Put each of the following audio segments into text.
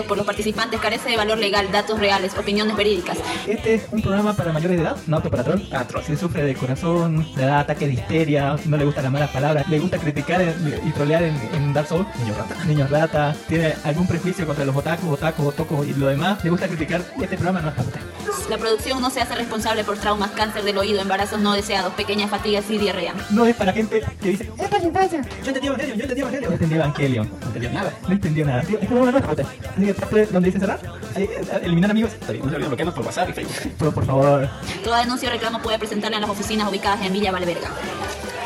por los participantes, carece de valor legal, datos reales, opiniones verídicas. Este es un programa para mayores de edad, no apto para troll. Ah, troll. Si sufre de corazón, le da ataque de histeria, no le gustan las malas palabras, le gusta criticar y trolear en, en Dark Souls, niños rata, niños rata, tiene algún prejuicio contra los otakus, otakus, otocos y lo demás, le gusta criticar, este programa no es para usted. La producción no se hace responsable por traumas, cáncer del oído, embarazos no deseados, pequeñas fatigas y diarrea. No es para gente que dice, es para la infancia. Yo entendí Evangelion, yo entendí Evangelion. No entendí Evangelion. No entendió nada. No entendió nada. Tío, este programa no es. Así que tape donde dice cerrar, ahí, eh, eh, eliminar amigos. Está bien, no se olviden bloquearnos por WhatsApp y Facebook. Pero por favor. Toda denuncia o reclamo puede presentarla en las oficinas ubicadas en Villa Valverga.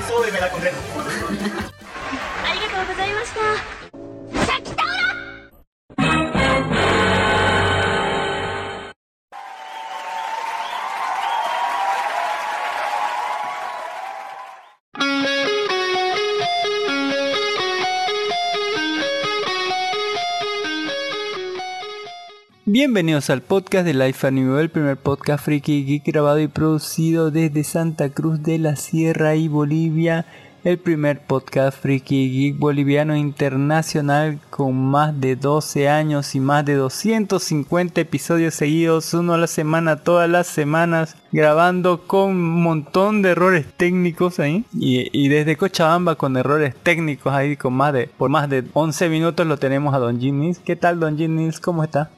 Súbeme la condena. ¡Arigatou gozaimasu! ¡Sakitabra! Bienvenidos al podcast de Life Anime, el primer podcast friki geek grabado y producido desde Santa Cruz de la Sierra y Bolivia. El primer podcast friki geek boliviano internacional con más de 12 años y más de 250 episodios seguidos, uno a la semana, todas las semanas, grabando con un montón de errores técnicos ahí. Y, desde Cochabamba con errores técnicos ahí, con más de, por más de 11 minutos lo tenemos a Don Ginis. ¿Qué tal Don Ginis? ¿Cómo está?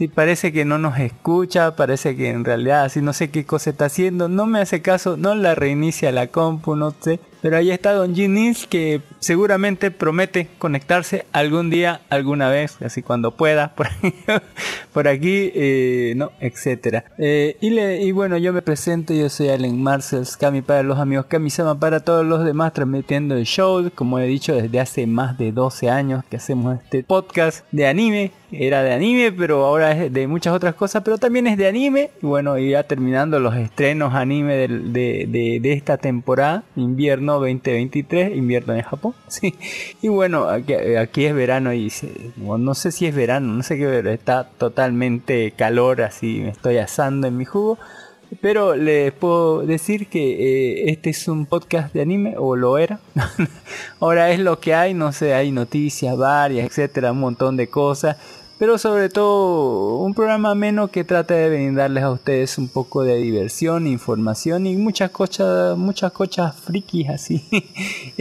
Sí, parece que no nos escucha, parece que en realidad así no sé qué cosa está haciendo, no me hace caso, no la reinicia la compu, no sé. Pero ahí está Don Ginis que seguramente promete conectarse algún día, alguna vez, así cuando pueda, por, ahí, por aquí, eh, no, etcétera. Eh, y, bueno, yo me presento, yo soy Allen Marcels, Kami para los amigos, Kami-sama para todos los demás, transmitiendo el show, como he dicho, desde hace más de 12 años que hacemos este podcast de anime. Era de anime, pero ahora es de muchas otras cosas, pero también es de anime. Y bueno, ya terminando los estrenos anime de, de, de esta temporada, invierno 2023, invierno en Japón. Sí. Y bueno, aquí, aquí es verano y se- no sé si es verano, no sé qué, pero está totalmente calor, así me estoy asando en mi jugo. Pero les puedo decir que eh, este es un podcast de anime, o lo era. Ahora es lo que hay, no sé, hay noticias varias, etcétera, un montón de cosas. Pero sobre todo un programa menos que trata de brindarles a ustedes un poco de diversión, información y muchas cosas, muchas cosas frikis así.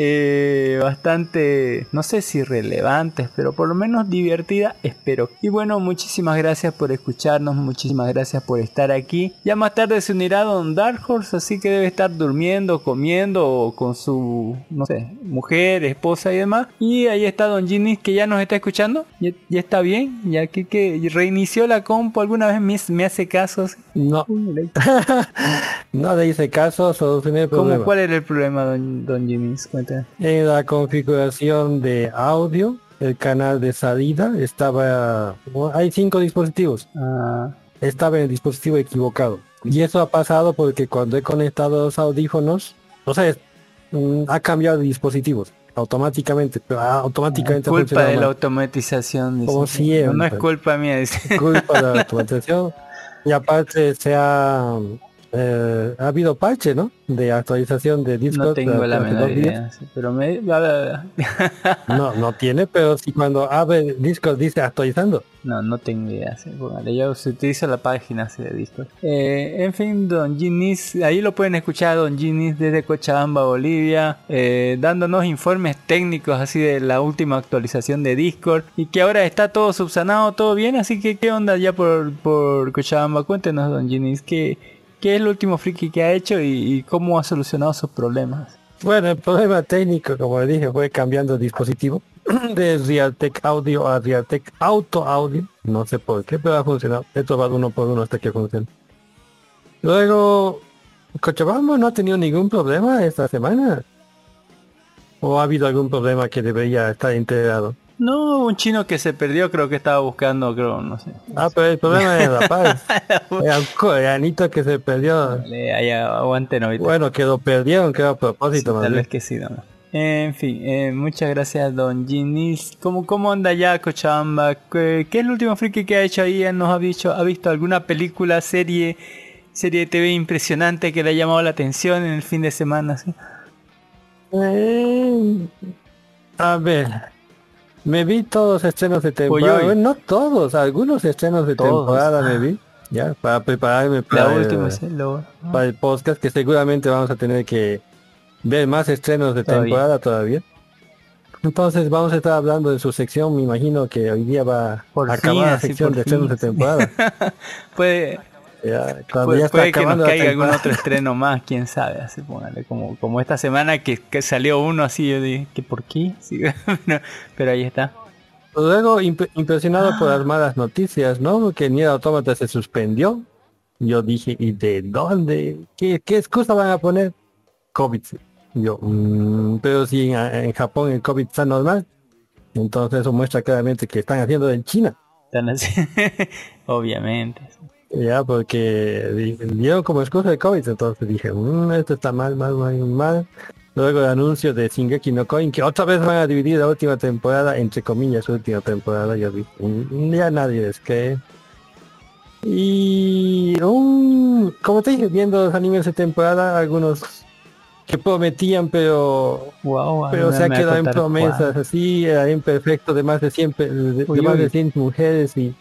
Eh, bastante, no sé si relevantes, pero por lo menos divertidas, espero. Y bueno, muchísimas gracias por escucharnos, muchísimas gracias por estar aquí. Ya más tarde se unirá Don Dark Horse, así que debe estar durmiendo, comiendo o con su, no sé, mujer, esposa y demás. Y ahí está Don Ginny que ya nos está escuchando. Ya, ya está bien, ya que, que reinició la compu alguna vez me, me hace casos. No, no le hice caso, solucioné el ¿Cómo, problema. ¿Cuál era el problema, Don, don Ginny? Cuéntame. En la configuración de audio, el canal de salida estaba... Hay cinco dispositivos. Ah, Estaba en el dispositivo equivocado. Y eso ha pasado porque cuando he conectado los audífonos, o sea, mm, ha cambiado de dispositivos automáticamente, pero ah, automáticamente culpa de la automatización. dice. Como siempre. No, es culpa mía. dice. culpa de la automatización y aparte se ha eh, ha habido parche, ¿no? De actualización de Discord. No tengo la menor idea, sí, pero me... No, no tiene, pero si cuando abre Discord dice actualizando. No, no tengo idea. Sí, póngale, yo se utiliza la página así de Discord. Eh, en fin, Don Ginis, ahí lo pueden escuchar Don Ginis desde Cochabamba, Bolivia, eh, dándonos informes técnicos así de la última actualización de Discord y que ahora está todo subsanado, todo bien. Así que, ¿qué onda ya por, por Cochabamba? Cuéntenos, Don Ginis, ¿qué, qué es el último friki que ha hecho y, cómo ha solucionado sus problemas? Bueno, el problema técnico, como dije, fue cambiando de dispositivo de Realtek Audio a Realtek Auto Audio. No sé por qué, pero ha funcionado. He probado uno por uno hasta que funcione. Luego, Cochabamba no ha tenido ningún problema esta semana. ¿O ha habido algún problema que debería estar integrado? No, un chino que se perdió, creo que estaba buscando, creo, no sé. Ah, pero el problema es La Paz. Era un coreanito que se perdió. Le, ahí aguanten ahorita. Bueno, que lo perdieron, que era a propósito. Sí, tal bien. vez que sí, no. En fin, eh, muchas gracias, Don Ginis. ¿Cómo, ¿Cómo anda ya Cochabamba? ¿Qué, qué es el último friki que ha hecho ahí? ¿Él ¿Nos ha visto, ha visto alguna película, serie, serie de TV impresionante que le ha llamado la atención en el fin de semana? ¿sí? Eh, a ver, me vi todos los estrenos de temporada. Bueno, no todos, algunos estrenos de Todos. temporada me vi. Ya, para prepararme para, el, para podcast, que seguramente vamos a tener que ver más estrenos de Todavía. temporada todavía. Entonces vamos a estar hablando de su sección, me imagino que hoy día va Por a fin, acabar la sección de estrenos de temporada. Puede, Ya, cuando puede, ya puede que nos caiga algún otro estreno más, quién sabe, así póngale, como, como esta semana que, que salió uno así, yo dije, ¿que por qué? Sí, pero, pero ahí está. Luego imp- impresionado por Ah. las malas noticias, ¿no? Que Nier Automata se suspendió. Yo dije, ¿y de dónde? ¿Qué, qué excusa van a poner? COVID. Yo, mm, pero si en, en Japón el COVID está normal, entonces eso muestra claramente que están haciendo en China. Están así, obviamente. Ya, porque di- dieron como excusa el COVID, entonces dije, "Mm, esto está mal, mal, mal, mal. Luego el anuncio de Shingeki no Coin, que otra vez van a dividir la última temporada, entre comillas, última temporada, yo dije, "Mm, ya nadie les cree. Y un, como te dije, viendo los animes de temporada, algunos que prometían, pero Wow, pero se ha quedado en promesas así, era imperfecto de más de 100, pe- de, de más uy. de 100 mujeres y,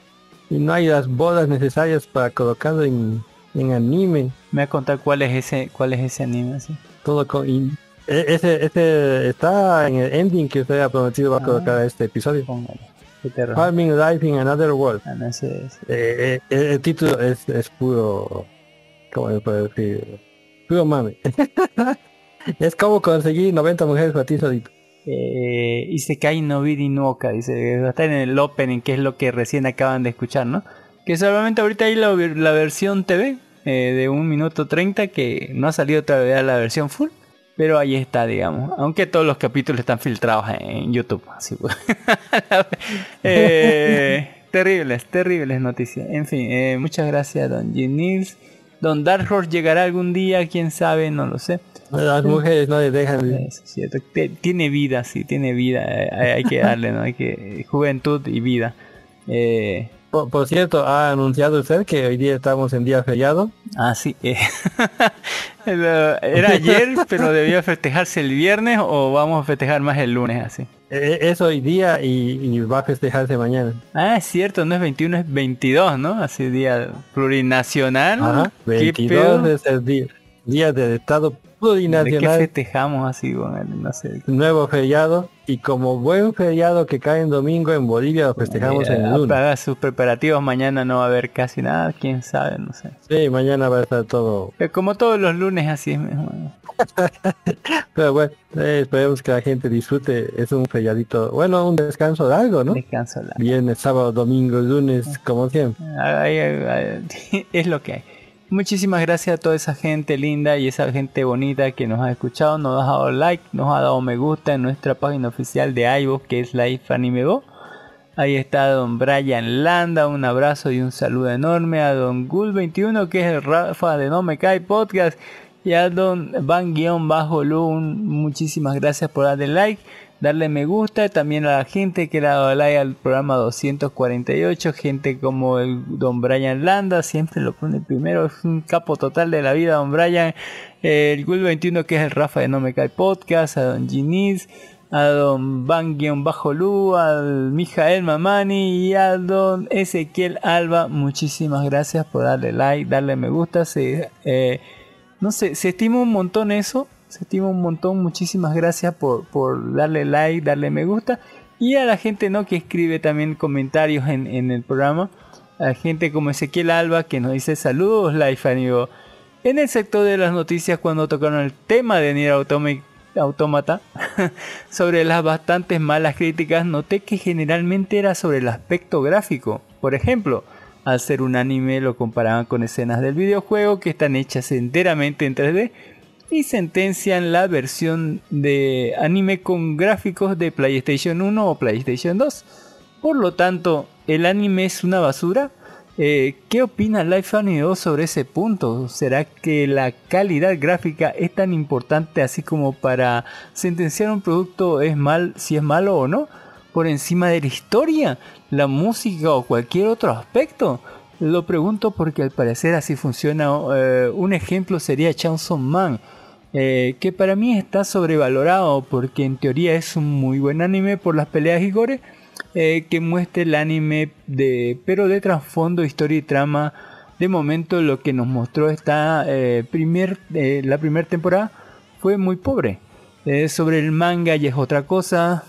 y no hay las bodas necesarias para colocarlo en, en anime. Me va a contar cuál es ese, cuál es ese anime así. Todo con, y e- ese, ese está en el ending que usted ha prometido va a Ah. colocar a este episodio. Póngale. Farming Life in Another World. Ah, no, Eh, eh, el, título es, es puro, ¿cómo se puede decir? Puro mame. es como conseguir 90 mujeres para ti solito. Eh, Isekai no Biri no Oka, dice, va a estar en el opening, que es lo que recién acaban de escuchar, ¿no? Que solamente ahorita hay la, la versión TV eh, de 1 minuto 30, que no ha salido todavía la versión full, pero ahí está, digamos. Aunque todos los capítulos están filtrados en YouTube. Así, pues. eh, terribles, terribles noticias. En fin, eh, muchas gracias, Don Jim Nils. Don Dark Horse llegará algún día, quién sabe, no lo sé. Las mujeres no le dejan Tiene vida, sí, tiene vida. eh, Hay, que darle, ¿no? Hay que juventud y vida. Eh, Por, por cierto, ha anunciado usted que hoy día estamos en día feriado. ah, sí. eh, Era ayer, pero debía festejarse el viernes o vamos a festejar más el lunes, así. Eh, Es hoy día y, y va a festejarse mañana. Ah, es cierto, no es 21, es 22, ¿no? Así día plurinacional. Ajá, ¿Qué 22 pedo? es el día, día del Estado ¿De qué plurinacional, festejamos así con el, no sé? nuevo feriado. Y como buen feriado que cae en domingo en Bolivia, lo festejamos Eh, en el lunes. Sus preparativos, mañana no va a haber casi nada, quién sabe, no sé. Sí, mañana va a estar todo. Eh, Como todos los lunes así es mejor. Pero bueno, eh, esperemos que la gente disfrute. Es un feriadito, bueno, un descanso largo, ¿no? Descanso la- Viernes, sábado, domingo, lunes, como siempre. Ay, ay, ay, Es lo que hay. Muchísimas gracias a toda esa gente linda y esa gente bonita que nos ha escuchado, nos ha dado like, nos ha dado me gusta en nuestra página oficial de iVoox que es Life Anime Go. Ahí está don Brian Landa, un abrazo y un saludo enorme a don Gul21 que es el Rafa de No Me Cae Podcast y a don Van-Lu, un muchísimas gracias por darle like. darle me gusta, también a la gente que le ha dado like al programa 248, gente como el Don Brian Landa, siempre lo pone primero, es un capo total de la vida Don Brian, el Gul 21 que es el Rafa de No Me Cae Podcast, a Don Ginis, a Don Bajo Lu, al Mijael Mamani y a Don Ezequiel Alba, muchísimas gracias por darle like, darle me gusta, se, eh, no sé, se estima un montón eso, se estima un montón. Muchísimas gracias por, por darle like, darle me gusta. Y a la gente ¿no? que escribe también comentarios en, en el programa. A gente como Ezequiel Alba que nos dice saludos, Life amigo. En el sector de las noticias, cuando tocaron el tema de Nier Automata sobre las bastantes malas críticas, noté que generalmente era sobre el aspecto gráfico. Por ejemplo, al ser un anime lo comparaban con escenas del videojuego que están hechas enteramente en 3D y sentencian la versión de anime con gráficos de PlayStation 1 o PlayStation 2. Por lo tanto, ¿el anime es una basura? Eh, ¿Qué opina Life Anime 2 sobre ese punto? ¿Será que la calidad gráfica es tan importante así como para sentenciar un producto es mal, si es malo o no? ¿Por encima de la historia, la música o cualquier otro aspecto? Lo pregunto porque al parecer así funciona. Eh, un ejemplo sería Chainsaw Man eh, que para mí está sobrevalorado porque en teoría es un muy buen anime por las peleas y gore eh, que muestre el anime pero de trasfondo historia y trama de momento lo que nos mostró esta primer, la primera temporada fue muy pobre sobre el manga y es otra cosa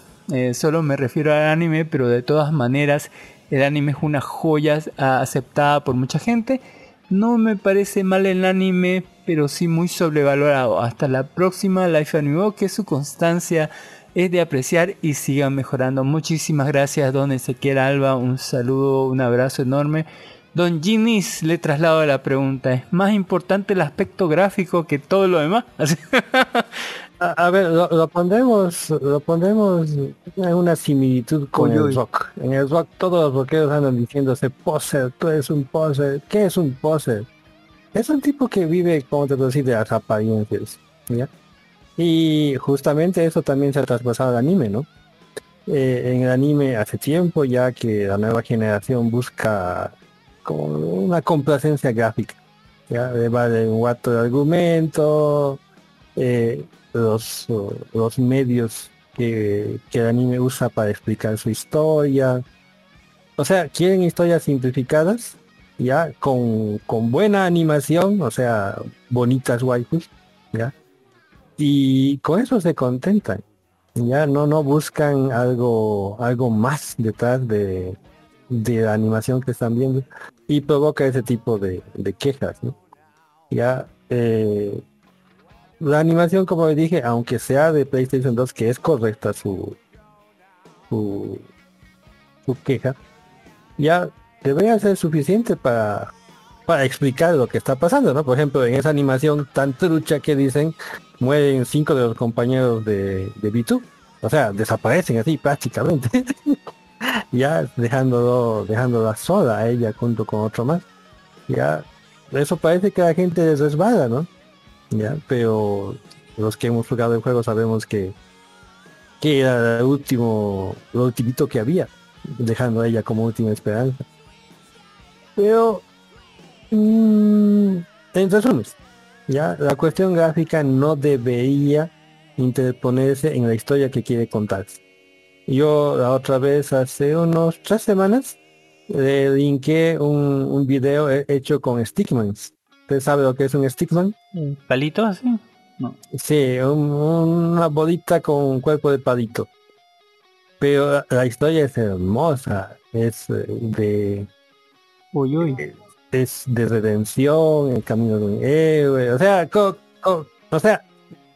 solo me refiero al anime pero de todas maneras el anime es una joya aceptada por mucha gente no me parece mal el anime pero sí muy sobrevalorado. Hasta la próxima Life Anime, que su constancia es de apreciar y sigan mejorando. Muchísimas gracias, don Ezequiel Alba. Un saludo, un abrazo enorme. Don Ginis le traslado la pregunta. ¿Es más importante el aspecto gráfico que todo lo demás? a, ver, lo, pondremos, lo pondremos en una similitud con el rock. En el rock todos los rockeros andan diciéndose poser, tú eres un poser. ¿Qué es un poser? Es un tipo que vive, como te decir, de las apariencias. ¿ya? Y justamente eso también se ha traspasado al anime, ¿no? Eh, en el anime hace tiempo ya que la nueva generación busca como una complacencia gráfica. ¿ya? Va de un guato de argumento, eh, los, los medios que, que el anime usa para explicar su historia. O sea, quieren historias simplificadas ya con, con buena animación, o sea, bonitas waifus, ya. Y con eso se contentan. Ya no no buscan algo algo más detrás de, de la animación que están viendo y provoca ese tipo de, de quejas, ¿no? Ya eh, la animación, como dije, aunque sea de PlayStation 2, que es correcta su, su, su queja, ya debería ser suficiente para, para explicar lo que está pasando, ¿no? Por ejemplo, en esa animación tan trucha que dicen, mueren cinco de los compañeros de, de B2. O sea, desaparecen así prácticamente. ya dejándolo, dejándola sola a ella junto con otro más. Ya, eso parece que la gente les resbala, ¿no? Pero los que hemos jugado el juego sabemos que, que era el último, lo ultimito que había, dejando a ella como última esperanza. Pero, mmm, en resumen, ya la cuestión gráfica no debería interponerse en la historia que quiere contar. Yo la otra vez, hace unos tres semanas, le linké un, un video hecho con stickmans. ¿Usted sabe lo que es un stickman? ¿Palito así? No. Sí, una bolita con un cuerpo de palito. Pero la historia es hermosa. Es eh, de Uy, Es de redención, el camino de un héroe. O sea, o sea,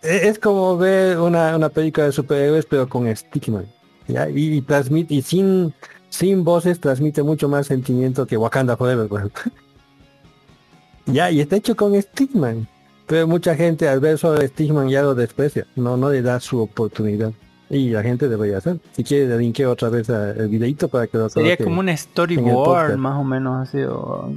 e, es como ver una, una película de superhéroes pero con Stickman. ¿ya? Y, transmite, y sin, sin voces transmite mucho más sentimiento que Wakanda Forever, por ejemplo. Ya, y está hecho con Stickman. Pero mucha gente al ver sobre Stickman ya lo desprecia. No, no le da su oportunidad. Y la gente debería hacer. Si quiere, le linke otra vez el videito para que lo Sería como un storyboard, más o menos así.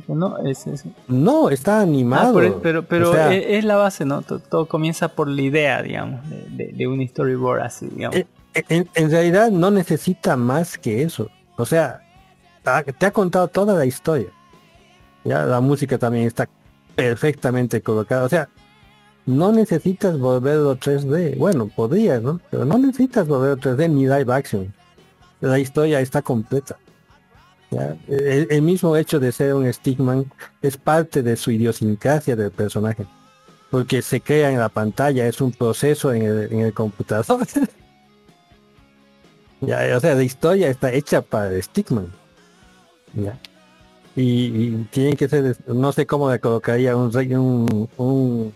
no, es, no, está animado. Ah, pero pero es, la base, ¿no? Todo, comienza por la idea, digamos, de, un storyboard así, digamos. en, en realidad no necesita más que eso. O sea, te ha contado toda la historia. Ya la música también está perfectamente colocada. O sea, no necesitas volverlo 3D. Bueno, podrías, ¿no? Pero no necesitas volverlo 3D ni live action. La historia está completa. ¿ya? El, mismo hecho de ser un Stickman es parte de su idiosincrasia del personaje. Porque se crea en la pantalla, es un proceso en el, en el computador. ya, o sea, la historia está hecha para el Stickman. ¿ya? Y, y tiene que ser, no sé cómo le colocaría un, un, un-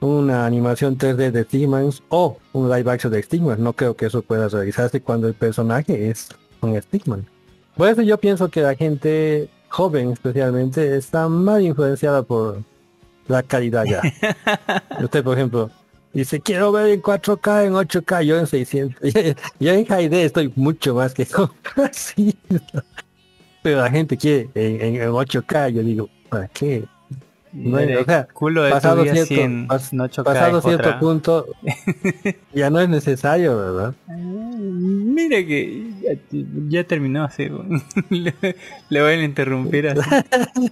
una animación 3D de Stickmans o un live action de Stickman. No creo que eso pueda realizarse cuando el personaje es un Stickman. Por eso yo pienso que la gente joven especialmente está mal influenciada por la calidad ya. Usted, por ejemplo, dice, quiero ver en 4K, en 8K, yo en 600. yo en HD estoy mucho más que así. Pero la gente quiere en, en- en 8K, yo digo, ¿para qué? Bueno, o sea, culo de pasado cierto, 100, pas- no pasado cierto otra. punto, ya no es necesario, ¿verdad? Mire que ya, ya terminó así. le, le voy a interrumpir así.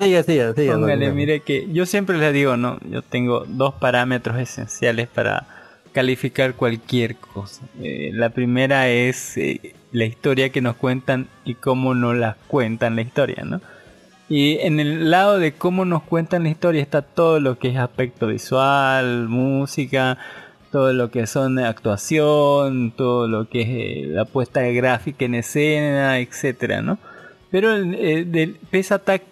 Siga, siga, siga. Póngale, no. mire que yo siempre les digo, no, yo tengo dos parámetros esenciales para calificar cualquier cosa. Eh, la primera es eh, la historia que nos cuentan y cómo nos la cuentan la historia, ¿no? Y en el lado de cómo nos cuentan la historia está todo lo que es aspecto visual, música, todo lo que son actuación, todo lo que es eh, la puesta gráfica en escena, etcétera, ¿no? Pero eh,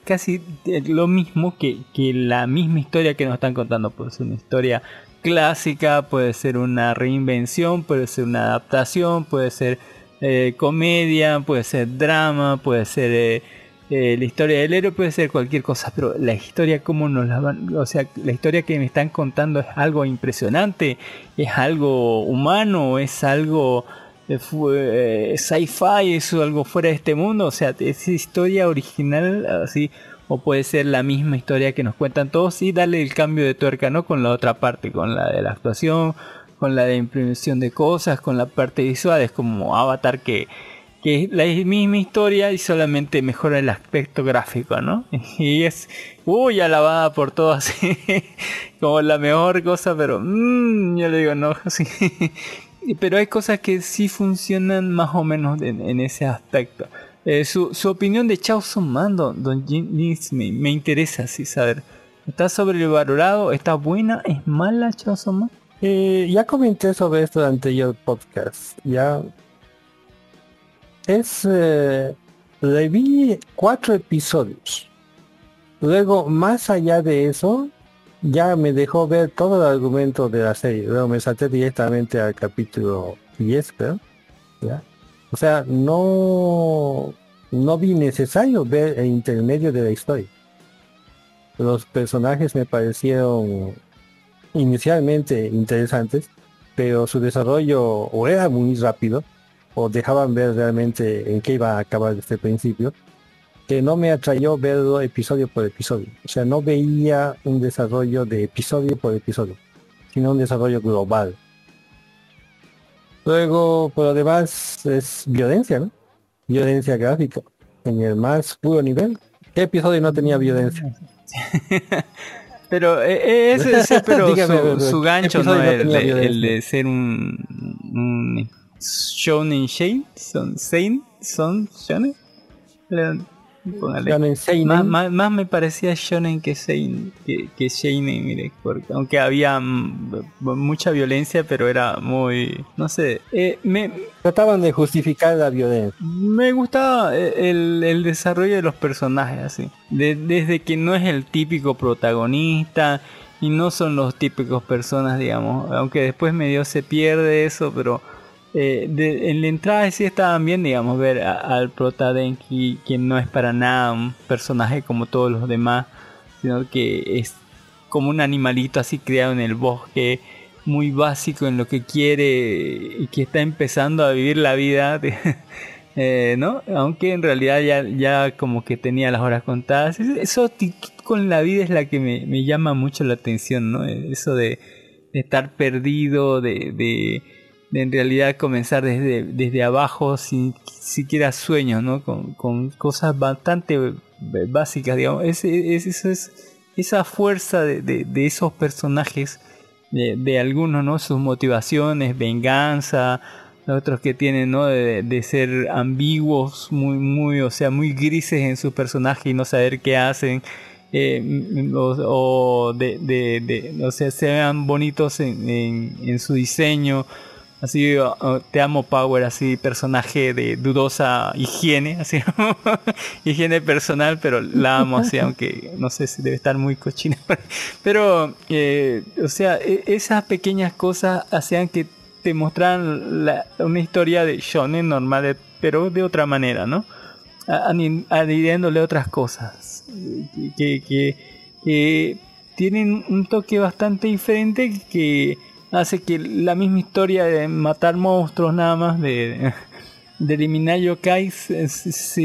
casi eh, lo mismo que, que la misma historia que nos están contando. Puede ser una historia clásica, puede ser una reinvención, puede ser una adaptación, puede ser eh, comedia, puede ser drama, puede ser eh, eh, la historia del héroe, puede ser cualquier cosa. Pero la historia, como nos la van, o sea, la historia que me están contando es algo impresionante, es algo humano, es algo sci-fi, es algo fuera de este mundo, o sea, es historia original así, o puede ser la misma historia que nos cuentan todos y darle el cambio de tuerca, ¿no? Con la otra parte, con la de la actuación, con la de impresión de cosas, con la parte visual, es como Avatar que, que es la misma historia y solamente mejora el aspecto gráfico, ¿no? Y es, uy, alabada por todos, así, como la mejor cosa, pero, mmm, yo le digo, no, sí. Y- Pero hay cosas que sí funcionan más o menos en, ese aspecto. Eh, su, opinión de Chaoson Man, don, don Jin- me, me interesa así saber. ¿Está sobrevalorado? ¿Está buena? ¿Es mala Chaoson Man? Eh, ya comenté sobre esto en el podcast. Ya es eh, le vi cuatro episodios. Luego, más allá de eso, ya me dejó ver todo el argumento de la serie. Luego me salté directamente al capítulo 10, creo. ¿ya? O sea, no, no vi necesario ver el intermedio de la historia. Los personajes me parecieron inicialmente interesantes, pero su desarrollo o era muy rápido o dejaban ver realmente en qué iba a acabar desde el principio, que no me atrayó verlo episodio por episodio. O sea, no veía un desarrollo de episodio por episodio, sino un desarrollo global. Luego, por lo demás, es violencia. Violencia gráfica, en el más puro nivel. ¿Qué episodio no tenía violencia? Pero eh, eh, ese, ese- pero Dígame, su, pero, su ¿qué gancho no el, tenía de, el violencia? de ser un, un shonen shane, son seinen, son shonen. Póngale. Más, más, más me parecía shonen que seinen, que, que seinen, mire, porque aunque había mm, mucha violencia, pero era muy, no sé, eh, me, Trataban de justificar la violencia. me gustaba eh, el, el desarrollo de los personajes así. De- desde que no es el típico protagonista y no son los típicos personas, digamos. Aunque después medio se pierde eso, pero eh, de- en la entrada sí estaban bien, digamos, ver al prota Denki, quien no es para nada un personaje como todos los demás, sino que es como un animalito así criado en el bosque, muy básico en lo que quiere y que está empezando a vivir la vida, eh, ¿no? Aunque en realidad ya, ya como que tenía las horas contadas. Es- Eso con la vida es la que me, me llama mucho la atención, ¿no? Eso de, de estar perdido, de, de en realidad comenzar desde, desde abajo sin siquiera sueños, ¿no? Con, con cosas bastante básicas, digamos. Es, es, es esa fuerza de, de, de esos personajes, de, de, algunos, ¿no? Sus motivaciones, venganza, otros que tienen, ¿no? De, ser ambiguos, muy, muy, o sea, muy grises en su personaje y no saber qué hacen. Eh, o, o de, o sea, sean bonitos en, en su diseño, así uh, te amo Power así personaje de dudosa higiene así higiene personal pero la amo así aunque no sé si debe estar muy cochina pero eh, o sea e esas pequeñas cosas hacían que te mostraran la, una historia de shonen normal pero de otra manera no añadiéndole otras cosas que, que, que tienen un toque bastante diferente que hace que la misma historia de matar monstruos nada más, de, de eliminar yokai, se,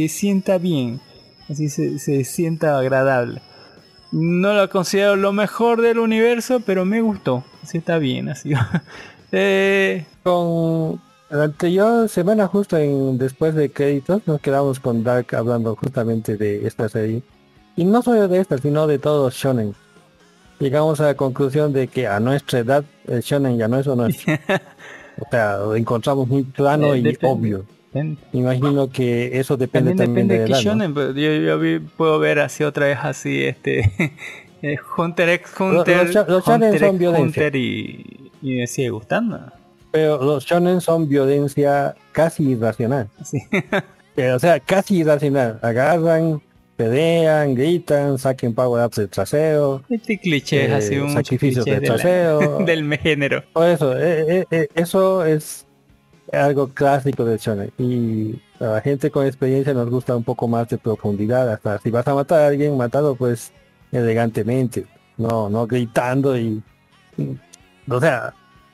sienta bien, así se, se sienta agradable. No lo considero lo mejor del universo, pero me gustó, así está bien, así. eh... Con la anterior semana, justo en, después de créditos, nos quedamos con Dark hablando justamente de esta serie. Y no solo de esta, sino de todos shonen llegamos a la conclusión de que a nuestra edad el shonen ya no es o no es. o sea, lo encontramos muy plano Eh, y depende. obvio. Imagino que eso depende también, depende de de ¿no? shonen, pero yo, yo vi- puedo ver así otra vez así este eh, Hunter x Hunter, Los- los- los shonen Hunter son violencia. Hunter y, y me sigue gustando. Pero los shonen son violencia casi irracional. O sea, casi irracional. Agarran, pelean, gritan, saquen power ups del trasero. Este cliché Eh, un sacrificios cliché de de la- trasero. del género. Por eso, eh, eh, eh, eso es algo clásico del shonen. Y a la gente con experiencia nos gusta un poco más de profundidad. Hasta si vas a matar a alguien, matado pues elegantemente. No, no gritando y... o sea,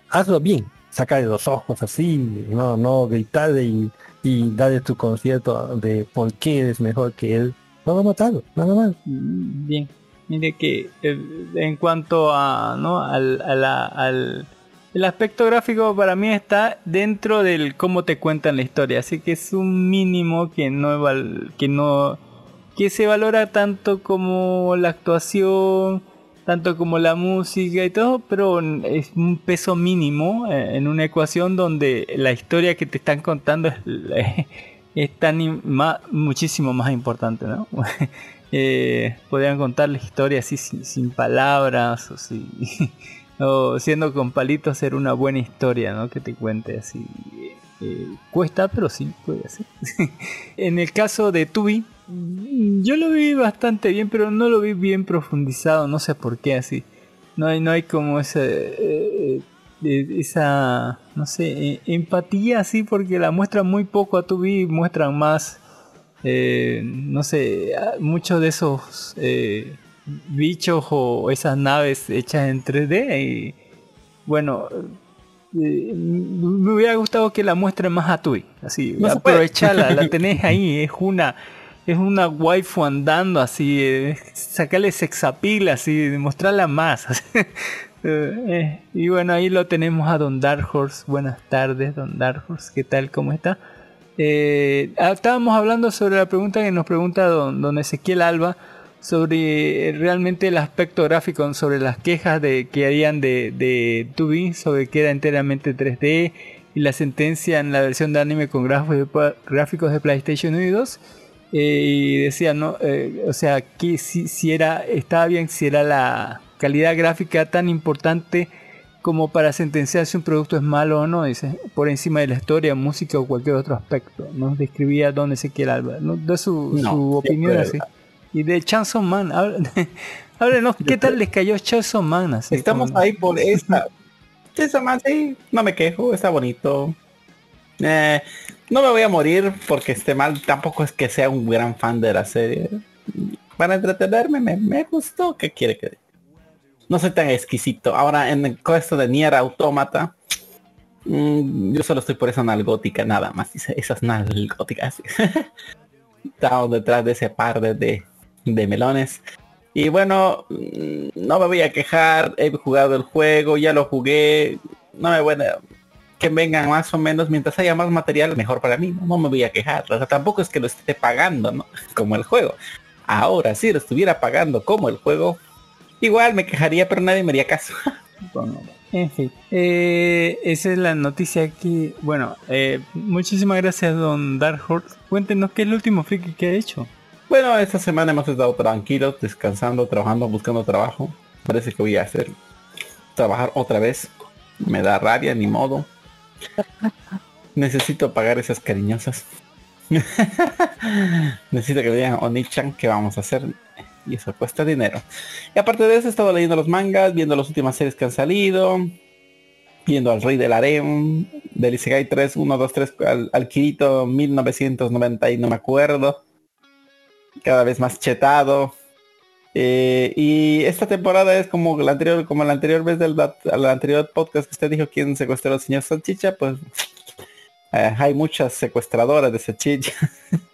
hazlo bien. Sacarle los ojos así. No, no gritarle y, y darle tu concierto de por qué eres mejor que él. No lo matado, nada más. Mm, Bien. Mire que eh, en cuanto a no al, al el aspecto gráfico para mí está dentro del cómo te cuentan la historia, así que es un mínimo que no que no que se valora tanto como la actuación, tanto como la música y todo, pero es un peso mínimo eh, en una ecuación donde la historia que te están contando es, es tan muchísimo más importante, ¿no? eh, podrían contar la historia así sin, palabras o, si, o siendo con palitos hacer una buena historia, ¿no? Que te cuente así. eh, cuesta, pero sí puede hacer. en el caso de Tubi, mm, yo lo vi bastante bien, pero no lo vi bien profundizado, no sé por qué así. No hay, no hay como ese, eh, eh, esa, no sé, eh, empatía así, porque la muestran muy poco a Tubi, muestran más, eh, no sé, muchos de esos eh, bichos o esas naves hechas en 3D y bueno, eh, me hubiera gustado que la muestren más a Tui, así, No aprovechala, la tenés ahí, es una es una waifu andando así, sacarle sexapil así, mostrarla más. Eh, eh, y bueno, ahí lo tenemos a Don Dark Horse. Buenas tardes, Don Dark Horse. ¿Qué tal? ¿Cómo está? Eh, ah, estábamos hablando sobre la pregunta que nos pregunta don, Ezequiel Alba sobre eh, realmente el aspecto gráfico, sobre las quejas de que harían de, de Tubi, sobre que era enteramente 3D y la sentencia en la versión de anime con gráficos de, PlayStation 1 y 2. Eh, y decía, ¿no? O sea, que si, si era, estaba bien si era la calidad gráfica tan importante como para sentenciar si un producto es malo o no, dice, por encima de la historia, música o cualquier otro aspecto. Nos describía Don Ezequiel Alba, ¿no? da su, No, su opinión así. Y de Chanson Man, háblenos, ¿qué tal les cayó Chanson Man? Así Estamos como- ahí por esta. Esa más, sí, no me quejo, está bonito. Eh, no me voy a morir porque esté mal, tampoco es que sea un gran fan de la serie. Para entretenerme me, me gustó, ¿qué quiere que diga? No soy tan exquisito. Ahora en el esto de Nier Automata, mm, yo solo estoy por esa nalgótica, nada más. Esas nalgóticas. Estamos detrás de ese par de, de, melones. Y bueno, mm, no me voy a quejar, he jugado el juego, ya lo jugué, no me voy que vengan más o menos, mientras haya más material, mejor para mí. No, No me voy a quejar. O sea, tampoco es que lo esté pagando, ¿no? Como el juego. Ahora, si lo estuviera pagando como el juego, igual me quejaría, pero nadie me haría caso. Bueno, en fin, eh, esa es la noticia que, bueno, eh, muchísimas gracias don Dark Horse. Cuéntenos qué es el último friki que ha hecho. Bueno, esta semana hemos estado tranquilos, descansando, trabajando, buscando trabajo. Parece que voy a hacer trabajar otra vez. Me da rabia, ni modo. Necesito pagar esas cariñosas. Necesito que me digan Onichan qué vamos a hacer. Y eso cuesta dinero. Y aparte de eso, he estado leyendo los mangas, viendo las últimas series que han salido. Viendo al Rey del Harem, del Isegai 3, 1, 2, 3, al, al Kirito 1990 y no me acuerdo. Cada vez más chetado. Eh, y esta temporada es como la anterior, como la anterior vez del al anterior podcast que usted dijo quién secuestró al señor Salchicha, pues eh, hay muchas secuestradoras de Salchicha.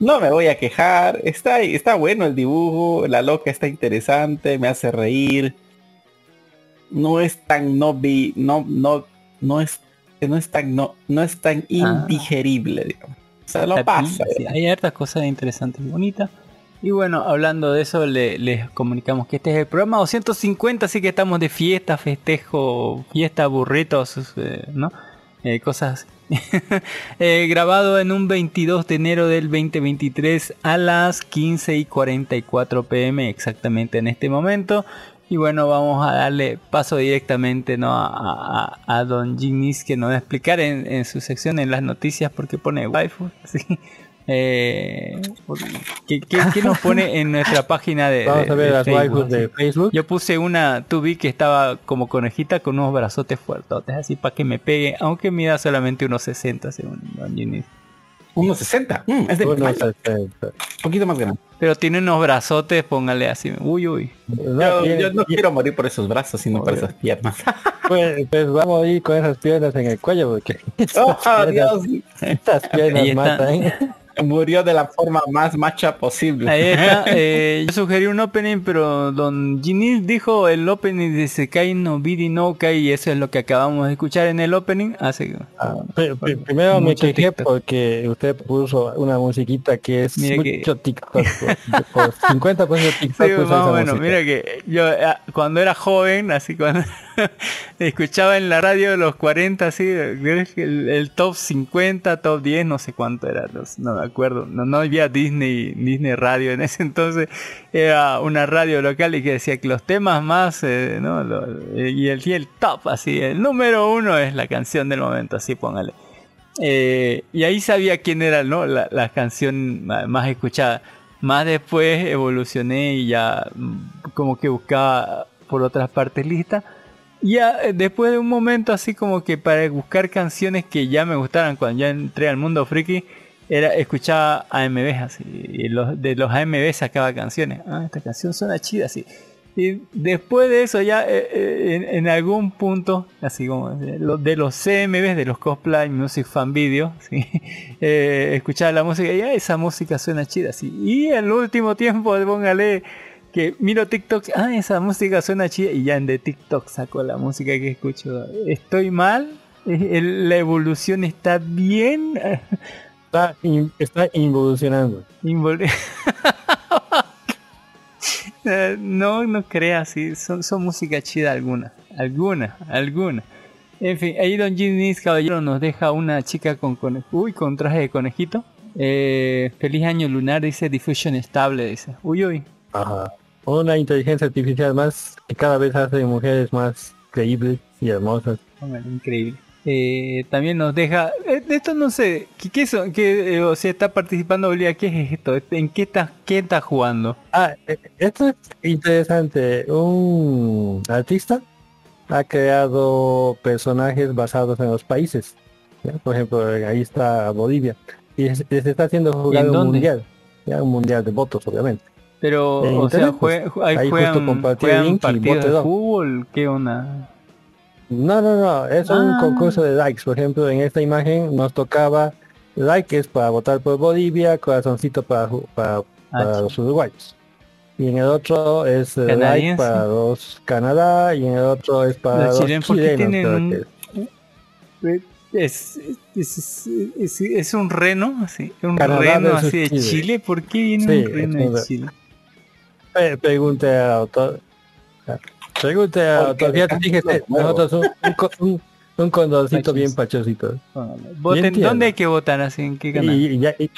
no me voy a quejar, está está bueno el dibujo, la loca está interesante, me hace reír. No es tan no vi, no no no es no es tan no no es tan indigerible, digamos. O sea, lo La pasa. sí, hay hartas cosas interesantes y bonitas. Y bueno, hablando de eso, le- les comunicamos que este es el programa 250, así que estamos de fiesta, festejo, fiesta, burritos, eh, ¿no? Eh, cosas Eh, grabado en un 22 de enero del 2023 a las 15 y 44 pm exactamente en este momento. Y bueno, vamos a darle paso directamente ¿no? a, Don Ginis que nos va a explicar en, su sección en las noticias porque pone waifu. ¿sí? Eh, ¿qué, qué, qué nos pone en nuestra página de, Vamos de- a ver de las Facebook, de? Facebook. Yo puse una tubi que estaba como conejita con unos brazotes fuertotes, así para que me pegue, aunque mida solamente unos 60 según Don Ginis. 1.60. Mm, es de mi Uno tamaño, sesenta. un poquito más grande. Pero tiene unos brazotes, póngale así. Uy, uy. No, Yo, no quiero morir por esos brazos, sino por esas piernas. pues, pues vamos a ir con esas piernas en el cuello porque ¡Oh, piernas, Dios! estas piernas matan. Murió de la forma más macha posible. Ahí está. eh, yo sugerí un opening, pero Don Ginis dijo el opening de Sekai no Bidi no Kai y eso es lo que acabamos de escuchar en el opening. Hace Ah, pri- pri- primero me Mucho quejé TikTok. porque usted puso una musiquita que es Mire que- mucho TikTok. Por, por 50% TikTok. Sí, usa más esa o menos. música. Mira que yo ah, cuando era joven, así cuando escuchaba en la radio de los 40, así, el, el top 50, top 10, no sé cuánto era, no, sé, no acuerdo. No, no había Disney, Disney Radio en ese entonces. Era una radio local y que decía que los temas más, eh, eh, y, el, y el top, así, el número uno es la canción del momento, así póngale. Eh, y ahí sabía quién era ¿no? la, la canción más escuchada. Más después evolucioné y ya mm, como que buscaba por otras partes listas. Y ya después de un momento así como que para buscar canciones que ya me gustaran cuando ya entré al mundo friki, era escuchaba AMVs así. Y los, de los AMV sacaba canciones. Ah, esta canción suena chida así. Y después de eso ya eh, eh, en, en algún punto, así como de lo- de los CMVs, de los Cosplay Music Fan Video, ¿sí? Eh, escuchaba la música y ah, esa música suena chida. ¿sí? Y al último tiempo, póngale que miro TikTok, ah, esa música suena chida y ya en de TikTok saco la música que escucho. ¿Estoy mal? El- ¿La evolución está bien? Está, in- está involucionando. Invol- Eh, no, no creas, sí, son, son música chida algunas, algunas, algunas. En fin, ahí Don Ginis Caballero nos deja una chica con conejo, uy, con traje de conejito. Eh, feliz año lunar, dice Diffusion estable, dice. Uy, uy. Ajá. Una inteligencia artificial más que cada vez hace mujeres más creíbles y hermosas. Increíble. Eh, también nos deja, eh, esto no sé, ¿qué, qué son? ¿Qué, eh, o sea, está participando Bolivia, ¿qué es esto? ¿En qué está, qué está jugando? Ah, eh, esto es interesante. Un artista ha creado personajes basados en los países. ¿ya? Por ejemplo, ahí está Bolivia. Y se, se está haciendo jugar un mundial. ¿ya? Un mundial de votos, obviamente. Pero, En o sea, internet, pues, jue- ju- ahí justo juegan, partidos de fútbol, ¿qué onda? No, no, no. Es un Ah. concurso de likes. Por ejemplo, en esta imagen nos tocaba like es para votar por Bolivia, corazoncito para, para, para Ah, los uruguayos. Y en el otro es eh, like para los Canadá y en el otro es para Los los chilenos, ¿por qué chilenos. tienen es. Es, es, un reno, así, un Canadá reno así de Chile. Chile. ¿Por qué viene Sí, un reno de Chile? Eh, pregunte a autor. Pregunte a Porque autor. Fíjate, dejan fíjate, los huevos. nosotros un, un, un, un condorcito bien pachosito. Voten. ¿Dónde hay que votar así? ¿En qué canal? Y, y ya- y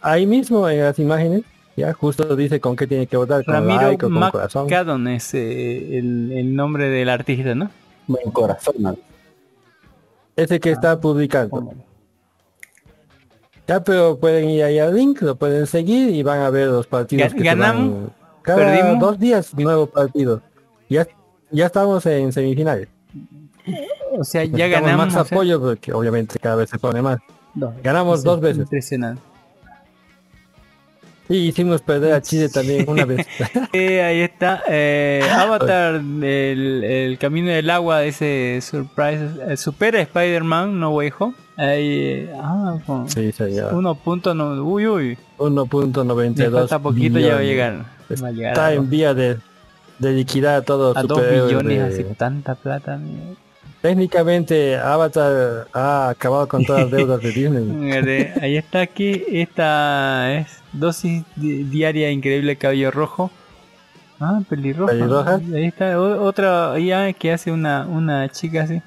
ahí mismo en las imágenes, ya justo dice con qué tiene que votar, con Ramiro like o con corazón. Es eh, el, el nombre del artista, ¿no? Buen corazón. ¿no? Ese que Ah, está publicando. Póngale. Ya, pero pueden ir ahí al link, lo pueden seguir y van a ver los partidos que se ganamos, van- cada perdimos. dos días nuevo partido. Ya, ya estamos en semifinales. O sea, ya ganamos. más apoyo porque obviamente cada vez se pone más. Ganamos dos es veces. Impresionante. Y hicimos perder a Chile también una vez. Eh, ahí está. eh, Avatar, el, el camino del agua, ese surprise. eh, supera Spider-Man, No Way Home. Ahí, ah, sí, señor. 1.9. Uy, uy. Le 1.92 falta poquito, ya va a llegar. Va a llegar Está en vía de, de liquidar a todos a los 2 superhéroes billones, de- así, tanta plata. Técnicamente Avatar ha acabado con todas las deudas de Disney. Ahí está aquí, esta es dosis di- diaria increíble cabello rojo. Ah, pelirroja. Pelirroja. Ahí está o- otra IA que hace una, una chica así.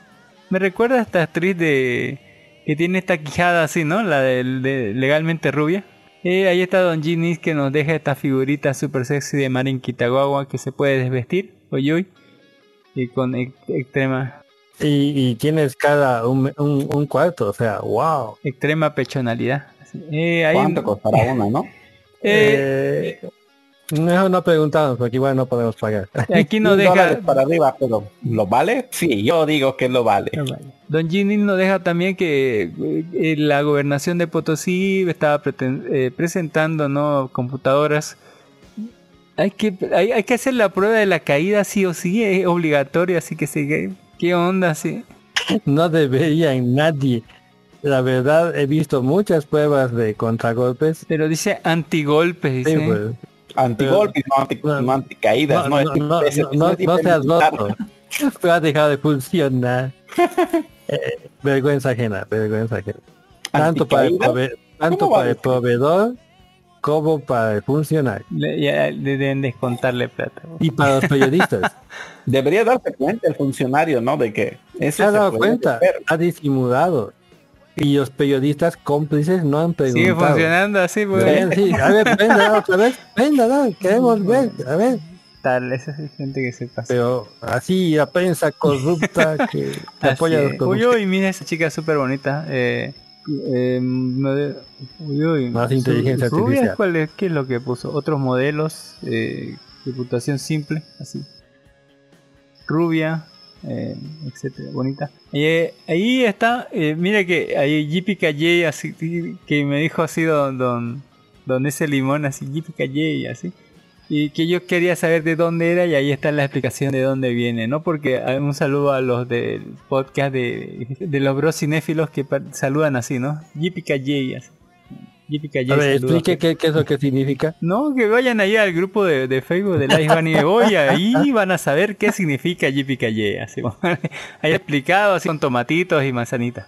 Me recuerda a esta actriz de que tiene esta quijada así, ¿no? La de, legalmente rubia. Eh, ahí está Don Ginis que nos deja esta figurita super sexy de Marin Kitagawa que se puede desvestir, uy uy, y con ex- extrema Y, y tienes cada un, un, un cuarto, o sea, wow. extrema pechonalidad. Eh, hay ¿Cuánto un- costará una, no? eh, Eh, no, no preguntamos porque igual no podemos pagar. Aquí Mil deja. para arriba, pero ¿lo vale? Sí, yo digo que lo vale. Don Ginny nos deja también que eh, la gobernación de Potosí estaba eh, presentando no computadoras. Hay que hay, hay que hacer la prueba de la caída sí o sí, es obligatorio, así que sí. ¿Qué onda? Sí. No deberían nadie. La verdad, he visto muchas pruebas de contragolpes. Pero dice antigolpes, Sí, pues. Antigolpes, no, anti, No, no anticaídas, No, no, no, es- no, no, es- no, es no seas loco. Pero ha dejado de funcionar. Eh, vergüenza ajena, vergüenza ajena. Tanto para el, ¿Anticaídas? prove- tanto ¿Cómo va para a el proveedor como para el funcionario. Le- ya le deben descontarle plata. Y para los periodistas. Debería darse cuenta el funcionario, ¿no? De que eso se ha se dado puede cuenta, ha disimulado. Y los periodistas cómplices no han Sigue preguntado. funcionando así, pues. Ven, sí, a ver, venga otra vez, venga, da, queremos ver, a ver. Tal, esa es gente que se pasa. Pero así la prensa corrupta que, apoya a los es. Uy, corruptos. uy, mira esa chica súper bonita. Eh, eh, uy, uy. Más inteligencia artificial. ¿cuál es? ¿Qué es lo que puso? Otros modelos. Eh, reputación simple, así. Rubia, eh, etcétera, bonita. Eh, ahí está, eh, mira que ahí JPKJ, así que me dijo así don, don, don ese limón, así JPKJ, así. Y que yo quería saber de dónde era y ahí está la explicación de dónde viene, ¿no? Porque hay un saludo a los del podcast de, de los bros cinéfilos que saludan así, ¿no? JPKJ, así. JPKJ A ver, explique qué, qué es lo que significa. No, que vayan ahí al grupo de, de Facebook de Live Anime Boy, ahí van a saber qué significa JPKJ, así, ahí explicado así con tomatitos y manzanitas.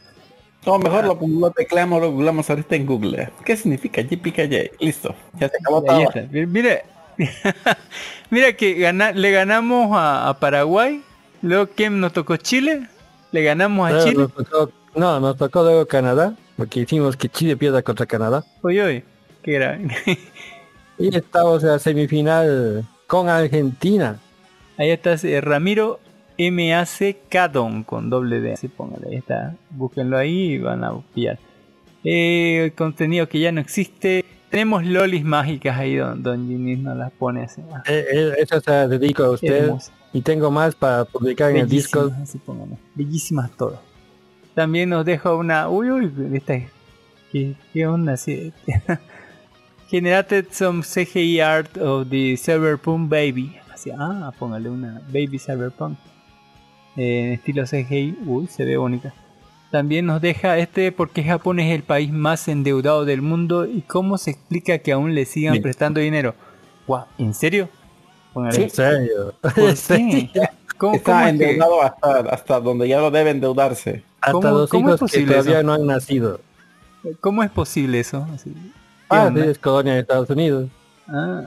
O mejor lo, lo tecleamos, lo googlamos ahorita en Google. ¿Qué significa JPKJ? Listo, ya se acabó todo. Mire, mira que gana- le ganamos a, a Paraguay, luego que nos tocó Chile, le ganamos a Luego Chile. nos tocó- no, nos tocó luego Canadá, porque hicimos que Chile pierda contra Canadá. Oye, oye, qué era. Y estamos en la semifinal con Argentina. Ahí está Ramiro MAC Cadon con doble D. Así póngale, ahí está. Búsquenlo ahí y van a pillar. Eh, contenido que ya no existe. Tenemos lolis mágicas ahí, don, don Ginny nos las pone así. Eh, eh, eso se dedico a usted. Y tengo más para publicar en el Bellísimas, Discord. así póngale. Bellísimas todas. También nos deja una. Uy, uy, esta. ¿Qué, qué onda? Sí. Generated some CGI art of the Cyberpunk Baby. Así, ah, póngale una Baby Cyberpunk. Eh, en estilo CGI. Uy, se ve bonita. También nos deja este porque Japón es el país más endeudado del mundo y cómo se explica que aún le sigan Bien. prestando dinero. Guau, ¿En serio? Póngale. En serio. ¿Por qué? ¿Cómo, cómo Está que- endeudado hasta, hasta donde ya lo debe endeudarse. Hasta ¿Cómo- los cómo es hijos que todavía eso? no han nacido. cómo es posible eso? Así, ¿qué Ah, sí, es colonia de Estados Unidos. Ah,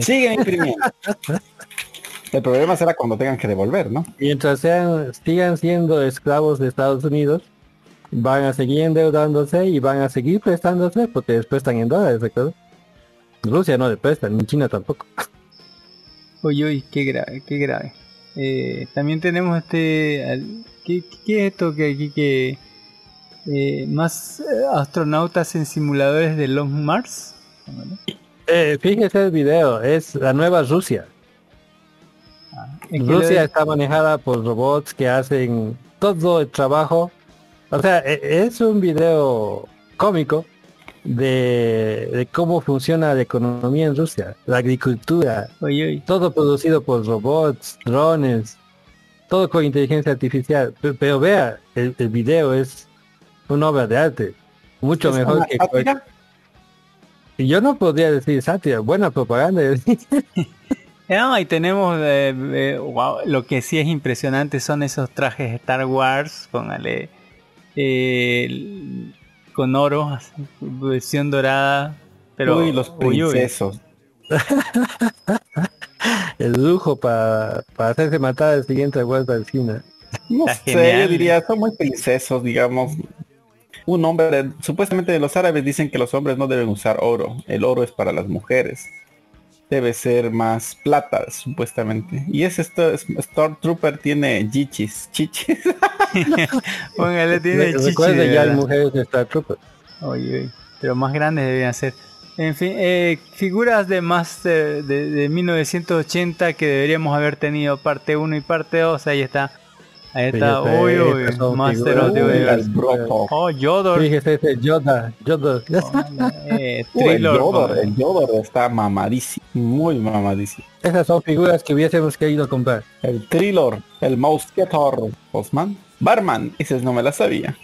Siguen imprimiendo. El problema será cuando tengan que devolver, ¿no? Mientras sean, sigan siendo esclavos de Estados Unidos, van a seguir endeudándose y van a seguir prestándose porque después están en dólares, ¿recuerdas? Rusia no le presta, ni China tampoco. Uy, uy, qué grave, qué grave. Eh, también tenemos este... ¿Qué, qué es esto que aquí que... eh, más eh, astronautas en simuladores de Long Mars? Eh, fíjese el video, es la nueva Rusia. Que Rusia está manejada por robots que hacen todo el trabajo. O sea, e- es un video cómico de, de cómo funciona la economía en Rusia, la agricultura, Uy, uy. todo producido por robots, drones, todo con inteligencia artificial. Pe- Pero, vea, el, el video es una obra de arte, mucho ¿Es mejor que... yo no podría decir sátira, buena propaganda. Ah, y tenemos, eh, eh, wow, lo que sí es impresionante son esos trajes Star Wars, póngale, eh, con oro, así, versión dorada, pero... Uy, los uy, uy. princesos. el lujo para, para hacerse matar al siguiente vuelta al cine. No Está sé, genial. yo diría, son muy princesos, digamos. Un hombre, supuestamente los árabes dicen que los hombres no deben usar oro. El oro es para las mujeres. Debe ser más plata, supuestamente. Y ese Star, Stormtrooper tiene chichis, chichis. Póngale, tiene Re- chichi, Recuerde, ya mujeres de Star Trooper. Uy, uy, pero más grandes debían ser. En fin, eh, figuras de Master de, de 1980 que deberíamos haber tenido parte 1 y parte 2. Ahí está. Ahí está. Uy, uy. Master of the Universe. broco. Oh, Yodor. Fíjese ese Yoda, Yoda. Eh, el Yodor, el Yodor está mamadísimo, muy mamadísimo. Esas son figuras que hubiésemos querido comprar. El Thriller, el Mosquetor, Osman, Barman, ese no me la sabía.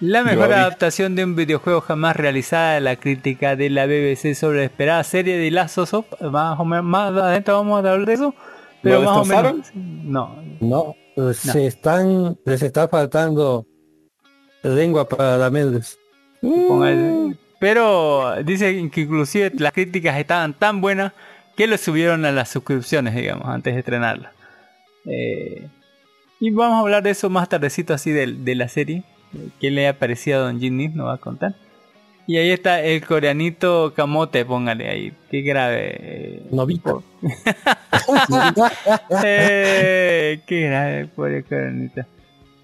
La mejor Yo vi- adaptación de un videojuego jamás realizada de la crítica de la BBC sobre la esperada serie de Last of Us. Más o menos, más adentro vamos a hablar de eso. Pero ¿Lo más o destrozaron? menos. No, No, pues se están, les está faltando lengua para la Mendes. Ponga- Pero dicen que inclusive las críticas estaban tan buenas que lo subieron a las suscripciones, digamos, antes de estrenarla. Eh, y vamos a hablar de eso más tardecito así de, de la serie. eh, ¿Qué le ha parecido a Don Ginny? Nos va a contar. Y ahí está el coreanito Camote, póngale ahí. Qué grave. eh, Novita. eh, qué grave, pobre coreanito.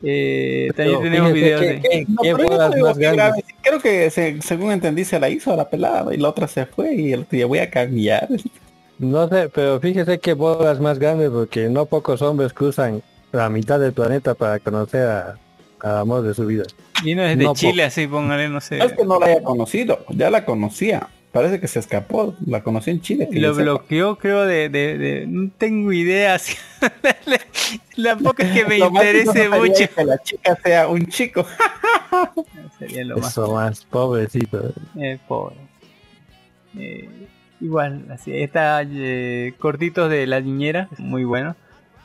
Eh, también Pero tenemos videos de... Creo que se- según entendí se la hizo a la pelada y la otra se fue y el tío voy a cambiar. No sé, pero fíjese que bolas más grandes porque no pocos hombres cruzan la mitad del planeta para conocer a, al amor de su vida. Vino desde no, Chile, así, póngale, no sé. No es que no la haya conocido, ya la conocía. Parece que se escapó, la conocí en Chile. que Lo sepa. bloqueó, creo, de, de, de- No tengo idea. si- Tampoco es que me interese mucho. Que la chica sea un chico. Sería lo más Eso más, pobrecito. eh, pobre. Eh, igual, así. Está eh, cortitos de la niñera, muy bueno.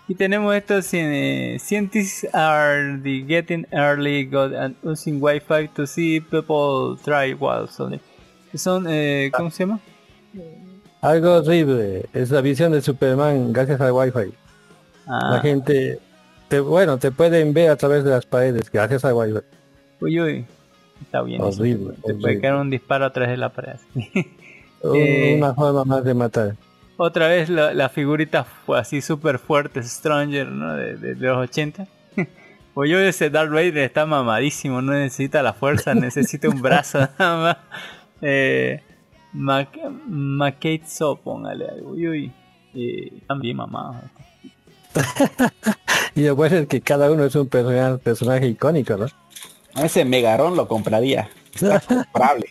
Y tenemos estos eh, Scientists are the getting early got and using Wi-Fi to see people try wild. Son, son eh, ¿cómo se llama? Algo horrible, es la visión de Superman gracias al wifi. Ah, La gente, te, bueno, te pueden ver a través de las paredes gracias al wifi. Uy, uy. Está bien. Horrible, Te puede caer un disparo a través de la pared. Eh, Una forma más de matar. Otra vez la, la figurita fue así súper fuerte, Stranger, ¿no? De, de- de los 80. Pues yo ese Darth Vader está mamadísimo, no necesita la fuerza, necesita un brazo nada más. Eh, Mac, McKay So, póngale algo. Uy, uy. Eh, también mamado. Y lo bueno es que cada uno es un personaje, personaje icónico, ¿no? Ese megarón lo compraría. Está comprable.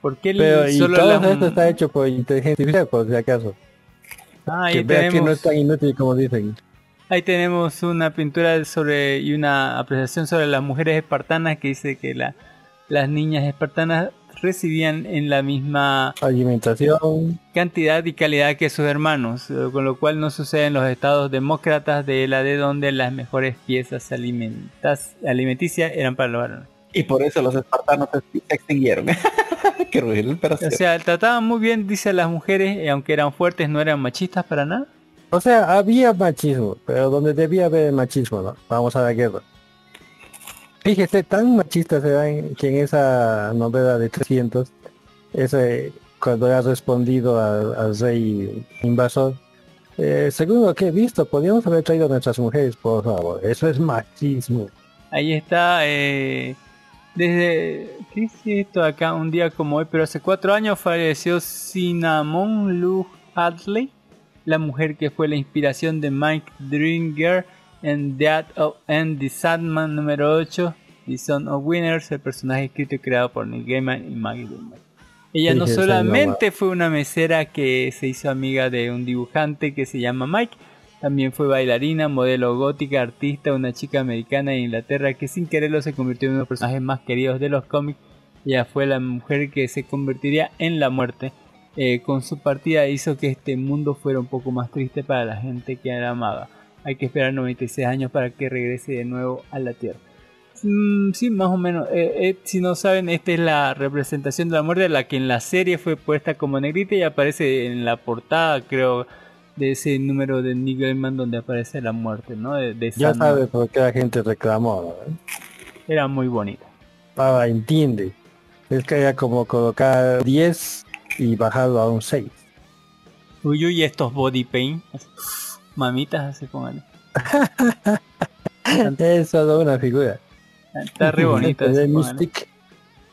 ¿Por qué el- Pero y solo todo la- esto está hecho por inteligencia artificial, por si acaso. Ah, que ahí vea que no tenemos- es tan inútil como dicen. Ahí tenemos una pintura sobre y una apreciación sobre las mujeres espartanas que dice que la- las niñas espartanas recibían en la misma Alimentación. cantidad y calidad que sus hermanos, eh, con lo cual no sucede en los estados demócratas de la de donde las mejores piezas alimenticias eran para los varones. Y por eso los espartanos se extinguieron. Qué ruido, pero O sea, trataban muy bien, dice a las mujeres, y aunque eran fuertes, no eran machistas para nada. O sea, había machismo, pero donde debía haber machismo, ¿no? Vamos a la guerra. Fíjese, tan machista se dan que en esa novela de 300, ese, cuando ha respondido al, al rey invasor, eh, según lo que he visto, podríamos haber traído a nuestras mujeres, por favor. Eso es machismo. Ahí está, eh, desde, ¿qué es esto acá? Un día como hoy, pero hace cuatro años falleció Cinnamon Lou Hadley, la mujer que fue la inspiración de Mike Dringer en Death of and the Sandman número 8, The Son of Winners, el personaje escrito y creado por Neil Gaiman y Maggie Gaiman. Ella no solamente fue una mesera que se hizo amiga de un dibujante que se llama Mike, también fue bailarina, modelo gótica, artista, una chica americana de Inglaterra que sin quererlo se convirtió en uno de los personajes más queridos de los cómics. Ella fue la mujer que se convertiría en la muerte. Eh, con su partida hizo que este mundo fuera un poco más triste para la gente que la amaba. Hay que esperar 96 años para que regrese de nuevo a la Tierra. Mm, sí, más o menos. Eh, eh, si no saben, esta es la representación de la muerte, la que en la serie fue puesta como negrita y aparece en la portada, creo, de ese número de Neil Gaiman donde aparece la muerte, ¿no? De, de Ya Sandman. sabe por qué la gente reclamó, ¿no? Era muy bonita. Ahora entiende. Es que era como colocar 10 y bajarlo a un 6. Uy, uy, estos body paint. Mamitas, así póngale. Es solo una figura. Está re bonito. De así.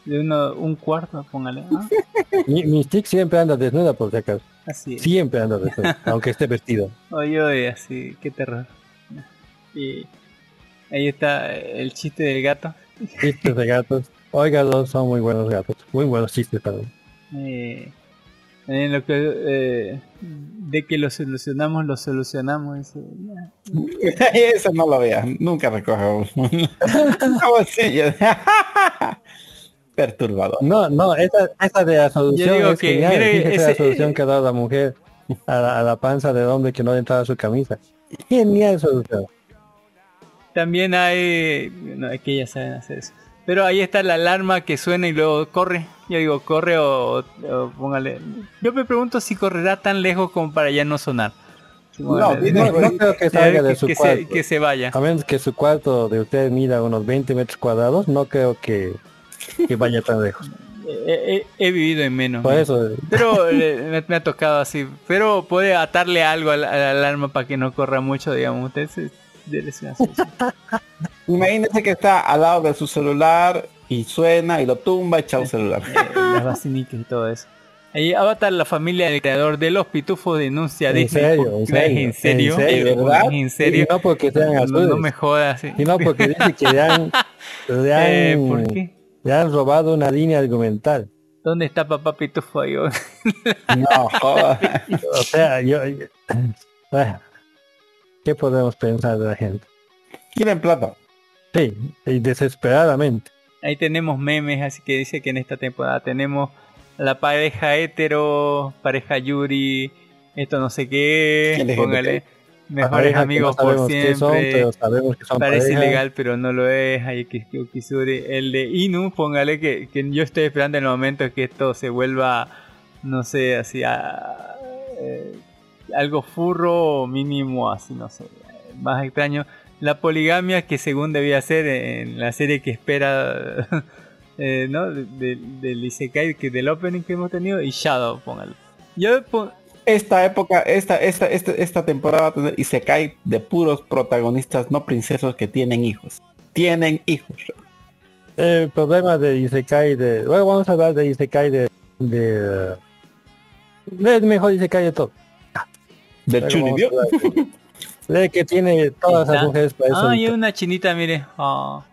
De uno, un cuarto, póngale. Ah, Mi- Mystic siempre anda desnuda por si acaso. así. Siempre anda desnuda, aunque esté vestido. Oye, oye, así, qué terror. Y ahí está el chiste del gato. Chistes de gatos. Óigalos, son muy buenos gatos. Muy buenos chistes también. Eh, en lo que eh, de que lo solucionamos, lo solucionamos. Eso no lo vean. Nunca recojo. ¿Cómo así? Perturbador. No, no, esa, esa de la solución digo es que, genial. mire, Fíjese ese- la solución que ha dado la mujer a la, a la panza del hombre que no entraba a su camisa. Genial solución. También hay, no, es que ya saben hacer eso. Pero ahí está la alarma que suena y luego corre. Yo digo, corre o, o póngale. Yo me pregunto si correrá tan lejos como para ya no sonar. No, No, no creo que Eh, salga de su que cuarto. se, que se vaya. A menos que su cuarto de usted mida unos 20 metros cuadrados, no creo que, que vaya tan lejos. He, he- he vivido en menos. Por eso, Pero eh, me, me ha tocado así. Pero puede atarle algo a la, a la alarma para que no corra mucho, digamos. Usted se. Imagínese que está al lado de su celular y suena y lo tumba y chao celular. Eh, las basiniques y todo eso. Ahí Avatar, la familia del creador de los pitufos, denuncia En Disney. serio, en serio, ¿En serio? en serio, ¿Es ¿verdad? ¿En serio? Y no porque sean No, azules. no me jodas. sí. Y no porque dice que han, Eh, ¿Por qué? Le han robado una línea argumental. ¿Dónde está papá pitufo? ahí? No, joda. O sea, yo... yo- bueno, ¿Qué podemos pensar de la gente? Quieren plata. Sí, y desesperadamente. Ahí tenemos memes, así que dice que en esta temporada tenemos la pareja hetero, pareja Yuri, esto no sé qué, póngale mejores amigos no por qué son, siempre. pero sabemos que son Parece pareja. ilegal, pero no lo es. Hay que Kisuri. El de Inu, póngale que, que yo estoy esperando el momento que esto se vuelva, no sé, así a, eh, algo furro o mínimo, así, no sé, más extraño. La poligamia que según debía ser en la serie que espera, eh, ¿no? De- de- Del Isekai, que del opening que hemos tenido, y Shadow, póngale. Yo Esta época, esta, esta, esta, esta temporada va a tener y se cae de puros protagonistas, no princesos que tienen hijos. Tienen hijos. El problema de Isekai de... Bueno, vamos a hablar de Isekai de... de del mejor Isekai de todo. Del Luego Chuni, vamos ¿vio? a hablar de- de que tiene todas las mujeres para eso. Ah, y hay una chinita, mire. ah,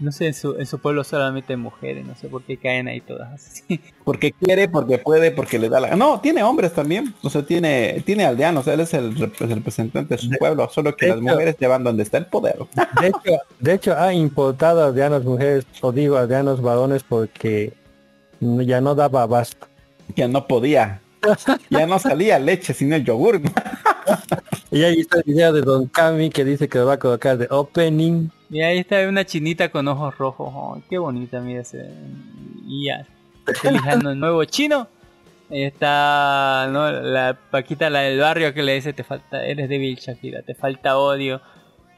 no sé, en su, en su pueblo solamente mujeres, no sé por qué caen ahí todas así. Porque quiere, porque puede, porque le da la... No, tiene hombres también. O sea, tiene, tiene aldeanos. Él es el, rep- el representante de su pueblo. Solo que de las hecho- mujeres llevan donde está el poder. De hecho, de hecho ha importado aldeanos mujeres, o digo aldeanos varones porque Ya no daba abasto. Ya no podía. Ya no salía leche sin el yogur. Y ahí está el video de Don Cami que dice que lo va a colocar de opening. Y ahí está una chinita con ojos rojos. Ay, qué bonita, mira ese. Y ya. El nuevo chino. Ahí está ¿no? la Paquita, la del barrio, que le dice, te falta, eres débil, Shakira, te falta odio.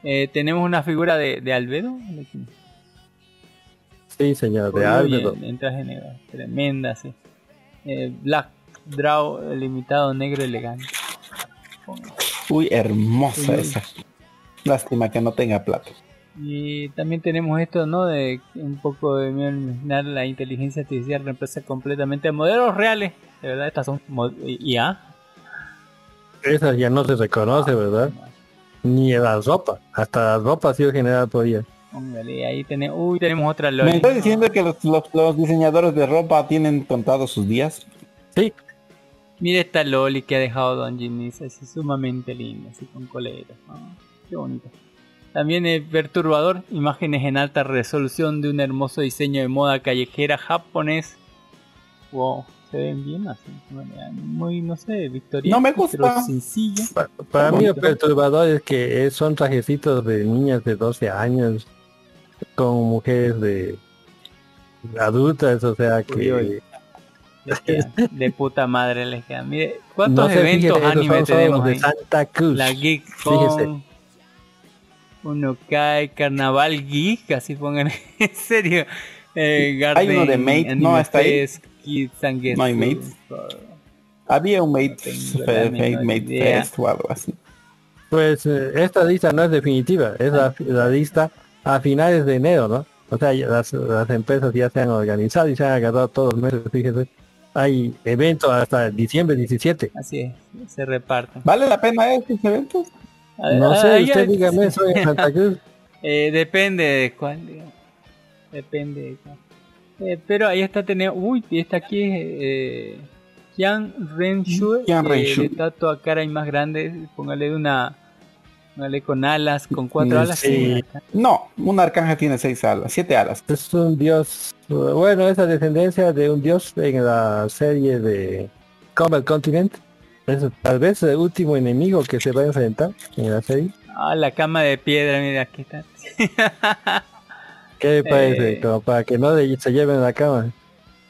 Eh, tenemos una figura de, de Albedo. Sí, señor, de Albedo. en traje negro. Tremenda, sí. Eh, Black Draw, limitado negro elegante. Uy, hermosa Uy. esa. Lástima que no tenga plata. Y también tenemos esto, ¿no? De un poco de imaginar la inteligencia artificial reemplaza completamente a modelos reales. De verdad, estas son IA. Esa ya no se reconoce, ¿verdad? Ni la ropa. Hasta la ropa ha sido generada por ella. Póngale, ahí tenemos, uy, tenemos otra ¿Me Loli. estás diciendo que los, los- los diseñadores de ropa tienen contados sus días? Sí, Mira esta Loli que ha dejado Don Ginis, así sumamente linda, así con coletas. Ah, qué bonito. También es perturbador, imágenes en alta resolución de un hermoso diseño de moda callejera japonés. Wow, se ven bien así, muy, no sé, victoriano. No me gusta. Pero sencillo. pa- para mí lo perturbador es que son trajecitos de niñas de 12 años con mujeres de adultas, o sea que uy. De puta madre les quedan. Mire, ¿cuántos no sé, eventos fíjese, anime tenemos de? Santa Cruz. La Geek. Con, Uno cae, Carnaval Geek, así pongan en serio. Eh, Garden, uno de Mate, ¿no? ¿Está ahí? Kids and Get No hay. Mate. Había un Mate, menor Mate idea. Fest o algo así. Pues eh, esta lista no es definitiva, es la, la lista a finales de enero, ¿no? O sea, ya las, las empresas ya se han organizado y se han agarrado todos los meses, fíjese. Hay eventos hasta diciembre 17. Así es, se reparten. ¿Vale la pena estos eventos? No Ah, sé, ah, usted ya- dígame, soy en Santa Cruz. Eh, depende de cuál, digamos. Depende de cuál. Eh, pero ahí está tener. Uy, esta aquí es. Eh, Qian Renshu. Eh, Renshu. cara y más grande. Póngale una. Póngale con alas, con cuatro alas. sí. No, un arcángel tiene seis alas, siete alas. Es un dios, bueno, esa descendencia de un dios en la serie de Combat Continent. Es tal vez el último enemigo que se va a enfrentar en la serie. Ah, la cama de piedra, mira, aquí está. ¿Qué le parece? Eh. Como para que no le- se lleven la cama.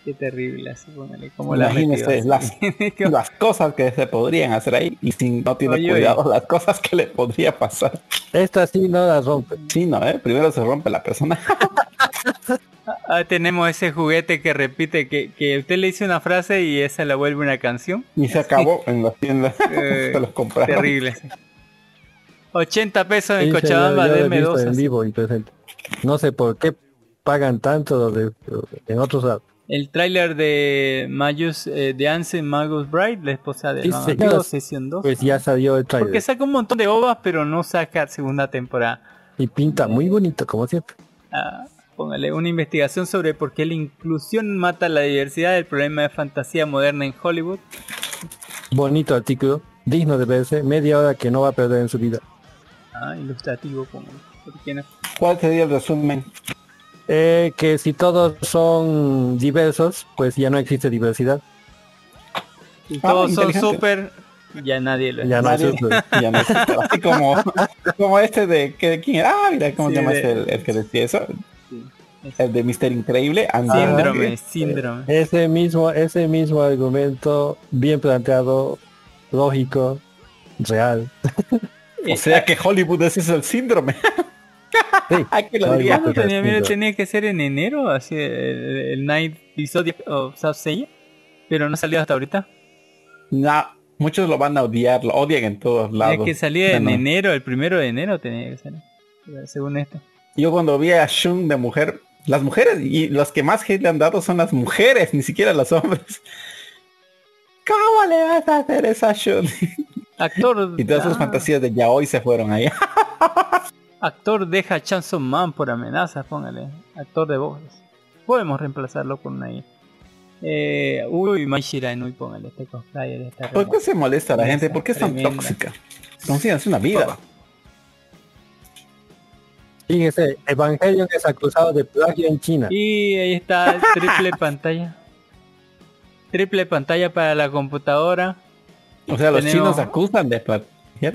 Qué terrible, así póngale. Como la Imagínese las, las cosas que se podrían hacer ahí y si no tiene Oye, cuidado las cosas que le podría pasar. Esta sí no la rompe. Sí, no, ¿eh? Primero se rompe la persona. Ah, tenemos ese juguete que repite que, que usted le dice una frase y esa la vuelve una canción. Y se acabó en las tiendas. Eh, se los compraron. Terrible. sí. 80 pesos en Sí, Cochabamba, visto dos. en vivo y presente. No sé por qué pagan tanto los de, en otros lados. El tráiler de Mayus eh, de Anse Magus Bride, la esposa de Sí, sesión 2. Pues ya salió el Porque trailer saca un montón de ovas, pero no saca segunda temporada. y pinta muy bonito como siempre. Ah, póngale una investigación sobre por qué la inclusión mata la diversidad, el problema de fantasía moderna en Hollywood. Bonito artículo, digno de verse, media hora que no va a perder en su vida. Ah, ilustrativo, póngale. ¿Por qué no? ¿Cuál sería el resumen? Eh, que si todos son diversos, pues ya no existe diversidad. Si Ah, todos son súper, ya nadie lo es. Ya no Nadie- existe. ya no es- así como, como este de que quién era? Ah, mira cómo Sí, se llama de- este, el, el que decía eso. El de Mister Increíble. Andy Síndrome, síndrome. Ese mismo, ese mismo argumento, bien planteado, lógico, real. O sea que Hollywood ese es el síndrome. Sí. Hay que lo Hollywood diría. ¿Cuándo Pues, tenía, mira, síndrome. tenía que ser en enero, así el, el night episodio of South Seiya, pero no salió hasta ahorita. No, muchos lo van a odiar, lo odian en todos lados. Tenía que salir en enero, el primero de enero tenía que salir, según esto. Yo cuando vi a Shun de mujer, las mujeres y los que más hate le han dado son las mujeres, ni siquiera los hombres. ¿Cómo le vas a hacer esa a Shun? Actor, Y todas sus ah, fantasías de yaoi se fueron allá. actor deja a Chanson Man por amenazas, póngale. Actor de voces. Podemos reemplazarlo con una I. Eh, uy, Mai Shiranui, póngale este cosplayer. Esta ¿Por qué se molesta la gente? ¿Por qué es tan Tremenda. tóxica? Consíganse una vida. Fíjese, Evangelion es acusado de plagio en China. Y ahí está el triple pantalla. triple pantalla para la computadora. O sea, los Tenemos- chinos acusan de plagiar.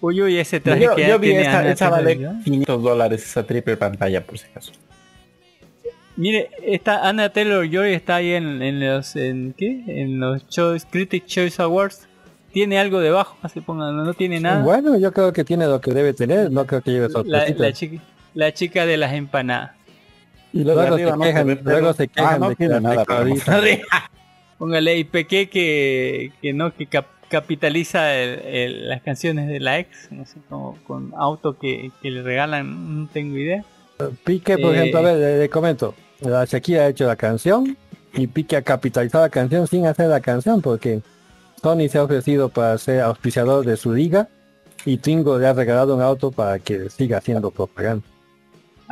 Uy, uy, ese traje Yo, que yo vi tiene esa, esa vale Taylor-Joy. 500 dólares esa triple pantalla por si acaso. Mire, esta Anna Taylor Joy está ahí en, en los en qué? En los Choice Critic Choice Awards. Tiene algo debajo, así pongan, no, no tiene nada. Bueno, yo creo que tiene lo que debe tener, no creo que lleve la, sorpresitas. la chica, la chica de las empanadas. Y luego, se no quejan, pero- luego se Ah, quejan no de que nada. Póngale y Peque que, que no, que cap- capitaliza el- el- las canciones de la ex, no sé, como con auto que, que le regalan, no tengo idea. Pique, por Eh, ejemplo, a ver, le, le comento. La Shakira ha hecho la canción y Pique ha capitalizado la canción sin hacer la canción porque Sony se ha ofrecido para ser auspiciador de su liga y Twingo le ha regalado un auto para que siga haciendo propaganda.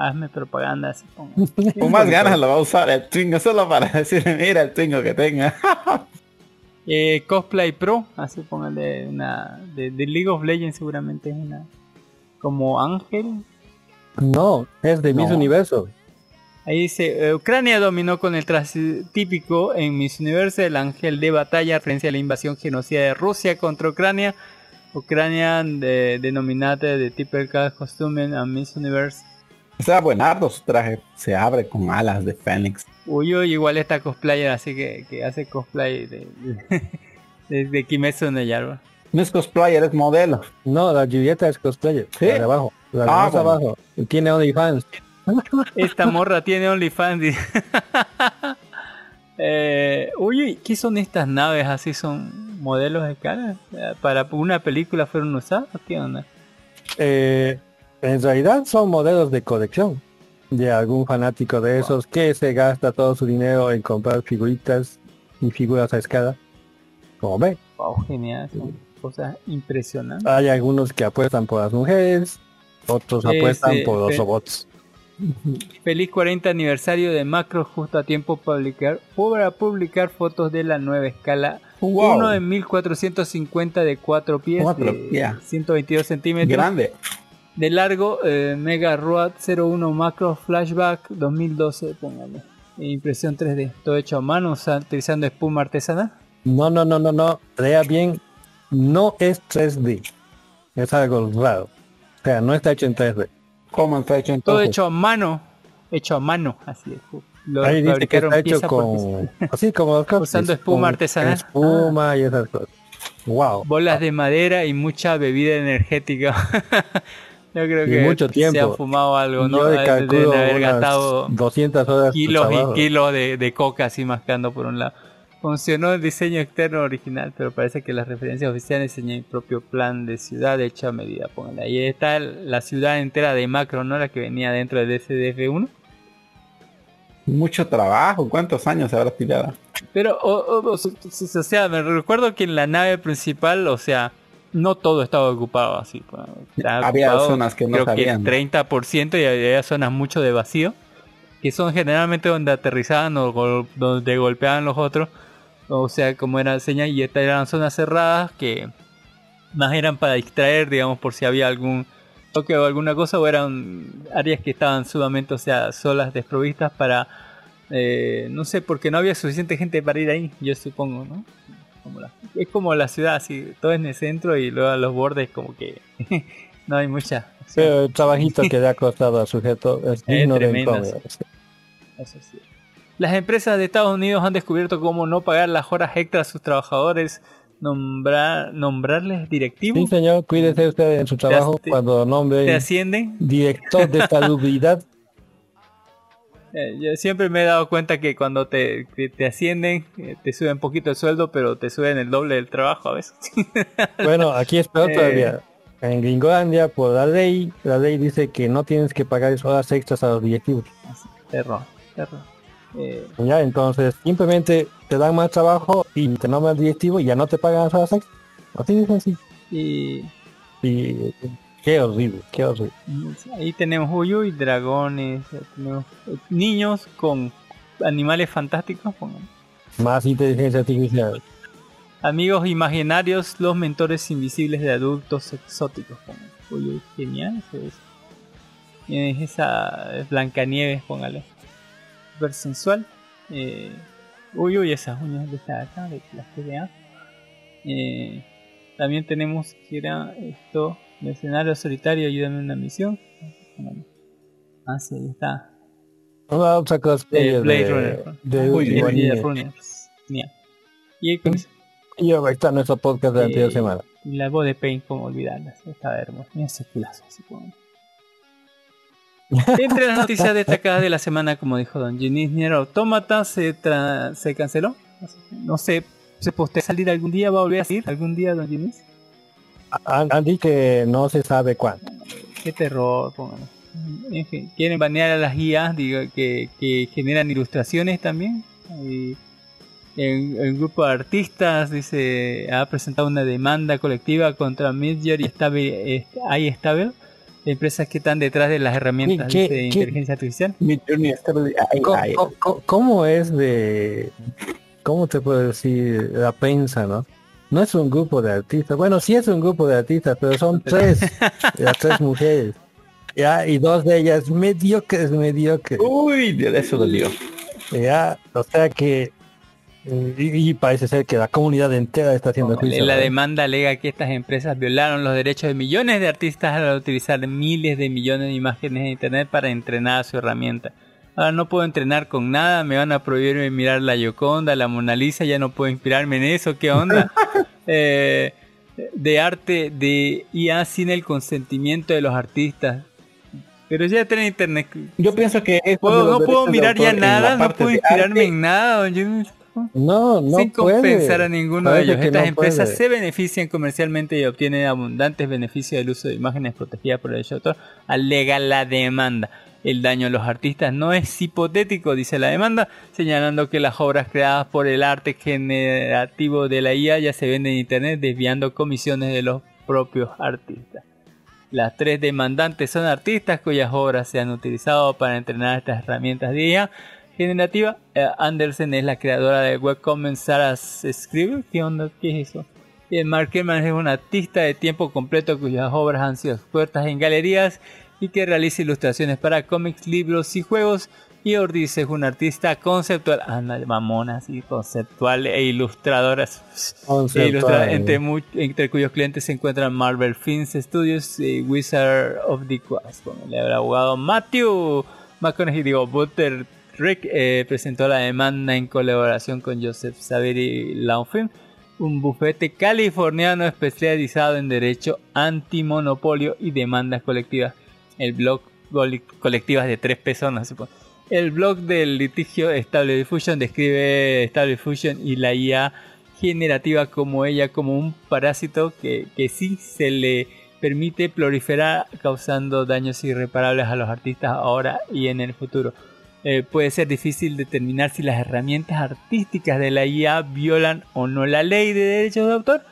Hazme propaganda, así pongo. Con más ganas lo va a usar el Twingo solo para decirle, mira el Twingo que tenga. Eh, Cosplay Pro, así póngale una de, de League of Legends seguramente es una como Ángel. No, es de Miss. Universo. Ahí dice, eh, Ucrania dominó con el traje típico en Miss Universe el ángel de batalla, referencia a la invasión genocida de Rusia contra Ucrania. Ucrania de, denominada de typical costume a Miss Universe. O sea, buenardo su traje. Se abre con alas de Fénix. Uy, uy, igual está cosplayer, así que, que hace cosplay de, de, de Kimetsu no Yaiba. No es cosplayer, es modelo. No, la Julieta es cosplayer. ¿Sí? La de abajo. La de Ah, más bueno. abajo. Tiene OnlyFans. Esta morra tiene OnlyFans. eh, uy, ¿qué son estas naves así? ¿Son modelos de cara? Eh, ¿Para una película fueron usadas? ¿Qué onda? Eh, en realidad son modelos de colección de algún fanático de esos que se gasta todo su dinero en comprar figuritas y figuras a escala. Como ve, Wow, genial. Son cosas impresionantes. hay algunos que apuestan por las mujeres, otros apuestan por los robots. Feliz 40 aniversario de Macro, justo a tiempo publicar, para publicar fotos de la nueva escala. Wow. Uno en 1450 de 4 pies, Cuatro, de ya. 122 centímetros. Grande. De largo, eh, Mega Road 01 Macro Flashback 2012, póngale. Impresión 3D, todo hecho a mano, utilizando espuma artesanal. No, no, no, no, no. Lea bien, no es 3D. Es algo raro. O sea, no está hecho en 3D. ¿Cómo está hecho Todo entonces? hecho a mano, hecho a mano, así es. Lo Ahí dice que fabricaron está hecho con... Así como Usando espuma con artesanal. Espuma y esas cosas. Wow. bolas de madera y mucha bebida energética. Yo creo Y que mucho se tiempo. han fumado algo, ¿no? Yo calculo haber gastado 200 horas kilos y kilos de, de coca así mascando por un lado. Funcionó el diseño externo original, pero parece que las referencias oficiales enseñan el propio plan de ciudad hecho a medida. Póngale. Ahí está la ciudad entera de Macro, ¿no? La que venía dentro del SDF1. Mucho trabajo. ¿Cuántos años se habrá tirado? Pero, o, o- o- o- o sea, me recuerdo que en la nave principal, o sea, no todo estaba ocupado así. pues, estaba Había ocupado, zonas que no creo sabían. que 30% y había zonas mucho de vacío, que son generalmente donde aterrizaban o gol- donde golpeaban los otros. O sea, como era señal, y estas eran zonas cerradas que más eran para distraer, digamos, por si había algún toque o alguna cosa, o eran áreas que estaban sumamente, o sea, solas, desprovistas para, eh, no sé, porque no había suficiente gente para ir ahí, yo supongo, ¿no? Como la- es como la ciudad, así, todo en el centro y luego a los bordes como que no hay mucha. Pero el trabajito que le ha costado al sujeto es digno de tremendo, encomienda. Eso sí. Las empresas de Estados Unidos han descubierto cómo no pagar las horas extras a sus trabajadores, nombrar, nombrarles Sí, directivos, señor, cuídese usted en su trabajo te- cuando te nombre ascienden. director de salubridad. Eh, yo siempre me he dado cuenta que cuando te, te ascienden, eh, te suben poquito el sueldo, pero te suben el doble del trabajo a veces. Bueno, aquí es peor Eh. todavía. En Gringolandia, por la ley, la ley dice que no tienes que pagar horas extras a los directivos. Terror, terror. Eh, Ya, entonces simplemente te dan más trabajo y te nombran directivo y ya no te pagan las horas extras. Así de sencillo. y Y qué horrible, qué horrible. ahí tenemos Uyu y dragones, tenemos niños con animales fantásticos, pongan. Más inteligencia artificial. amigos imaginarios, los mentores invisibles de adultos exóticos. pongan. Uyu, genial. es. Tienes esa Blancanieves, póngale. Super sensual. Eh, Uy, uy, esas uñas de esta acá, de las que vean. Eh, también tenemos que era esto, escenario solitario, ayúdame en una misión. Ah, sí, ahí está. Una otra cosplayer De Blade de, Runner. de Muy bien, Ultima y de. Genial. Y eso, Y ahí está nuestro podcast de la anterior Eh, semana. y la voz de Pain, como olvidarlas. Estaba hermosa. Mira ese culazo, así como- Entre las noticias destacadas de la semana, como dijo Don Nier Automata se, tra- se canceló. No sé, ¿se postea salir algún día? ¿Va a volver a salir algún día, Don Ginis? Han, han dicho que no se sabe cuándo. Qué terror. En fin, quieren banear a las guías digo, que, que generan ilustraciones también. Y el, el grupo de artistas dice ha presentado una demanda colectiva contra Midjourney y Stable, iStable, empresas que están detrás de las herramientas ¿Qué- de qué- inteligencia artificial. Mi Journey está- ay, ¿Cómo, ay, cómo- cómo es de... ¿Cómo te puedo decir la prensa, no? No es un grupo de artistas. Bueno, sí es un grupo de artistas, pero son tres. las tres mujeres. Ya, y dos de ellas mediocres, mediocres. Uy, Dios, eso dolió. Ya, o sea que... Y, y parece ser que la comunidad entera está haciendo juicio. La demanda alega que estas empresas violaron los derechos de millones de artistas al utilizar miles de millones de imágenes de internet para entrenar su herramienta. Ahora no puedo entrenar con nada, me van a prohibir mirar la Yoconda, la Mona Lisa, ya no puedo inspirarme en eso, ¿qué onda? Eh, de arte de IA sin el consentimiento de los artistas. Pero ya tienen internet. Yo pienso que es Puedo- no puedo mirar ya en nada, no puedo inspirarme en nada. yo- No, no sin puede. compensar a ninguno de ellos. Estas no empresas puede. se benefician comercialmente y obtienen abundantes beneficios del uso de imágenes protegidas por el derecho de autor, alega la demanda. El daño a los artistas no es hipotético, dice la demanda, señalando que las obras creadas por el arte generativo de la IA ya se venden en internet desviando comisiones de los propios artistas. Las tres demandantes son artistas cuyas obras se han utilizado para entrenar estas herramientas de IA generativa. Eh, Andersen es la creadora de webcomic Sarah's Scribble. ¿Qué onda? ¿Qué es eso? Y el Mark Kerman es un artista de tiempo completo cuyas obras han sido expuestas en galerías y que realiza ilustraciones para cómics, libros y juegos. Y Ordiz es un artista conceptual, anda, mamona, así, conceptual e ilustradoras. Conceptual. E ilustra- entre, entre cuyos clientes se encuentran Marvel Films Studios y Wizard of the Coast. Con el abogado Matthew McConaughey, digo, Butter Rick eh, presentó la demanda en colaboración con Joseph Savary Laufin, un bufete californiano especializado en derecho antimonopolio y demandas colectivas. El blog colectivas de tres personas. El blog del litigio Stable Diffusion describe Stable Diffusion y la IA generativa como ella como un parásito que, que sí se le permite proliferar causando daños irreparables a los artistas ahora y en el futuro. Eh, puede ser difícil determinar si las herramientas artísticas de la IA violan o no la ley de derechos de autor.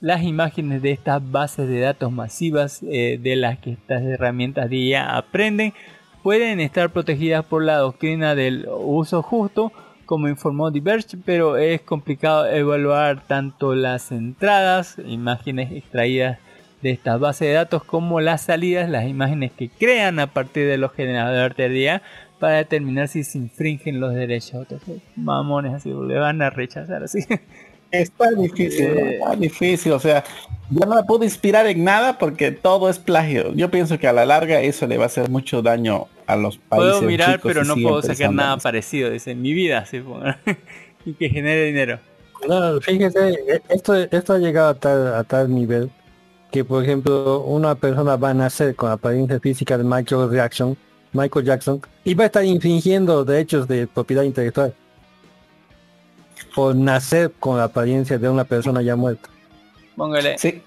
Las imágenes de estas bases de datos masivas eh, de las que estas herramientas de IA aprenden pueden estar protegidas por la doctrina del uso justo, como informó Diverge, pero es complicado evaluar tanto las entradas, imágenes extraídas de estas bases de datos, como las salidas, las imágenes que crean a partir de los generadores de IA, para determinar si se infringen los derechos. Entonces, mamones así, le van a rechazar así. Está difícil, Eh. está difícil, o sea, yo no me puedo inspirar en nada porque todo es plagio. Yo pienso que a la larga eso le va a hacer mucho daño a los países. Puedo mirar, chicos pero no puedo sacar nada eso. parecido, dice, en mi vida, así, y que genere dinero. No, fíjese, e- esto, esto ha llegado a tal, a tal nivel que, por ejemplo, una persona va a nacer con la apariencia física de Michael Jackson, Michael Jackson, y va a estar infringiendo derechos de propiedad intelectual por nacer con la apariencia de una persona ya muerta. Póngale. Sí,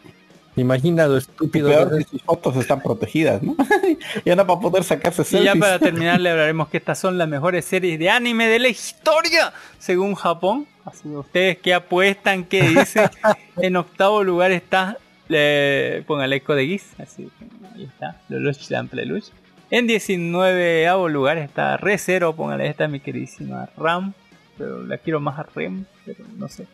Imagina lo estúpido peor que es. sus fotos están protegidas, ¿no? ya no va a poder sacarse Y ya selfies. para terminar le hablaremos que estas son las mejores series de anime de la historia, según Japón. Así que ustedes que apuestan, que dicen. en octavo lugar está, eh, póngale eco de Geese, así ahí está, Lelouch Sample Lelouch. En 19 lugar está Re Zero, póngale esta mi queridísima Ram, pero la quiero más a Rem, pero no sé.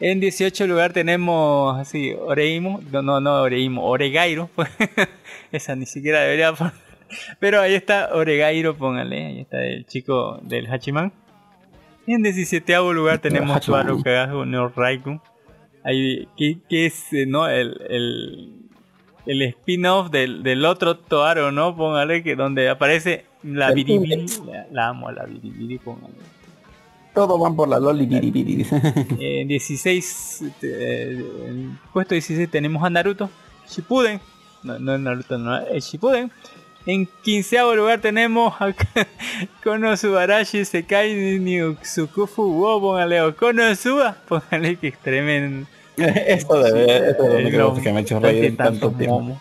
En 18 lugar tenemos así Oreimo, no, no, no Oreimo, Oregairo, esa ni siquiera debería poner. Pero ahí está Oregairo, póngale, ahí está el chico del Hachiman. En 17 lugar tenemos. Baru Kagaku no Raiku. Ahí, que, que es eh, ¿no? el, el, el spin-off del, del otro Toaro, ¿no? Póngale que donde aparece la Biribiri. La, la amo a la Biribiri, póngale. Todos van por la Loli Biribiri. En 16, eh, en puesto 16 tenemos a Naruto, Shippuden, no, no es Naruto, no, es Shippuden. En 15 lugar tenemos a Konosubarashi Sekai Niutsukufu Wo, póngale, o Konosuba, póngale que es tremendo. Eh, lo no, que me ha hecho reír en tanto tiempo.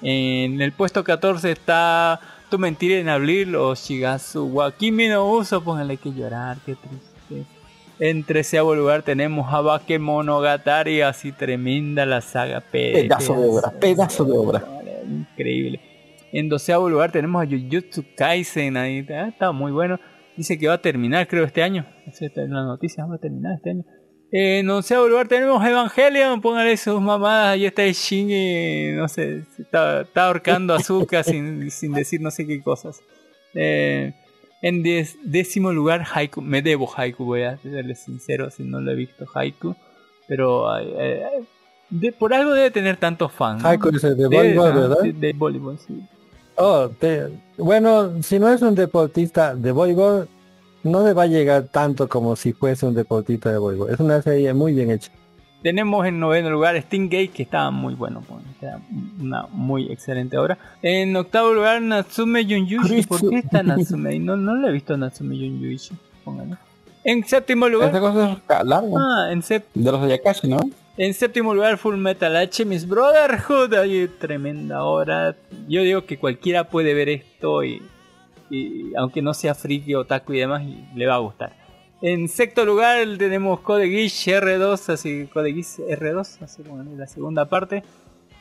En el puesto 14 está Tu mentira en abril o Shigatsu wa Kimi no Uso, póngale que llorar, qué triste. En treceavo lugar tenemos a Bakemonogatari, así tremenda la saga. pe- Pedazo de obra, pedazo de obra. Increíble. En doceavo lugar tenemos a Jujutsu Kaisen, ahí ah, está muy bueno. Dice que va a terminar, creo, este año. Esa en la noticia, va a terminar este año. En onceavo lugar tenemos Evangelion, póngale sus mamadas, ahí está el Shinji, no sé, se está, está ahorcando a Azuka sin, sin decir no sé qué cosas. Eh, en diez- décimo lugar, Haiku, me debo Haiku, voy a serle sincero, si no lo he visto Haiku, pero eh, eh, de- por algo debe tener tantos fans. ¿no? Haiku dice de voleibol, ¿verdad? sí, De, voleibol, sí. Oh, te- bueno, si no es un deportista de voleibol, no le va a llegar tanto como si fuese un deportista de voleibol. Es una serie muy bien hecha. Tenemos en noveno lugar Stingate, que estaba muy bueno, pues, era una muy excelente obra. En octavo lugar Natsume Yunyuichi. ¿Por qué está Natsume? No, no lo he visto Natsume Yunyuichi. Póngale. En séptimo Esa lugar. cosa es larga. Ah, en, sép- De los Ayakashi, ¿no? en séptimo lugar Full Metal Alchemist Brotherhood. Ay, tremenda obra. Yo digo que cualquiera puede ver esto y, y aunque no sea friki, otaku y demás, le va a gustar. En sexto lugar tenemos Code Geass R2, así Code Geass R2, así como en la segunda parte.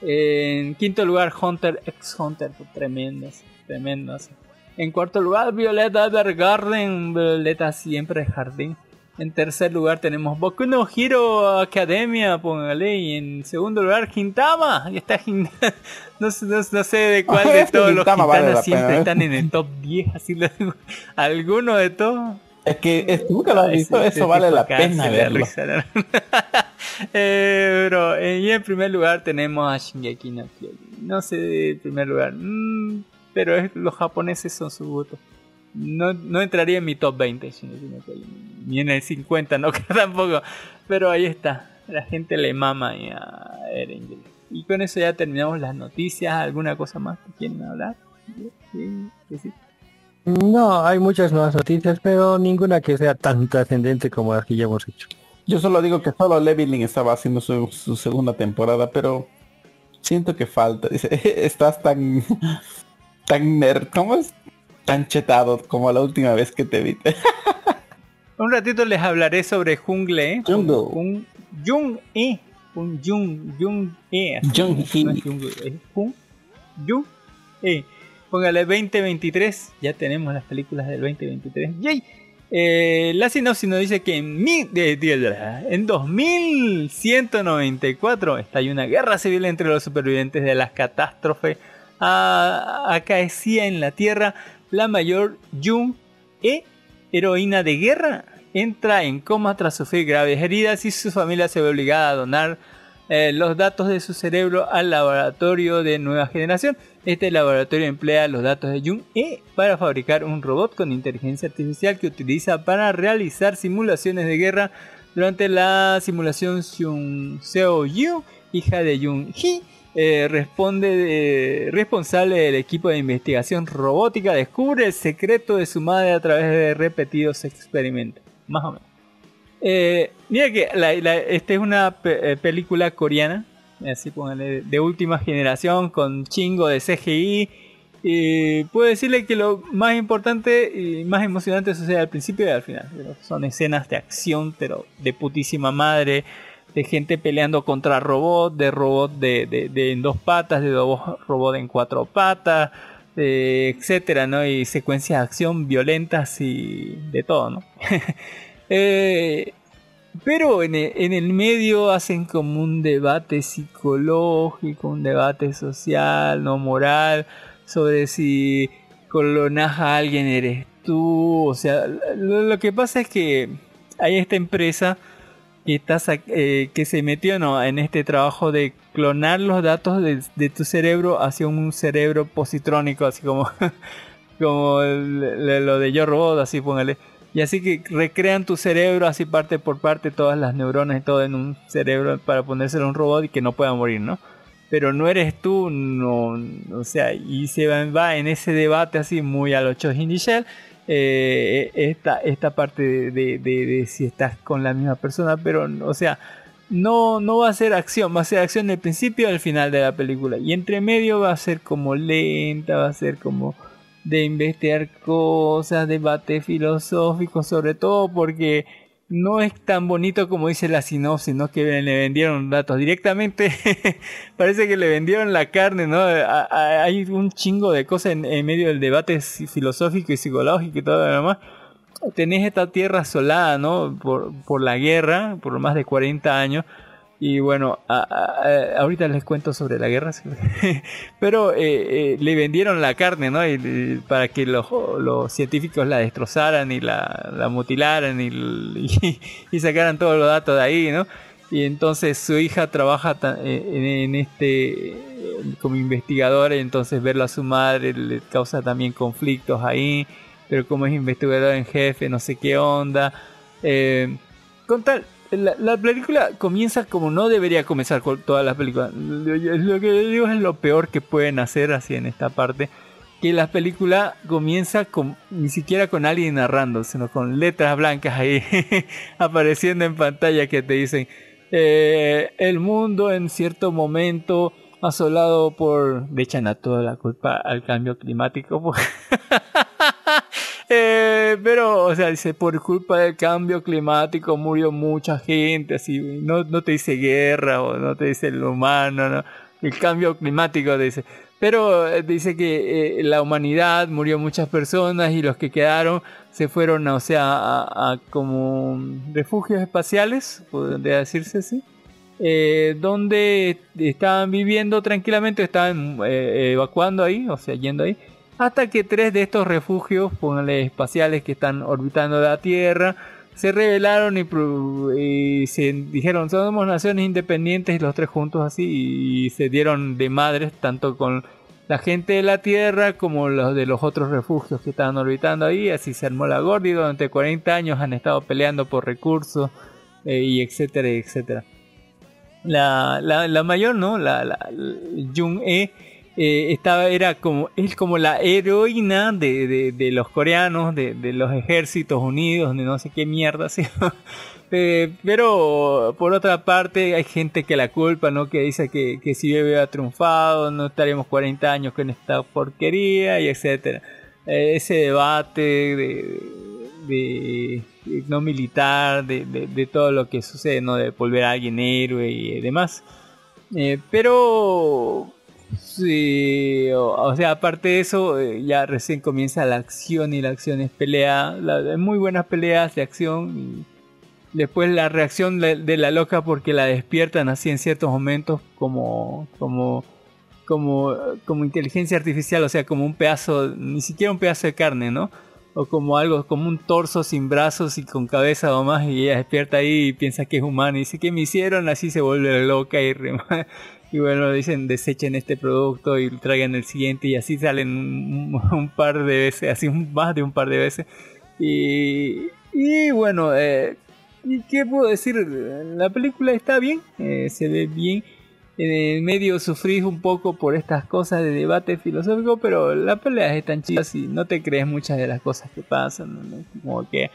En quinto lugar Hunter x Hunter, tremendas, tremendas. En cuarto lugar Violeta Evergarden, Violeta siempre jardín. En tercer lugar tenemos Boku no Hero Academia, póngale. Y en segundo lugar Gintama. Y está no, sé- no- no sé de cuál de todos los Gintama vale siempre pena, ¿eh? están en el top 10. Así lo digo. Alguno de todos. Es que es, nunca lo has visto, eso sí, vale la pena verlo. Eh, pero, eh, y en primer lugar tenemos a Shingeki no Kyojin. No sé de primer lugar, mm, pero es- los japoneses son su gusto. No, no entraría en mi top 20 Shingeki no Kyojin, ni en el 50, no creo tampoco. Pero ahí está, la gente le mama a Eren. Y con eso ya terminamos las noticias. ¿Alguna cosa más que quieren hablar? Sí, que sí. No, hay muchas nuevas noticias, pero ninguna que sea tan trascendente como las que ya hemos hecho. Yo solo digo que solo Leveling estaba haciendo su, su segunda temporada, pero siento que falta. Dice, estás tan tan nerd, ¿cómo es? Tan chetado como la última vez que te vi. Un ratito les hablaré sobre Jungle, ¿eh? Jungle. Un Jung E. Un Jung, Jung E. Jung es Jung, Jung E. Póngale 2023. Ya tenemos las películas del 2023. ¡Yay! Eh, la sinopsis nos dice que en, mi- de- de- en 2194 estalló una guerra civil entre los supervivientes de las catástrofes a- acaecía en la Tierra. La mayor Jung E, heroína de guerra, entra en coma tras sufrir graves heridas y su familia se ve obligada a donar eh, los datos de su cerebro al laboratorio de nueva generación. Este laboratorio emplea los datos de Jung E para fabricar un robot con inteligencia artificial que utiliza para realizar simulaciones de guerra. Durante la simulación, Seo Yu, hija de Jung Hee, eh, responde de- responsable del equipo de investigación robótica, descubre el secreto de su madre a través de repetidos experimentos. Más o menos. Eh, mira que esta es una pe- eh, película coreana, así póngale, de última generación, con chingo de CGI. Y puedo decirle que lo más importante y más emocionante sucede al principio y al final. Son escenas de acción, pero de putísima madre, de gente peleando contra robots, de robot de, de- en dos patas, de robot, robot en cuatro patas, de etcétera, ¿no? Y secuencias de acción violentas y de todo, ¿no? Eh, pero en el, en el medio hacen como un debate psicológico, un debate social, no moral, sobre si clonas a alguien eres tú. O sea, lo que pasa es que hay esta empresa que, está, sac- eh, que se metió ¿no? en este trabajo de clonar los datos de, de tu cerebro hacia un cerebro positrónico, así como, como el- lo de Yo Robot, así póngale. Y así que recrean tu cerebro así parte por parte, todas las neuronas y todo en un cerebro para ponérselo a un robot y que no pueda morir, ¿no? Pero no eres tú, no, o sea, y se va, en ese debate así muy a los Hindi Shell, eh, esta, esta parte de, si estás con la misma persona, pero, o sea, no, no va a ser acción, va a ser acción del principio al final de la película. Y entre medio va a ser como lenta, va a ser como de investigar cosas, debate filosófico, sobre todo porque no es tan bonito como dice la sinopsis, ¿no? Que le vendieron datos directamente. Parece que le vendieron la carne, ¿no? Hay un chingo de cosas en, medio del debate filosófico y psicológico y todo lo demás. Tenés esta tierra asolada, ¿no? Por, por la guerra, por más de 40 años. Y bueno, a- a- ahorita les cuento sobre la guerra, pero eh, eh, le vendieron la carne, ¿no? Y- y para que los, los científicos la destrozaran y la, la mutilaran y, y, y sacaran todos los datos de ahí, ¿no? Y entonces su hija trabaja en, en este como investigadora y entonces verlo a su madre le causa también conflictos ahí, pero como es investigador en jefe, no sé qué onda. Eh, con tal, la, la película comienza como no debería comenzar con todas las películas. Lo, que digo es lo peor que pueden hacer así en esta parte. Que la película comienza con ni siquiera con alguien narrando, sino con letras blancas ahí apareciendo en pantalla que te dicen eh, el mundo en cierto momento asolado por le echan a toda la culpa al cambio climático pues. Eh, pero, o sea, dice, por culpa del cambio climático murió mucha gente, así, no, no te dice guerra o no te dice el humano, no, el cambio climático dice. Pero eh, dice que eh, la humanidad murió muchas personas y los que quedaron se fueron, o sea, a, como refugios espaciales, podría decirse así. eh, donde estaban viviendo tranquilamente, estaban evacuando ahí, o sea, yendo ahí, hasta que tres de estos refugios, póngale espaciales que están orbitando la Tierra, se rebelaron y, y se dijeron somos naciones independientes y los tres juntos así y se dieron de madres tanto con la gente de la Tierra como los de los otros refugios que estaban orbitando ahí, así se armó la Gordi, durante 40 años han estado peleando por recursos eh, y etcétera, y etcétera. La, la, la mayor, ¿no? La, la, Jung E eh, estaba, era como, es como la heroína de, de, de los coreanos, de, de los ejércitos unidos, de no sé qué mierda, ¿sí? Eh, pero por otra parte hay gente que la culpa, ¿no? Que dice que, que si hubiera triunfado no estaríamos 40 años con esta porquería y etcétera. Eh, ese debate de, no militar, de todo lo que sucede, ¿no? De volver a alguien héroe y demás. Eh, pero sí, o, sea, aparte de eso, eh, ya recién comienza la acción y la acción es pelea, la- muy buenas peleas de acción. Y después la reacción de, la loca porque la despiertan así en ciertos momentos como como como como inteligencia artificial, o sea, como un pedazo, ni siquiera un pedazo de carne, ¿no? O como algo, como un torso sin brazos y con cabeza o más, y ella despierta ahí y piensa que es humano, y dice que me hicieron, así se vuelve loca y, rema- y bueno, dicen desechen este producto y traigan el siguiente, y así salen un, un par de veces, así más de un par de veces. Y, y bueno, eh, ¿y qué puedo decir? La película está bien, eh, se ve bien. En el medio sufrís un poco por estas cosas de debate filosófico, pero la pelea es tan chida y no te crees muchas de las cosas que pasan. ¿no? Como que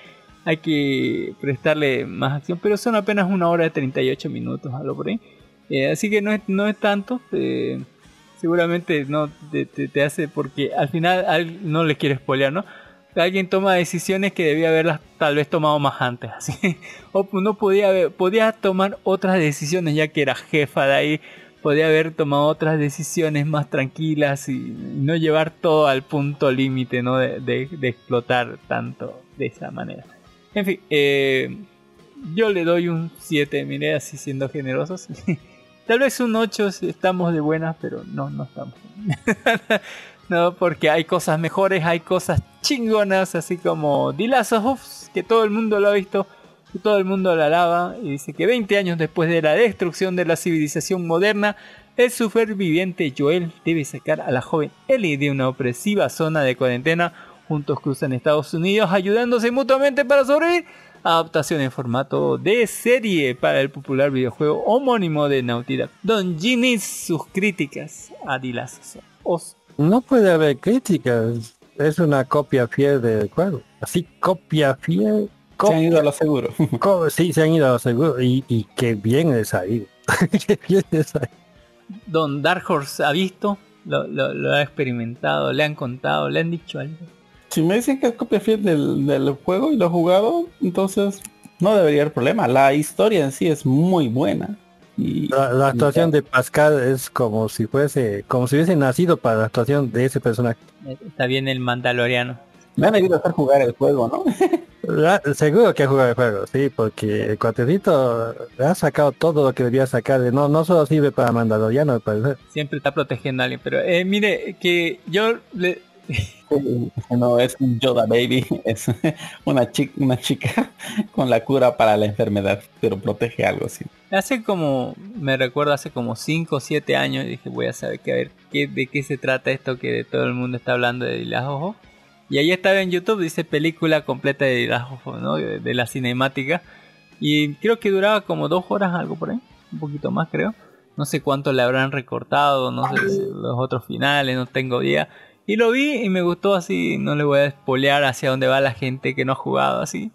hay que prestarle más acción, pero son apenas una hora de 38 minutos, algo por ahí. Eh, así que no es, no es tanto. eh, seguramente no te, hace porque al final al- no le quiero spoilear, ¿no? Alguien toma decisiones que debía haberlas tal vez tomado más antes, así. O no podía haber, podía tomar otras decisiones ya que era jefa de ahí. Podía haber tomado otras decisiones más tranquilas y no llevar todo al punto límite, ¿no? De, explotar tanto de esa manera. En fin, eh, yo le doy un 7, miré así siendo generosos. Tal vez un 8 si estamos de buenas, pero no, no estamos. no, porque hay cosas mejores, hay cosas chingonas, así como The que todo el mundo lo ha visto, que todo el mundo la alaba, y dice que 20 años después de la destrucción de la civilización moderna, el superviviente Joel debe sacar a la joven Ellie de una opresiva zona de cuarentena. Juntos cruzan Estados Unidos ayudándose mutuamente para sobrevivir. Adaptación en formato de serie para el popular videojuego homónimo de Naughty Dog. Don Ginny, sus críticas a Us. No puede haber críticas. Es una copia fiel del juego. Así, copia fiel. Se han ido a lo seguro. Co- sí, se han ido a lo seguro. Y, y qué bien es ahí. qué bien es ahí. Don Dark Horse ha visto, lo, lo- lo ha experimentado, le han contado, le han dicho algo. Si me dicen que es copia fiel del, del juego y lo he jugado, entonces no debería haber problema. La historia en sí es muy buena. Y La, la actuación de Pascal es como si fuese, como si hubiese nacido para la actuación de ese personaje. Está bien el Mandaloriano. me han debido hacer jugar el juego, ¿no? La- seguro que ha jugado el juego, sí, porque el cuaterito ha sacado todo lo que debía sacar. No, no solo sirve para Mandaloriano, al parecer. Siempre está protegiendo a alguien. Pero eh, mire, que yo le, No es un Yoda Baby, es una chica, una chica con la cura para la enfermedad, pero protege algo así. Hace como, me recuerdo hace como 5 o 7 años, dije voy a saber que a ver qué, de qué se trata esto que de todo el mundo está hablando de las ojos. Y ahí estaba en YouTube, dice película completa de las ojos, ¿no? De, de la cinemática. Y creo que duraba como dos horas, algo por ahí, un poquito más creo. No sé cuánto le habrán recortado, no sé los otros finales, no tengo idea. Y lo vi y me gustó así, no le voy a spoilear hacia dónde va la gente que no ha jugado así.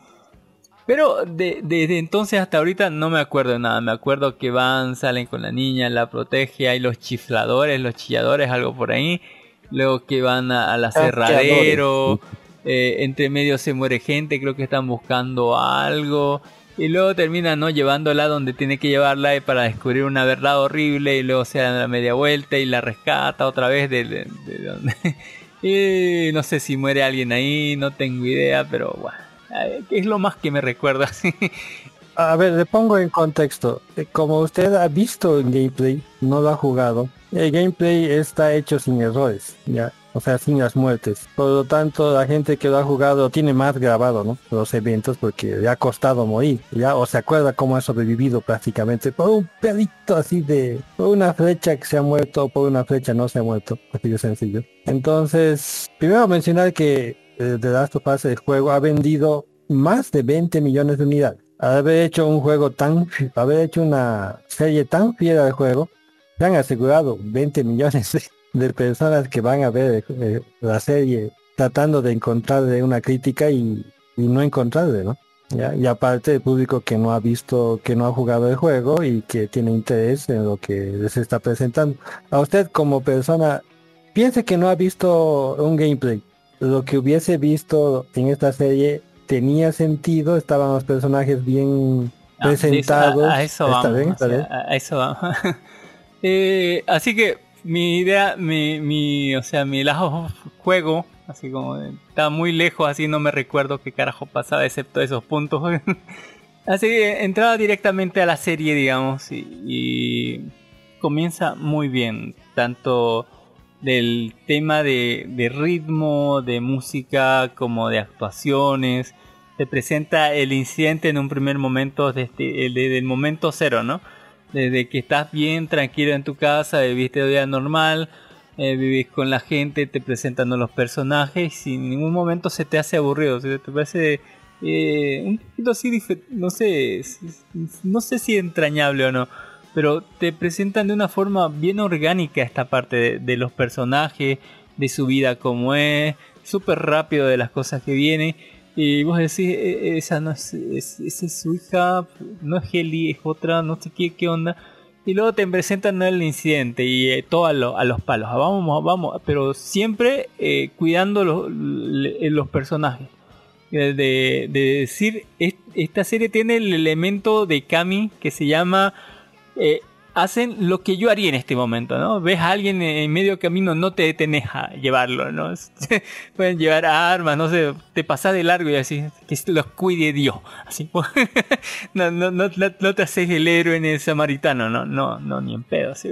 Pero de- desde entonces hasta ahorita no me acuerdo de nada. Me acuerdo que van, salen con la niña, la protege, hay los chifladores, los chilladores, algo por ahí. Luego que van a- al aserradero. eh, entre medio se muere gente, creo que están buscando algo. Y luego terminan ¿no? llevándola donde tiene que llevarla para descubrir una verdad horrible. Y luego se da la media vuelta y la rescata otra vez de, de- de donde. y no sé si muere alguien ahí, no tengo idea, pero bueno. Es lo más que me recuerda. A ver, le pongo en contexto. Eh, Como usted ha visto el gameplay, no lo ha jugado, el gameplay está hecho sin errores, ya. O sea, sin las muertes. Por lo tanto, la gente que lo ha jugado tiene más grabado, ¿no? Los eventos porque le ha costado morir, ya. O se acuerda cómo ha sobrevivido prácticamente por un pelito así de... Por una flecha que se ha muerto o por una flecha no se ha muerto. Así de sencillo. Entonces, primero mencionar que eh, The Last of Us, el juego, ha vendido más de 20 millones de unidades. Al haber hecho un juego tan, haber hecho una serie tan fiel al juego, se han asegurado 20 millones de, de personas que van a ver eh, la serie tratando de encontrarle una crítica y, y no encontrarle, ¿no? ¿Ya? Y aparte el público que no ha visto, que no ha jugado el juego y que tiene interés en lo que les está presentando. A usted como persona, piense que no ha visto un gameplay. Lo que hubiese visto en esta serie tenía sentido, estaban los personajes bien presentados. Eso vamos. a eso vamos. Eh, así que mi idea, mi, mi, o sea, mi lajo juego, así como está muy lejos, así no me recuerdo qué carajo pasaba, excepto esos puntos. así entraba directamente a la serie, digamos, y, comienza muy bien, tanto del tema de, de ritmo, de música, como de actuaciones. Te presenta el incidente en un primer momento, desde, desde el momento cero, ¿no? Desde que estás bien, tranquilo en tu casa, viviste de día normal, eh, vivís con la gente, te presentan los personajes y en ningún momento se te hace aburrido, se te parece eh, un poquito así, no sé, no sé si entrañable o no, pero te presentan de una forma bien orgánica esta parte de, de los personajes, de su vida como es, súper rápido de las cosas que vienen. Y vos decís, "Eh, esa no es, es- esa es su hija, no es Heli, es otra, no sé qué, qué onda. Y luego te presentan el incidente y eh, todo a, lo- a los palos. Ah, Vamos, vamos, pero siempre eh, cuidando los, le- los personajes. Eh, De, de decir, es- esta serie tiene el elemento de Kami que se llama eh, hacen lo que yo haría en este momento, ¿no? Ves a alguien en medio camino, no te detenés a llevarlo, ¿no? Pueden llevar armas, no sé, te pasás de largo y así, que los cuide Dios, así. no, no, no, no te haces el héroe en el samaritano, no, no, no, ni en pedo, así.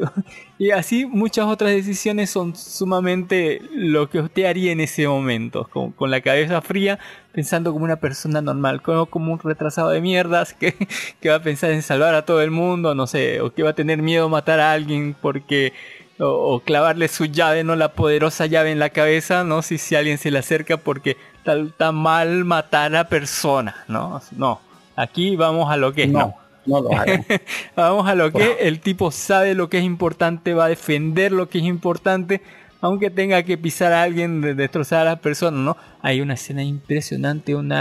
Y así muchas otras decisiones son sumamente lo que usted haría en ese momento, con, con la cabeza fría, pensando como una persona normal, como, como un retrasado de mierdas que, que va a pensar en salvar a todo el mundo, no sé, o que va a tener miedo a matar a alguien porque o, clavarle su llave, no la poderosa llave en la cabeza, no si, si alguien se le acerca porque está mal matar a personas, no, no, aquí vamos a lo que es, no. No lo hagan. vamos a lo que el tipo sabe lo que es importante, va a defender lo que es importante, aunque tenga que pisar a alguien, de destrozar a las personas, ¿no? Hay una escena impresionante, un,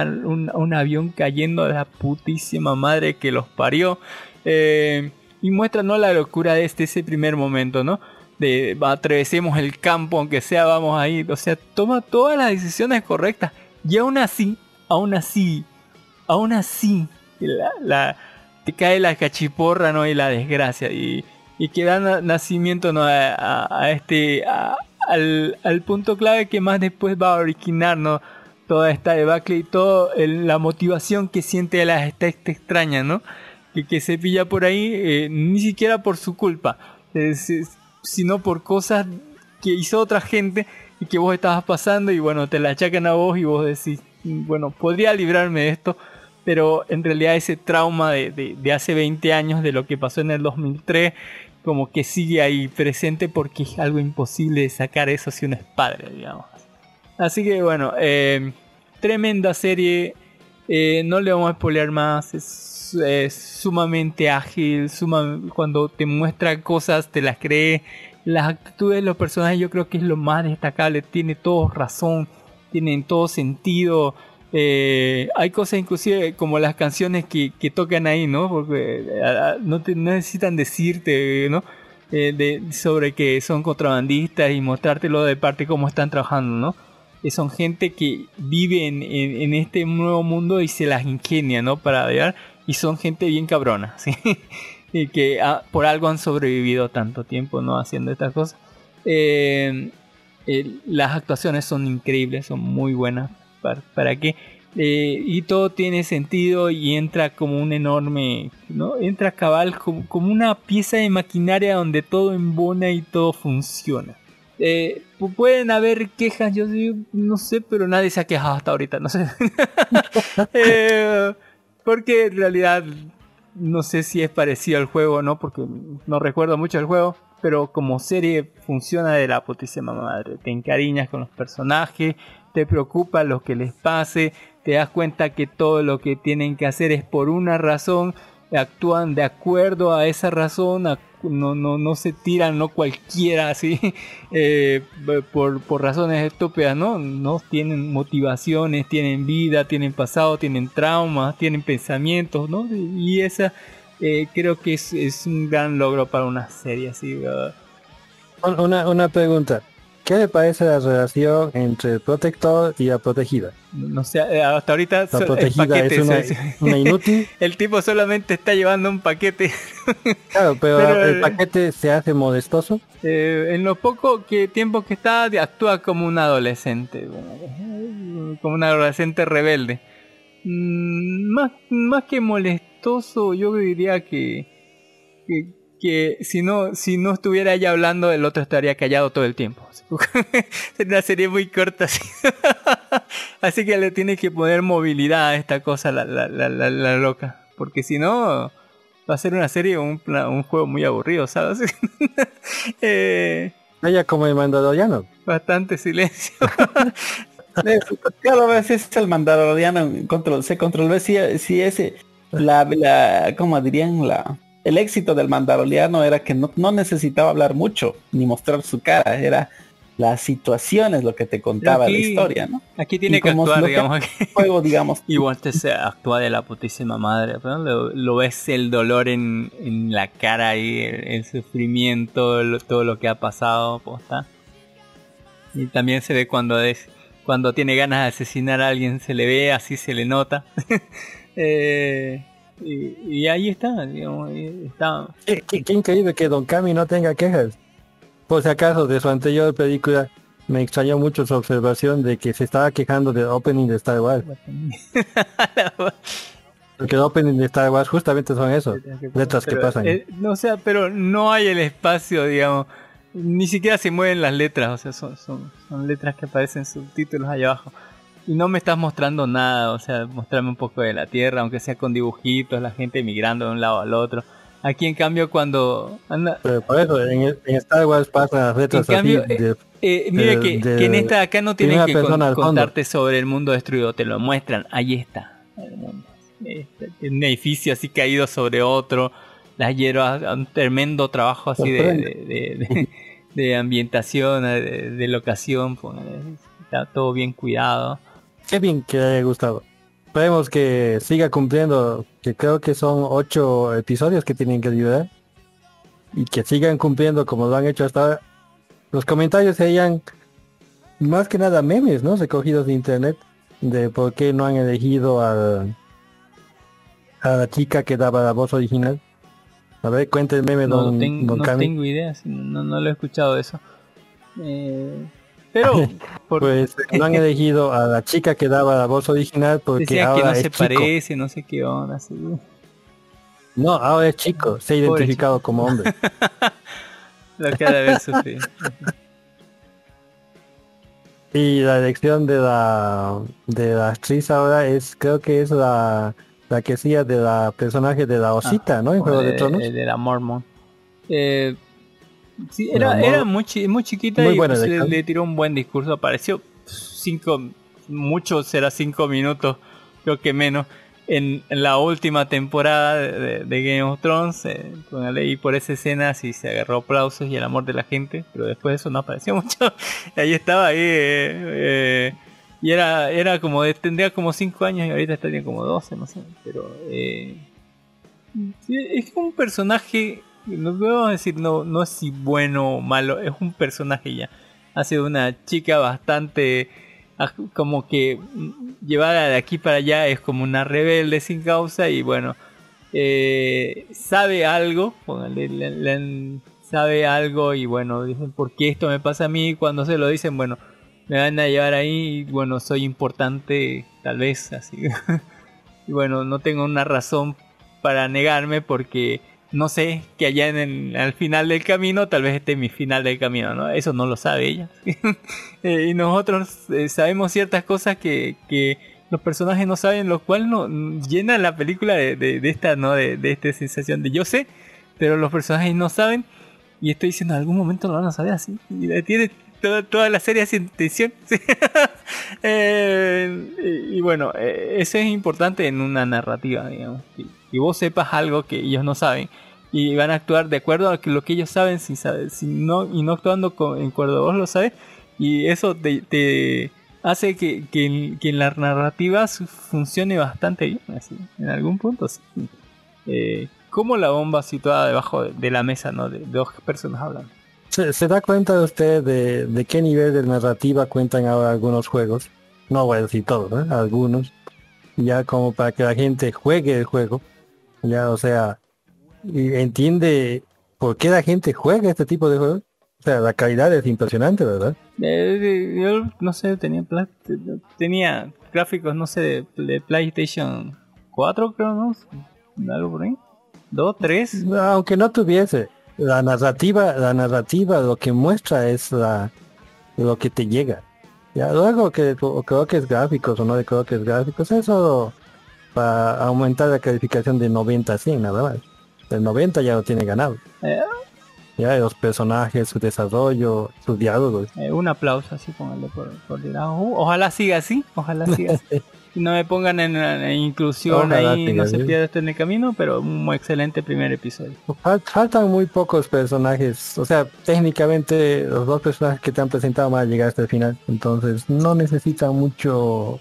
un, avión cayendo de la putísima madre que los parió. Eh, y muestra ¿no? la locura de este ese primer momento, ¿no? De atravesemos el campo, aunque sea vamos a ir. O sea, toma todas las decisiones correctas. Y aún así, aún así, aún así, la te cae la cachiporra, ¿no? Y la desgracia. Y, y que da nacimiento, ¿no? A, este, al, punto clave que más después va a originar. Toda esta debacle y toda la motivación que siente la esta, extraña, ¿no? Que, que se pilla por ahí, eh, ni siquiera por su culpa, sino por cosas que hizo otra gente y que vos estabas pasando y bueno, te la achacan a vos y vos decís, bueno, podría librarme de esto, pero en realidad ese trauma de, de, hace 20 años de lo que pasó en el 2003 como que sigue ahí presente porque es algo imposible sacar eso si uno es padre, digamos. Así que bueno, eh, tremenda serie, eh, no le vamos a spoilear más, es, sumamente ágil, suma, cuando te muestra cosas te las cree, las actitudes de los personajes yo creo que es lo más destacable, tiene todo razón, tienen todo sentido, eh, hay cosas inclusive como las canciones que, tocan ahí, ¿no? Porque eh, no, necesitan decirte, ¿no? Eh, sobre que son contrabandistas y mostrártelo de parte cómo están trabajando, ¿no? son gente que vive en, este nuevo mundo y se las ingenia, ¿no? Para ver, y son gente bien cabrona, ¿sí? y que ah, por algo han sobrevivido tanto tiempo, ¿no? Haciendo estas cosas. las actuaciones son increíbles, son muy buenas para, qué. Eh, y todo tiene sentido y entra como un enorme, ¿no? Entra cabal como, una pieza de maquinaria donde todo embona y todo funciona. Eh, pueden haber quejas, yo no sé, pero nadie se ha quejado hasta ahorita, no sé. Eh, porque en realidad no sé si es parecido al juego o no, porque no recuerdo mucho el juego, pero como serie funciona de la putísima madre. Te encariñas con los personajes, te preocupa lo que les pase, te das cuenta que todo lo que tienen que hacer es por una razón, actúan de acuerdo a esa razón, no, no, no se tiran, no cualquiera así, eh, por, por, razones estúpidas, ¿no? No tienen motivaciones, tienen vida, tienen pasado, tienen traumas, tienen pensamientos, ¿no? Y esa eh, creo que es, es, un gran logro para una serie así. Una, una pregunta. ¿Qué le parece la relación entre el protector y la protegida? No sé, eh, hasta ahorita la protegida es una, inútil. el tipo solamente está llevando un paquete. Claro, pero, el paquete se hace modestoso. Eh, en lo poco que tiempo que está, actúa como un adolescente, como un adolescente rebelde. Mm, más, más que molestoso, yo diría que, que que si no, si no estuviera ella hablando, el otro estaría callado todo el tiempo. Sería una serie muy corta. Así. así que le tiene que poner movilidad a esta cosa, la, la, la, la loca. Porque si no, va a ser una serie un, un juego muy aburrido, ¿sabes? eh, ella como el mandaloriano. Bastante silencio. claro, a veces el mandaloriano control, se controla si, si ese la, la como dirían la el éxito del Mandaloriano era que no, necesitaba hablar mucho ni mostrar su cara, era las situaciones lo que te contaba la historia, ¿no? Aquí tiene que actuar, digamos. juego, digamos. Igual te se actúa de la putísima madre, lo, ves el dolor en, la cara y el, sufrimiento, todo lo que ha pasado, posta. Y también se ve cuando es, cuando tiene ganas de asesinar a alguien, se le ve, así se le nota. eh, Y, y ahí está, digamos, está. Qué, qué- qué increíble que Don Kami no tenga quejas. Por si acaso, de su anterior película, me extrañó mucho su observación de que se estaba quejando del opening de Star Wars. Porque el opening de Star Wars justamente son eso, letras que pasan. eh, no, o sea, pero no hay el espacio, digamos. Ni siquiera se mueven las letras, o sea, son, son, son letras que aparecen subtítulos allá abajo. Y no me estás mostrando nada, o sea, mostrarme un poco de la Tierra, aunque sea con dibujitos, la gente migrando de un lado al otro. Aquí en cambio cuando anda... Pero por eso, en, en Star Wars pasan letras En cambio, así. de- Eh, de- que, de que en esta acá no tienen que con- contarte sobre el mundo destruido, te lo muestran, ahí está. el mundo. Este, un edificio así caído sobre otro, las hierbas, un tremendo trabajo así de, de, de- de- de ambientación, de, locación, está todo bien cuidado. Qué bien que le haya gustado. Esperemos que siga cumpliendo, que creo que son ocho episodios que tienen que liberar. Y que sigan cumpliendo como lo han hecho hasta ahora. Los comentarios serían más que nada memes, ¿no? Recogidos de internet. De por qué no han elegido al- a la chica que daba la voz original. A ver, cuente el meme, No, don, ten- don no tengo idea, no, no lo he escuchado eso. Eh, pero Pues no han elegido a la chica que daba la voz original porque decía que ahora no es se chico. parece, no sé qué onda. así. No, ahora es chico, se ha identificado como hombre. Lo que ha de haber sufrido. Y la elección de la de la actriz ahora es, creo que es la, la que hacía de la personaje de la osita, ¿no? En Juego de de, Tronos. de la Mormon. Eh, sí, era, la era muy, chi- muy chiquita Muy y buena pues, le, tiró un buen discurso. Apareció cinco, mucho será cinco minutos, creo que menos, en, en la última temporada de, Game of Thrones. Eh, póngale, y por esa escena sí se agarró aplausos y el amor de la gente, pero después de eso no apareció mucho. ahí estaba ahí. eh, eh, y era, era como, tendría como 5 años y ahorita estaría como 12, no sé. Pero eh, sí, es un personaje, no podemos decir, no, no es si bueno o malo, es un personaje ya. Ha sido una chica bastante, ah, como que llevada de aquí para allá es como una rebelde sin causa y bueno, eh, sabe algo, sabe algo y bueno, dicen, ¿por qué esto me pasa a mí? Cuando se lo dicen, bueno, me van a llevar ahí y bueno, soy importante, tal vez, así. y bueno, no tengo una razón para negarme porque no sé que allá en el, al final del camino, tal vez esté mi final del camino, ¿no? Eso no lo sabe ella. Eh, y nosotros eh, sabemos ciertas cosas que, que los personajes no saben, lo cual no llena la película de, de- esta, ¿no? De, de esta sensación de yo sé, pero los personajes no saben. Y estoy diciendo, en algún momento lo van a saber así. Y tiene toda, toda la serie sin tensión. Eh, y, y bueno, eh, eso es importante en una narrativa, digamos. Que vos sepas algo que ellos no saben. Y van a actuar de acuerdo a lo que ellos saben sin saber, sin no, y no actuando con, en acuerdo vos lo sabes. Y eso te, te hace que, que, que la narrativa funcione bastante bien. Así, en algún punto, sí. Eh, como la bomba situada debajo de, de la mesa, ¿no? De, de dos personas hablando. ¿Se, se da cuenta usted de, de qué nivel de narrativa cuentan ahora algunos juegos? No voy a decir todos, ¿eh? algunos. Ya como para que la gente juegue el juego. Ya, o sea, entiende por qué la gente juega este tipo de juegos. O sea, la calidad es impresionante, ¿verdad? Eh, yo no sé, tenía tenía gráficos, no sé, de, de PlayStation 4, creo, ¿no? Algo por ahí. ¿Dos, tres? Aunque no tuviese, la narrativa, la narrativa lo que muestra es la lo que te llega. Ya luego que o coloques gráficos o no le coloques gráficos, eso para aumentar la calificación de 90 a 100 nada más. El 90 ya lo tiene ganado. Eh, Ya los personajes, su desarrollo, sus diálogos. eh, un aplauso así, póngale por, por. Uh, ojalá siga así, ojalá siga así. No me pongan en, en inclusión Ojalá ahí, no se pierda esto en el camino, pero un excelente primer episodio. Fal- Faltan muy pocos personajes, o sea, técnicamente los dos personajes que te han presentado van a llegar hasta el final, entonces no necesitan mucho,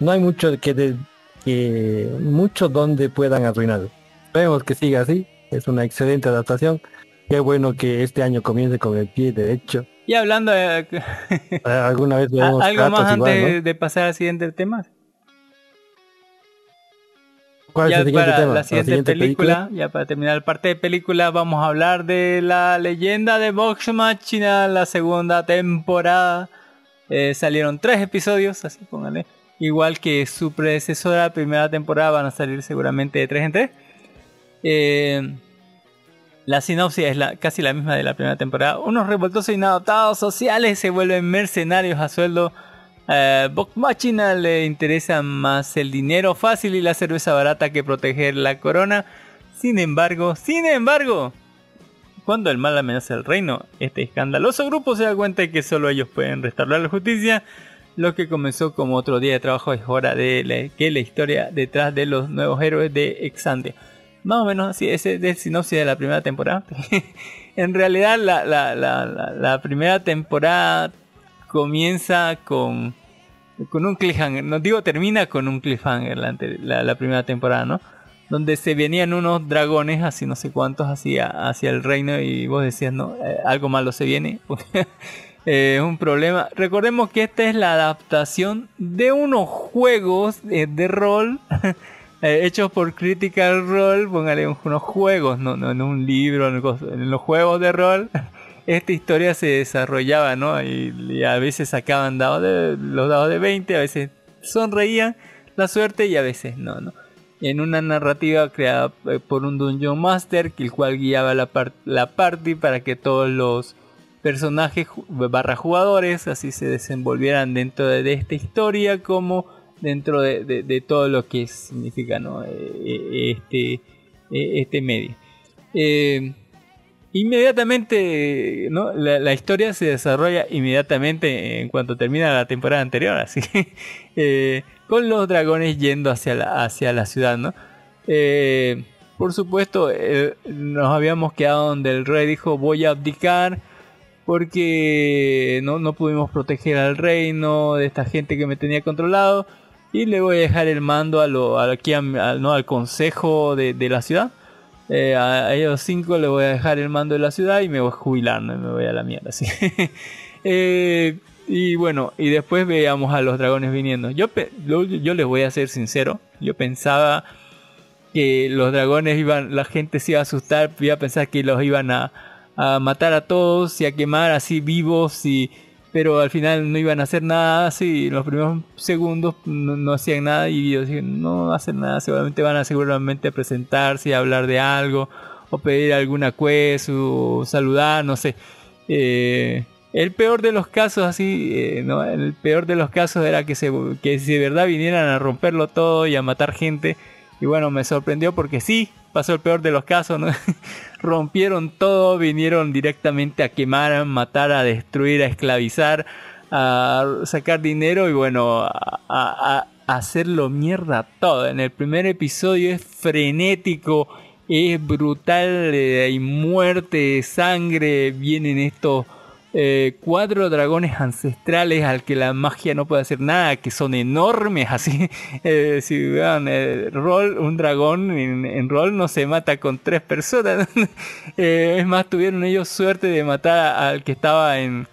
no hay mucho que, de, que mucho donde puedan arruinar. Esperemos que siga así, es una excelente adaptación. Qué bueno que este año comience con el pie derecho. Y hablando de... Eh, Alguna vez ¿Algo más antes igual, ¿no? de pasar al siguiente tema? ¿Cuál es ya el siguiente para tema? la siguiente, película, ya para terminar la parte de película, vamos a hablar de la leyenda de Vox Machina, la segunda temporada. Eh, salieron tres episodios, así pónganle. Igual que su predecesora, primera temporada, van a salir seguramente de tres en tres. Eh, la sinopsis es la, casi la misma de la primera temporada. Unos revoltosos inadaptados sociales se vuelven mercenarios a sueldo. Vox Machina le interesa más el dinero fácil y la cerveza barata que proteger la corona. Sin embargo, sin embargo, cuando el mal amenaza el reino, este escandaloso grupo se da cuenta de que solo ellos pueden restaurar la justicia. Lo que comenzó como otro día de trabajo es hora de la- que la historia detrás de los nuevos héroes de Exandia. Más o menos así, ese es el sinopsis de la primera temporada. en realidad la, la- la- primera temporada comienza con, con un cliffhanger. No digo termina con un cliffhanger la primera temporada, ¿no? Donde se venían unos dragones, así no sé cuántos, hacia, hacia el reino y vos decías, no, Eh, algo malo se viene. Eh, Es un problema. Recordemos que esta es la adaptación de unos juegos eh, de rol eh, hechos por Critical Role. Póngale un- unos juegos, no, no en un libro, en los juegos de rol. Esta historia se desarrollaba, ¿no? Y, a veces sacaban dados los dados de 20, a veces sonreían la suerte y a veces no, ¿no? En una narrativa creada por un Dungeon Master, el cual guiaba la, par- la party para que todos los personajes barra jugadores así se desenvolvieran dentro de, esta historia como dentro de, de- todo lo que significa ¿no? Eh, eh, este, eh, este medio. Eh, inmediatamente ¿no? la, historia se desarrolla inmediatamente en cuanto termina la temporada anterior, así eh, con los dragones yendo hacia la, hacia la ciudad, ¿no? Eh, por supuesto, nos habíamos quedado donde el rey dijo voy a abdicar porque no, no pudimos proteger al reino de esta gente que me tenía controlado y le voy a dejar el mando a lo, a- aquí no, al consejo de, de la ciudad. Eh, a, ellos cinco le voy a dejar el mando de la ciudad y me voy a jubilar, ¿no? me voy a la mierda. ¿sí? Eh, y bueno, y después veamos a los dragones viniendo. Yo, lo- yo les voy a ser sincero, yo pensaba que los dragones iban, la gente se iba a asustar, iba a pensar que los iban a, a matar a todos y a quemar así vivos y pero al final no iban a hacer nada así los primeros segundos no, no hacían nada y yo dije no hacen nada seguramente van a seguramente presentarse y hablar de algo o pedir alguna quest o saludar no sé Eh, el peor de los casos así eh, no el peor de los casos era que se que si de verdad vinieran a romperlo todo y a matar gente y bueno, me sorprendió porque sí, pasó el peor de los casos, ¿no? Rompieron todo, vinieron directamente a quemar, a matar, a destruir, a esclavizar, a sacar dinero y bueno, a, a- hacerlo mierda todo. En el primer episodio es frenético, es brutal, eh, hay muerte, sangre, vienen estos eh, cuatro dragones ancestrales al que la magia no puede hacer nada, que son enormes, así. Eh, si vean, eh, Roll, un dragón en, en Roll no se mata con tres personas. Eh, es más, tuvieron ellos suerte de matar al que estaba en,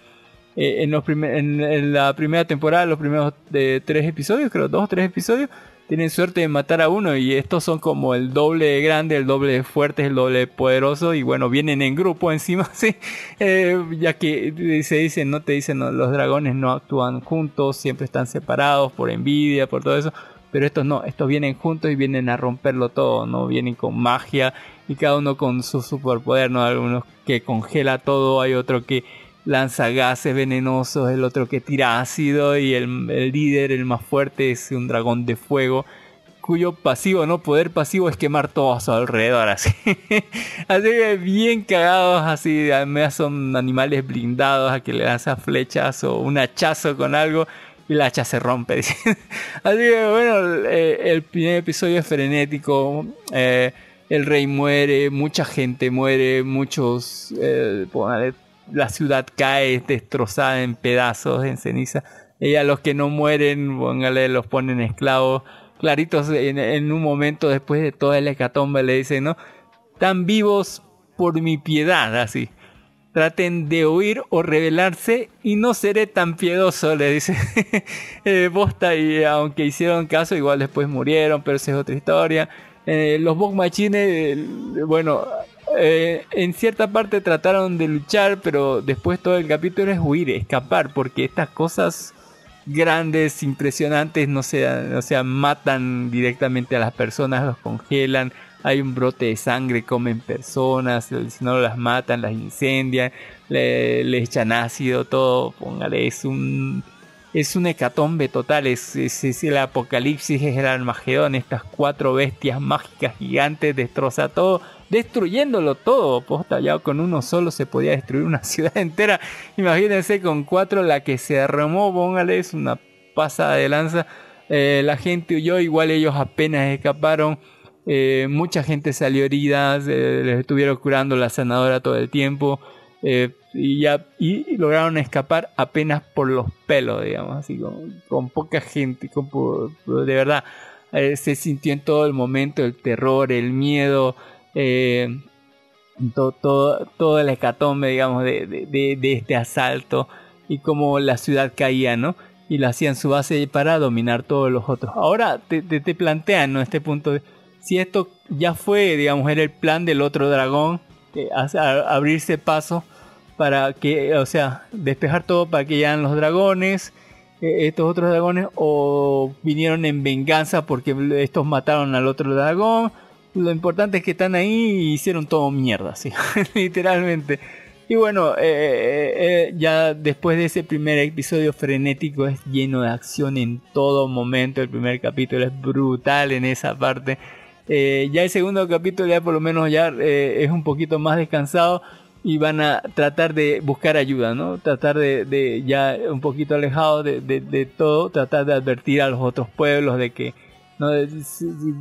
en, los primer- en, en la primera temporada, los primeros de tres episodios, creo, dos o tres episodios. Tienen suerte de matar a uno y estos son como el doble de grande, el doble de fuerte, el doble de poderoso y bueno, vienen en grupo encima, sí, Eh, ya que se dicen, no te dicen, los dragones no actúan juntos, siempre están separados por envidia, por todo eso, pero estos no, estos vienen juntos y vienen a romperlo todo, no vienen con magia y cada uno con su superpoder, no, algunos que congela todo, hay otro que lanza gases venenosos, el otro que tira ácido y el, el líder, el más fuerte, es un dragón de fuego cuyo pasivo, no poder pasivo es quemar todo a su alrededor, así. así que bien cagados, así, además son animales blindados a que le lanzas flechas o un hachazo con algo y el hacha se rompe. así que bueno, eh, el primer episodio es frenético, eh, el rey muere, mucha gente muere, muchos, eh, la ciudad cae destrozada en pedazos, en ceniza. Y a los que no mueren, los ponen esclavos. Claritos, en, un momento después de toda la hecatombe le dicen, ¿no? Están vivos por mi piedad, así. Traten de huir o rebelarse y no seré tan piedoso, le dice eh, Bosta. Y aunque hicieron caso, igual después murieron, pero esa es otra historia. Eh, los Bog Machines, eh, bueno, eh, en cierta parte trataron de luchar, pero después todo el capítulo es huir, escapar, porque estas cosas grandes, impresionantes, no se, o sea, matan directamente a las personas, los congelan, hay un brote de sangre, comen personas, si no las matan, las incendian, le, le echan ácido, todo, póngale, es un es un hecatombe total, es, el apocalipsis, es el Armagedón, estas cuatro bestias mágicas gigantes destroza todo, destruyéndolo todo, posta, ya con uno solo se podía destruir una ciudad entera, imagínense con cuatro la que se arremó, póngale, es una pasada de lanza, eh, la gente huyó, igual ellos apenas escaparon, eh, mucha gente salió herida, les estuvieron curando la sanadora todo el tiempo, eh, y ya y lograron escapar apenas por los pelos, digamos, así con, poca gente, con, de verdad eh, se sintió en todo el momento el terror, el miedo, eh, todo, todo, todo el hecatombe, digamos, de, de, este asalto y como la ciudad caía, ¿no? Y la hacían su base para dominar todos los otros. Ahora te, te, plantean, ¿no? Este punto de si esto ya fue, digamos, era el plan del otro dragón, abrirse paso para que, o sea, despejar todo para que llegan los dragones, eh, estos otros dragones, o vinieron en venganza porque estos mataron al otro dragón. Lo importante es que están ahí y hicieron todo mierda, ¿sí? literalmente. Y bueno, eh, eh, ya después de ese primer episodio frenético es lleno de acción en todo momento. El primer capítulo es brutal en esa parte. ya el segundo capítulo ya por lo menos ya es un poquito más descansado y van a tratar de buscar ayuda, ¿no? Tratar de, ya un poquito alejado de, todo, tratar de advertir a los otros pueblos de que, ¿no?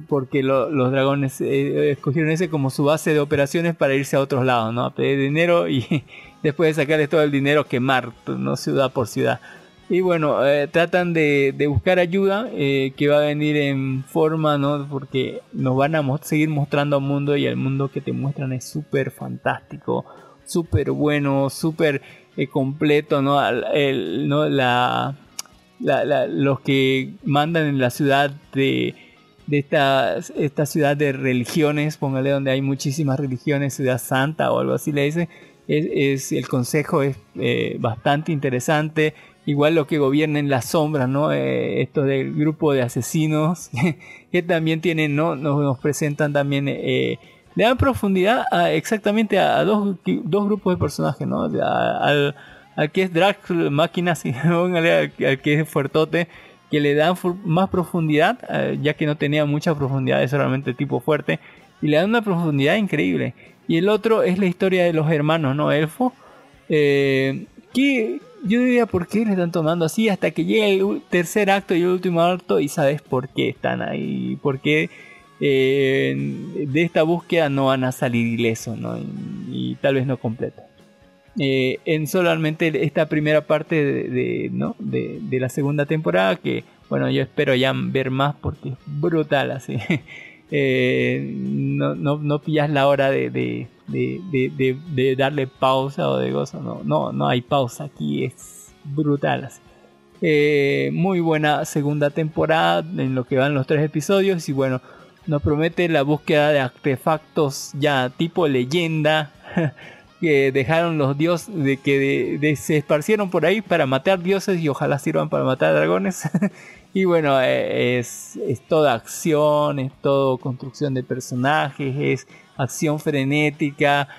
Porque los dragones eh, escogieron ese como su base de operaciones para irse a otros lados, ¿no? A pedir dinero y después de sacarles todo el dinero quemar, ¿no? Ciudad por ciudad. Y bueno, eh, tratan de, buscar ayuda eh, que va a venir en forma, ¿no? Porque nos van a seguir mostrando al mundo y el mundo que te muestran es súper fantástico súper bueno, súper eh, completo, ¿no? El, ¿no? La, los que mandan en la ciudad de, de esta, esta ciudad de religiones, póngale donde hay muchísimas religiones, ciudad santa o algo así le dice, es, el consejo es eh, bastante interesante. Igual lo que gobierna en las sombras, ¿no? Eh, esto del grupo de asesinos que también tienen, ¿no? Nos, presentan también eh, le dan profundidad exactamente a, dos, dos, grupos de personajes, ¿no? al, que es Drax máquina, al, que es fuertote, que le dan más profundidad, eh, ya que no tenía mucha profundidad, es solamente tipo fuerte, y le dan una profundidad increíble. Y el otro es la historia de los hermanos, ¿no? Elfo, eh, que yo diría por qué le están tomando así hasta que llegue el tercer acto y el último acto y sabes por qué están ahí, por qué eh, de esta búsqueda no van a salir ilesos y, tal vez no completa. Eh, en solamente esta primera parte de, ¿no? de, la segunda temporada que bueno yo espero ya ver más porque es brutal así eh, no, no, no, pillas la hora de, de, darle pausa o de gozo no, no, no hay pausa aquí es brutal así. muy buena segunda temporada en lo que van los tres episodios y bueno nos promete la búsqueda de artefactos ya tipo leyenda que dejaron los dioses de que se esparcieron por ahí para matar dioses y ojalá sirvan para matar dragones. Y bueno eh, es, es, toda acción es todo construcción de personajes es acción frenética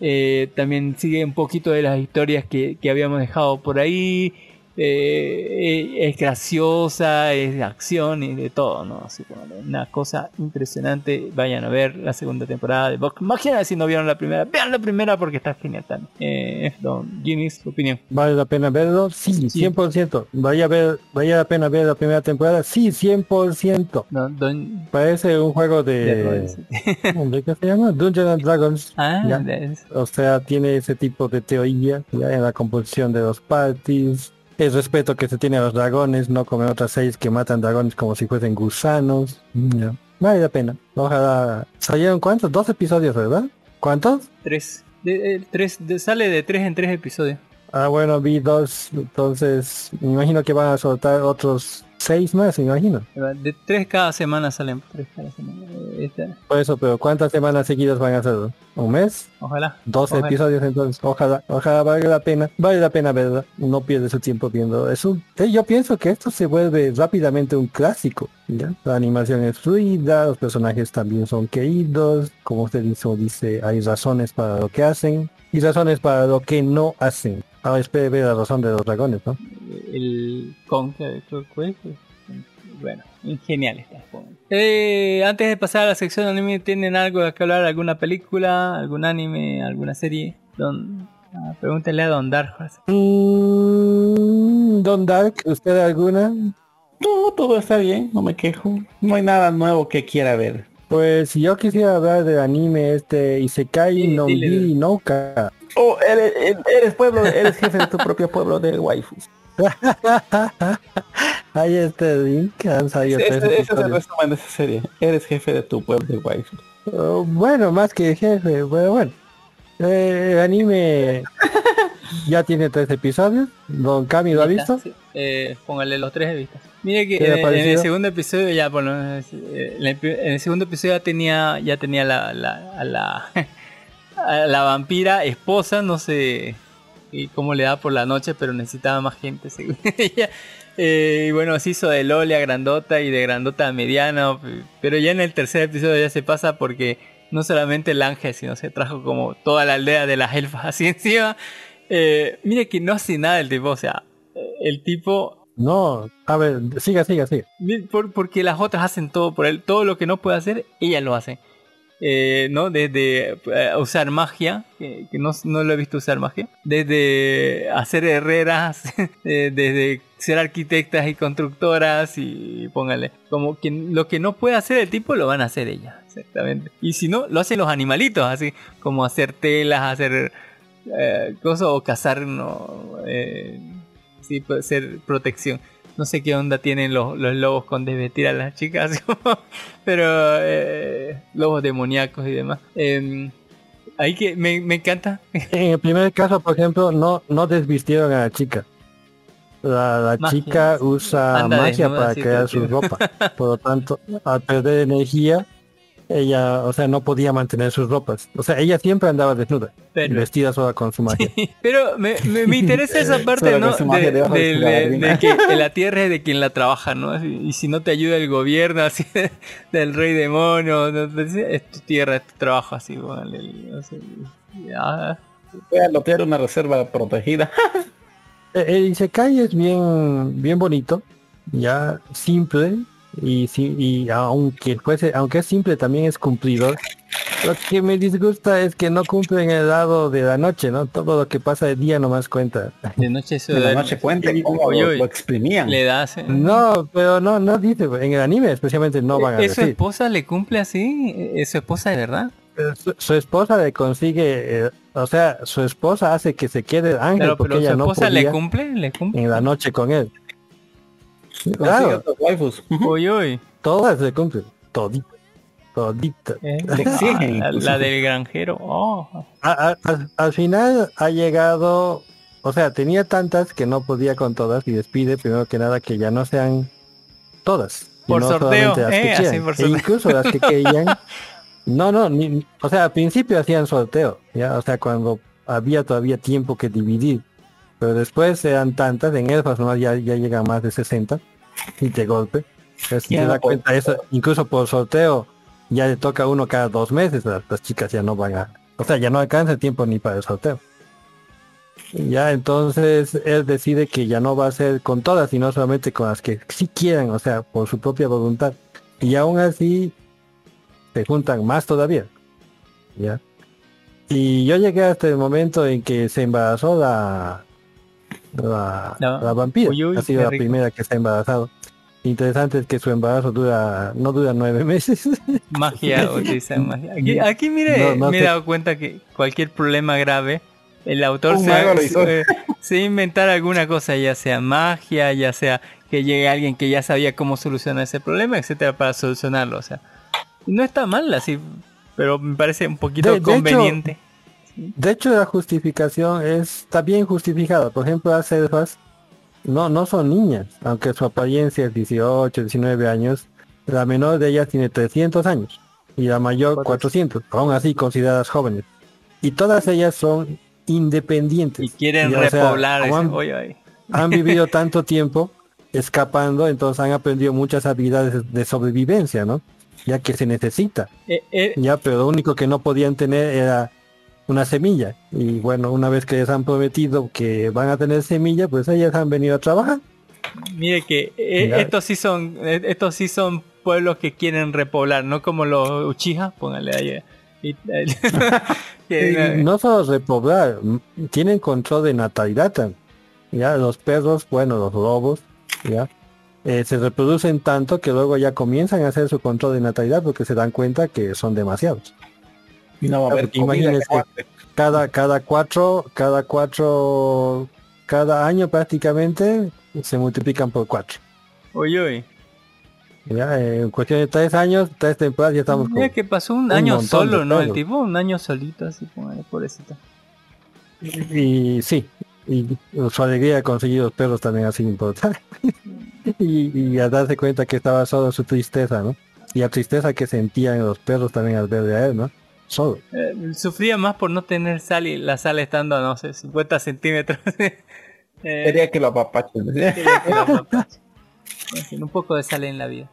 eh, también sigue un poquito de las historias que, que habíamos dejado por ahí eh, es graciosa, es de acción y de todo, ¿no? Así como una cosa impresionante. Vayan a ver la segunda temporada de Vox Imagínate si no vieron la primera, vean la primera porque está genial también. Eh, don su opinión. ¿Vale la pena verlo? Sí, 100%. ¿Vaya, a ver, ¿Vaya la pena ver la primera temporada? Sí, 100%. No, Parece un juego de... ¿De qué se llama? Dungeons and Dragons. Ah, o sea, tiene ese tipo de teoría ya en la composición de los parties el respeto que se tiene a los dragones, no como otras series que matan dragones como si fuesen gusanos. No Vale la pena. Ojalá. ¿Salieron cuántos? Dos episodios, ¿verdad? ¿Cuántos? Tres. De, tres sale de tres en tres episodios. Ah, bueno, vi dos. Entonces, me imagino que van a soltar otros seis más, me imagino. De tres cada semana salen. Tres cada semana. Eh, esta- Por eso, pero ¿cuántas semanas seguidas van a ser? ¿Un mes? Ojalá. 12 Ojalá. episodios entonces. Ojalá, ojalá valga la pena. Vale la pena verla. No pierde su tiempo viendo. Es un, eh, yo pienso que esto se vuelve rápidamente un clásico. ¿ya? La animación es fluida, los personajes también son queridos. Como usted mismo dice, hay razones para lo que hacen y razones para lo que no hacen. Ahora espere ver la razón de los dragones, ¿no? El Conquer creo que fue. Bueno, genial está. Eh, antes de pasar a la sección de anime, ¿tienen algo de que hablar? ¿Alguna película? ¿Algún anime? ¿Alguna serie? Don, ah, pregúntale a Don Dark. Mm, Don Dark, ¿usted alguna? No, todo está bien, no me quejo. No hay nada nuevo que quiera ver. Pues si yo quisiera hablar del anime este Isekai Sí, no. Bi Nouka. Oh, eres, eres pueblo, eres jefe de tu propio pueblo de waifus. Ahí está link, han salido Ese, ese es el resumen de esa serie. Eres jefe de tu pueblo de waifus. Oh, bueno, más que jefe, bueno, bueno. Eh, el anime ya tiene tres episodios. Don Cami lo ha visto. Sí, eh, póngale los tres de vista. Mire que ¿Qué le ha eh, en el segundo episodio ya, bueno, en el, pri- en el segundo episodio ya tenía, ya tenía la, la, a la, a la vampira esposa, no sé y cómo le da por la noche, pero necesitaba más gente según ella. Eh, y bueno, se hizo de Loli a grandota y de grandota a mediana, pero ya en el tercer episodio ya se pasa porque no solamente el ángel, sino se trajo como toda la aldea de las elfas así encima. Eh, mire que no hace nada el tipo, o sea, el tipo No, a ver, siga, siga, siga. Por- porque las otras hacen todo por él. Todo lo que no puede hacer, ella lo hace. Eh, ¿No? Desde eh, usar magia, que, no, no lo he visto usar magia. Desde hacer herreras, eh, desde ser arquitectas y constructoras y póngale. Como que lo que no puede hacer el tipo lo van a hacer ella. Exactamente. Y si no, lo hacen los animalitos, así como hacer telas, hacer eh, cosas o cazar, no, sí, puede ser protección. No sé qué onda tienen los, los lobos con desvestir a las chicas, pero eh, lobos demoníacos y demás. Eh, ahí que me, me encanta. En el primer caso, por ejemplo, no, no desvistieron a la chica. La, la Magia. chica usa Anda magia para crear su ropa. Por lo tanto, al perder energía, ella, o sea, no podía mantener sus ropas. O sea, ella siempre andaba desnuda, Pero- vestida sola con su magia. Pero me, me, me interesa esa parte, ¿no? De, de de- su de- gabardina. de que la tierra es de quien la trabaja, ¿no? Y, y si no te ayuda el gobierno, así, del rey demonio, no, es tu tierra, es tu trabajo, así, bueno, ya. Voy a lotear una reserva protegida. Eh, El Isekai es bien, bien bonito, ya simple y, si- y aunque fuese, aunque es simple también es cumplidor. Lo que me disgusta es que no cumple en el lado de la noche, ¿no? Todo lo que pasa de día no más cuenta. De noche eso De la noche cuente Uy, cómo lo, lo exprimían. le das. eh. No, pero no, no dice, en el anime especialmente no van a ¿Es su decir. esposa le cumple así? ¿Es su esposa de verdad? Pero Su, su esposa le consigue, eh, o sea, su esposa hace que se quede el ángel Pero, porque pero su ella no esposa le podía cumple, le cumple. en la noche con él. Claro. Uy, uy. todas se cumplen, todito, todita. Eh, exigen, la, del granjero. Oh. A- a- al- al final ha llegado, o sea, tenía tantas que no podía con todas y despide primero que nada que ya no sean todas. Por no sorteo, solamente las que eh, así quieran. por E sorteo. incluso las que querían, no, no, ni- o sea, al principio hacían sorteo, ya, o sea, cuando había todavía tiempo que dividir, pero después eran tantas, en elfas nomás ya, ya llegan más de 60 y de golpe. Entonces, te das cuenta eso, incluso por sorteo ya le toca a uno cada dos meses, las, las chicas ya no van a, o sea, ya no alcanza el tiempo ni para el sorteo. Ya entonces él decide que ya no va a ser con todas, sino solamente con las que sí quieran, o sea, por su propia voluntad. Y aún así se juntan más todavía. ¿Ya? Y yo llegué hasta el momento en que se embarazó la la, No. la vampira. Uy, uy, ha sido la rico. primera que está embarazado. Interesante es que su embarazo dura, no dura nueve meses. Magia, utilizan magia. Aquí, aquí mire, No, no me he dado cuenta que cualquier problema grave, el autor se, hizo. se, se inventar alguna cosa, ya sea magia, ya sea que llegue alguien que ya sabía cómo solucionar ese problema, etcétera, para solucionarlo. O sea, no está mal así, pero me parece un poquito De- de hecho- conveniente. De hecho, la justificación es- está bien justificada. Por ejemplo, las elfas no, no son niñas, aunque su apariencia es 18, 19 años, la menor de ellas tiene 300 años y la mayor 400, aún así consideradas jóvenes. Y todas ellas son independientes. Y quieren Y, o sea, repoblar. ese- oye. han vivido tanto tiempo escapando, entonces han aprendido muchas habilidades de sobrevivencia, ¿no? Ya que se necesita. Eh, eh, Ya, pero lo único que no podían tener era una semilla. Y bueno, una vez que les han prometido que van a tener semilla, pues ellas han venido a trabajar. Mire que eh, estos sí son eh, estos sí son pueblos que quieren repoblar, no como los Uchiha, póngale ahí. eh, y- que, Y no solo repoblar, m- tienen control de natalidad. Ya, los perros, bueno, los lobos, ya, eh, se reproducen tanto que luego ya comienzan a hacer su control de natalidad porque se dan cuenta que son demasiados. Y no a cada cada cuatro cada cuatro cada año prácticamente se multiplican por cuatro Oye, oye. ya en cuestión de tres años tres temporadas ya estamos con que pasó un, un año solo, ¿no? El tipo, un año solito, así póngale, pobrecito. y sí y su alegría de conseguir los perros también ha sido importante y, y al darse cuenta que estaba solo su tristeza no y la tristeza que sentían los perros también al verle a él no solo Eh, sufría más por no tener sal y la sal estando a, no sé, 50 centímetros. Eh, Quería que lo apapachen. quería que lo un poco de sal en la vida.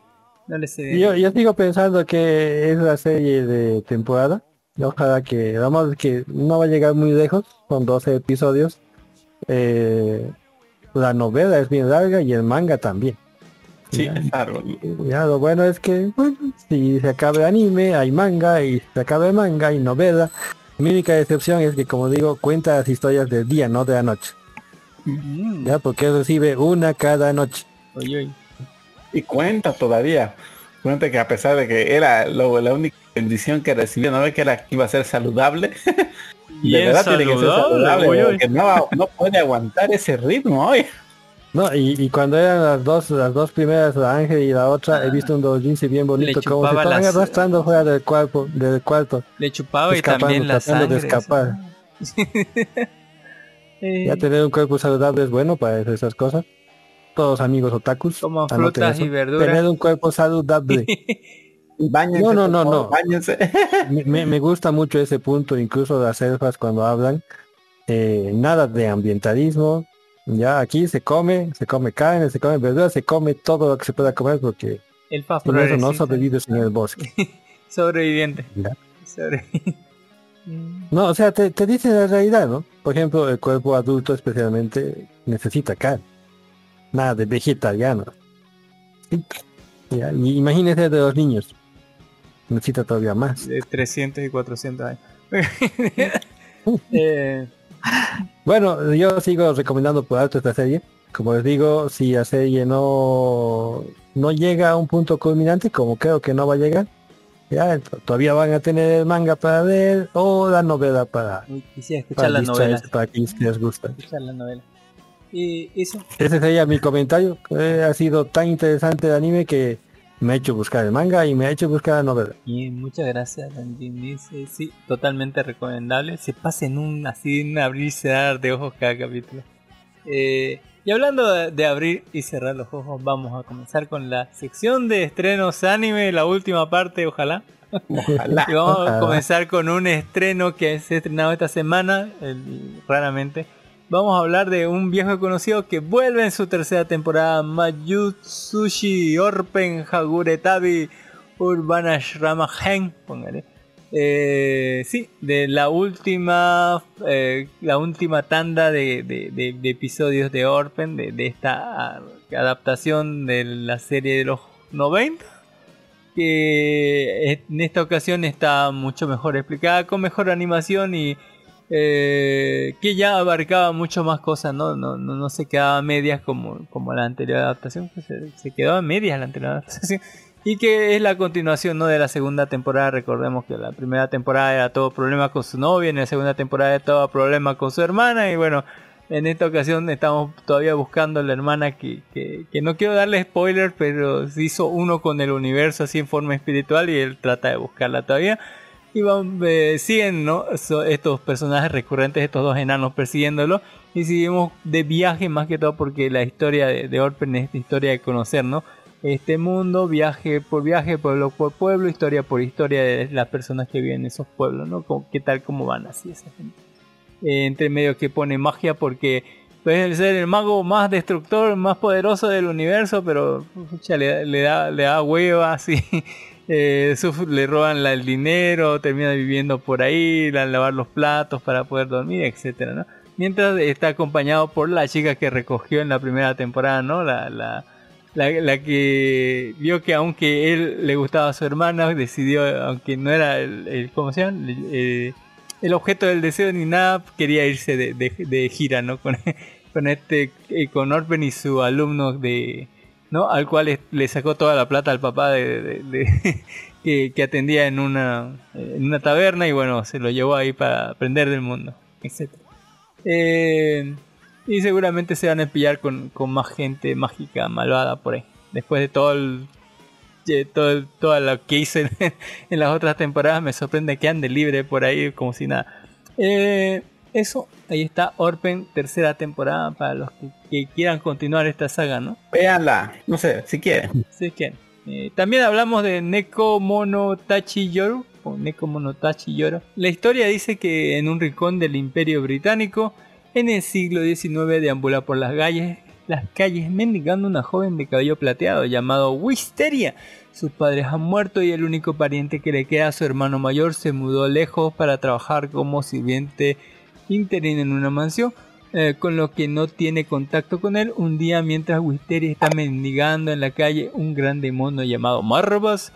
No le sé. Y yo, yo sigo pensando que es la serie de temporada. Y Ojalá que, vamos, que no va a llegar muy lejos, con 12 episodios. Eh, la novela es bien larga y el manga también. Sí. Ya, lo bueno es que, bueno, si se acaba anime, hay manga, y se acaba manga, hay novela. Mi única excepción es que, como digo, cuenta las historias del día, no de la noche. Mm, Ya, porque recibe una cada noche. Y cuenta todavía. Cuenta que a pesar de que era lo- la única bendición que recibió, no ve que era que iba a ser saludable. de verdad tiene que ser saludable, porque no, no puede aguantar ese ritmo hoy. No, y, y cuando eran las dos, las dos primeras, la Ángel y la otra, he visto un doujinshi bien bonito, como se chupaba estaban las- arrastrando fuera del cuerpo, del cuarto, Le chupaba y Escapando, también la tratando sangre. de escapar. Eh, Ya tener un cuerpo saludable es bueno para hacer esas cosas. Todos amigos otakus, Como frutas eso. y verduras. Tener un cuerpo saludable. Báñense, No, no, no, no. me- me gusta mucho ese punto, incluso las elfas cuando hablan, eh, nada de ambientalismo. Ya aquí se come, se come carne, se come verduras, se come todo lo que se pueda comer porque Elfa sin eso no sobrevives en el bosque. Sobreviviente. No, o sea, te, te dice la realidad, ¿no? Por ejemplo, el cuerpo adulto especialmente necesita carne. Nada de vegetariano. Sí. Ya, y imagínese de los niños. Necesita todavía más. De 300 y 400 años. Eh, Bueno, yo sigo recomendando por alto esta serie. Como les digo, si la serie no, no llega a un punto culminante, como creo que no va a llegar, ya todavía van a tener el manga para ver o la novela para, quisiera escuchar para la novela. para les gusta. Escuchar la novela. Y eso. Ese sería mi comentario. Eh, ha sido tan interesante el anime que me ha hecho buscar el manga y me ha hecho buscar la novela. Y muchas gracias, Landín. Dice, sí, totalmente recomendable. Se pasa en un así, en un abrir y cerrar de ojos cada capítulo. Eh, y hablando de, de abrir y cerrar los ojos, vamos a comenzar con la sección de estrenos anime, la última parte, ojalá. Ojalá. Y vamos a comenzar con un estreno que se ha estrenado esta semana, el- raramente. Vamos a hablar de un viejo conocido que vuelve en su tercera temporada, Mayutsushi Orpen Haguretabi Urbanashrama Gen, póngale. Eh, sí, de la última eh, la última tanda de, de- de- de episodios de Orpen, de, de esta ah, adaptación de la serie de los 90 que en esta ocasión está mucho mejor explicada, con mejor animación y eh, que ya abarcaba mucho más cosas, ¿no? No, no, no se quedaba a medias como, como la anterior adaptación, que se, se quedó a medias la anterior adaptación. Y que es la continuación ¿no? de la segunda temporada. Recordemos que la primera temporada era todo problema con su novia, en la segunda temporada era todo problema con su hermana. Y bueno, en esta ocasión estamos todavía buscando a la hermana que, que, que no quiero darle spoiler, pero se hizo uno con el universo así en forma espiritual y él trata de buscarla todavía. Y van, eh, siguen ¿no? Estos personajes recurrentes, estos dos enanos persiguiéndolo. Y seguimos de viaje más que todo porque la historia de, Orpen es la historia de conocer, ¿no? Este mundo, viaje por viaje, pueblo por pueblo, historia por historia de las personas que viven en esos pueblos, ¿no? ¿Qué tal, cómo van así? Eh, entre medio que pone magia porque puede el ser el mago más destructor, más poderoso del universo, pero le da, le da hueva, así. Eh, le roban la- el dinero, termina viviendo por ahí, la- lavar los platos para poder dormir, etcétera, ¿no? Mientras está acompañado por la chica que recogió en la primera temporada, ¿no? La, la, la, que vio que aunque él le gustaba a su hermana, decidió, aunque no era el, ¿cómo se llama? El, eh, el objeto del deseo ni nada, quería irse de, de- de gira, ¿no? Con, con este, eh, con Orpen y su alumno de, ¿no? Al cual le sacó toda la plata al papá de, de- de- que, que atendía en una, en una taberna y bueno, se lo llevó ahí para aprender del mundo, etc. Eh, y seguramente se van a pillar con, con más gente mágica malvada por ahí. Después de todo el de todo, el- todo lo que hice en, en las otras temporadas, me sorprende que ande libre por ahí como si nada. Eh, eso, ahí está Orpen, tercera temporada para los que, que quieran continuar esta saga, ¿no? Véanla, no sé, si quieren. Sí, que eh, también hablamos de Neko Monotachi Yoru o Neko Monotachi Yoro. La historia dice que en un rincón del Imperio Británico, en el siglo XIX, deambula por las calles, las calles mendigando una joven de cabello plateado llamado Wisteria. Sus padres han muerto y el único pariente que le queda, su hermano mayor, se mudó lejos para trabajar como sirviente interino en una mansión eh, con lo que no tiene contacto con él. Un día mientras Wisteria está mendigando en la calle, un gran demonio llamado Marbas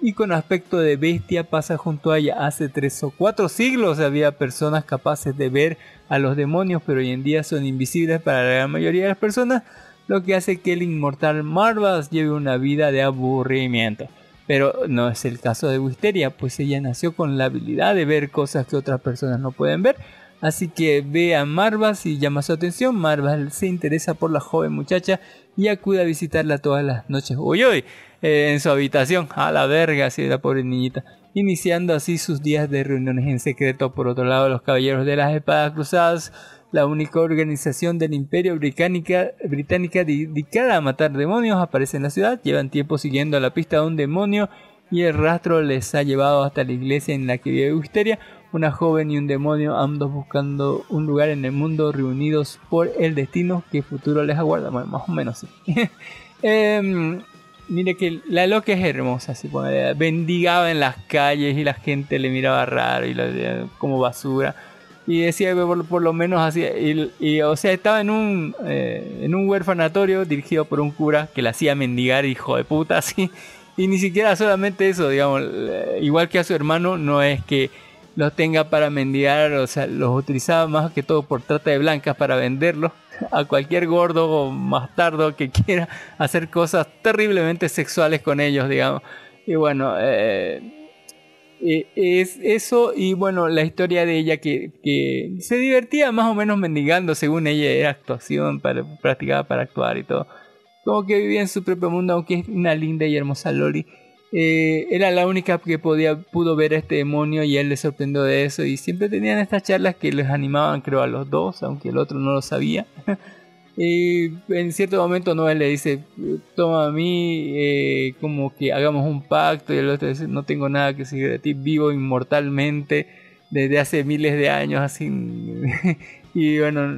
y con aspecto de bestia pasa junto a ella. Hace tres o cuatro siglos había personas capaces de ver a los demonios, pero hoy en día son invisibles para la gran mayoría de las personas, lo que hace que el inmortal Marbas lleve una vida de aburrimiento. Pero no es el caso de Wisteria, pues ella nació con la habilidad de ver cosas que otras personas no pueden ver. Así que ve a Marvas y llama su atención. Marvas se interesa por la joven muchacha y acude a visitarla todas las noches. Uy, uy, eh, en su habitación. A la verga, así la pobre niñita. Iniciando así sus días de reuniones en secreto. Por otro lado, los caballeros de las espadas cruzadas, la única organización del Imperio británica, británica dedicada a matar demonios, aparece en la ciudad. Llevan tiempo siguiendo la pista de un demonio y el rastro les ha llevado hasta la iglesia en la que vive Wisteria una joven y un demonio, ambos buscando un lugar en el mundo, reunidos por el destino que futuro les aguarda. Bueno, más o menos sí. Em, mire que la loca es hermosa, así pone, bendigaba en las calles y la gente le miraba raro y la como basura. Y decía que por, por lo menos así, y, y, o sea, estaba en un, eh, en un huerfanatorio dirigido por un cura que la hacía mendigar, hijo de puta, así. Y ni siquiera solamente eso, digamos, eh, igual que a su hermano, no es que los tenga para mendigar, o sea, los utilizaba más que todo por trata de blancas para venderlos a cualquier gordo o bastardo que quiera hacer cosas terriblemente sexuales con ellos, digamos. Y bueno, eh, es eso y bueno, la historia de ella que, que, se divertía más o menos mendigando, según ella era actuación, para, practicaba para actuar y todo. Como que vivía en su propio mundo, aunque es una linda y hermosa Loli. Eh, era la única que podía, pudo ver a este demonio y él le sorprendió de eso. Y siempre tenían estas charlas que les animaban, creo, a los dos, aunque el otro no lo sabía. y en cierto momento Noel le dice, toma a mí, eh, como que hagamos un pacto. Y el otro dice, no tengo nada que seguir de ti, vivo inmortalmente desde hace miles de años. así Y bueno,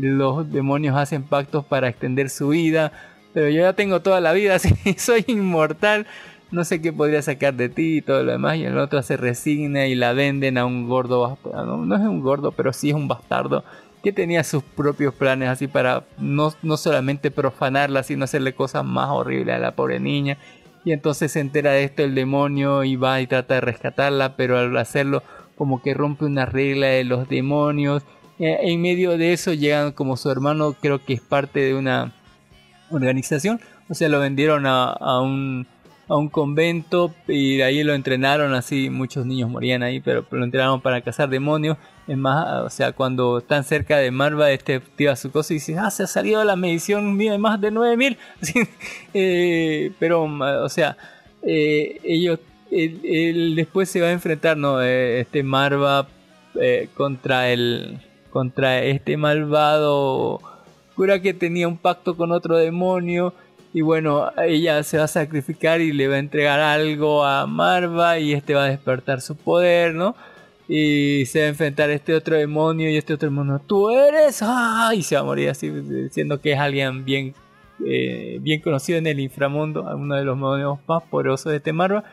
los demonios hacen pactos para extender su vida. Pero yo ya tengo toda la vida, así soy inmortal no sé qué podría sacar de ti y todo lo demás. Y el otro se resigna y la venden a un gordo. No, no es un gordo, pero sí es un bastardo que tenía sus propios planes así para no, no solamente profanarla, sino hacerle cosas más horribles a la pobre niña. Y entonces se entera de esto el demonio y va y trata de rescatarla, pero al hacerlo como que rompe una regla de los demonios. En medio de eso llegan como su hermano, creo que es parte de una organización. O sea, lo vendieron a, a un a un convento y de ahí lo entrenaron así, muchos niños morían ahí, pero lo entrenaron para cazar demonios. Es más, o sea, cuando están cerca de Marva, este activa su cosa y dice, ah, se ha salido la medición de más de 9000. eh, pero, o sea, eh, ellos él, él después se va a enfrentar, ¿no? Eh, este Marva eh, contra el contra este malvado cura que tenía un pacto con otro demonio y bueno, ella se va a sacrificar y le va a entregar algo a Marva y este va a despertar su poder, ¿no? Y se va a enfrentar a este otro demonio y este otro demonio, tú eres, ¡ah! y se va a morir así, diciendo que es alguien bien, eh, bien conocido en el inframundo, uno de los demonios más poderosos de este Marva,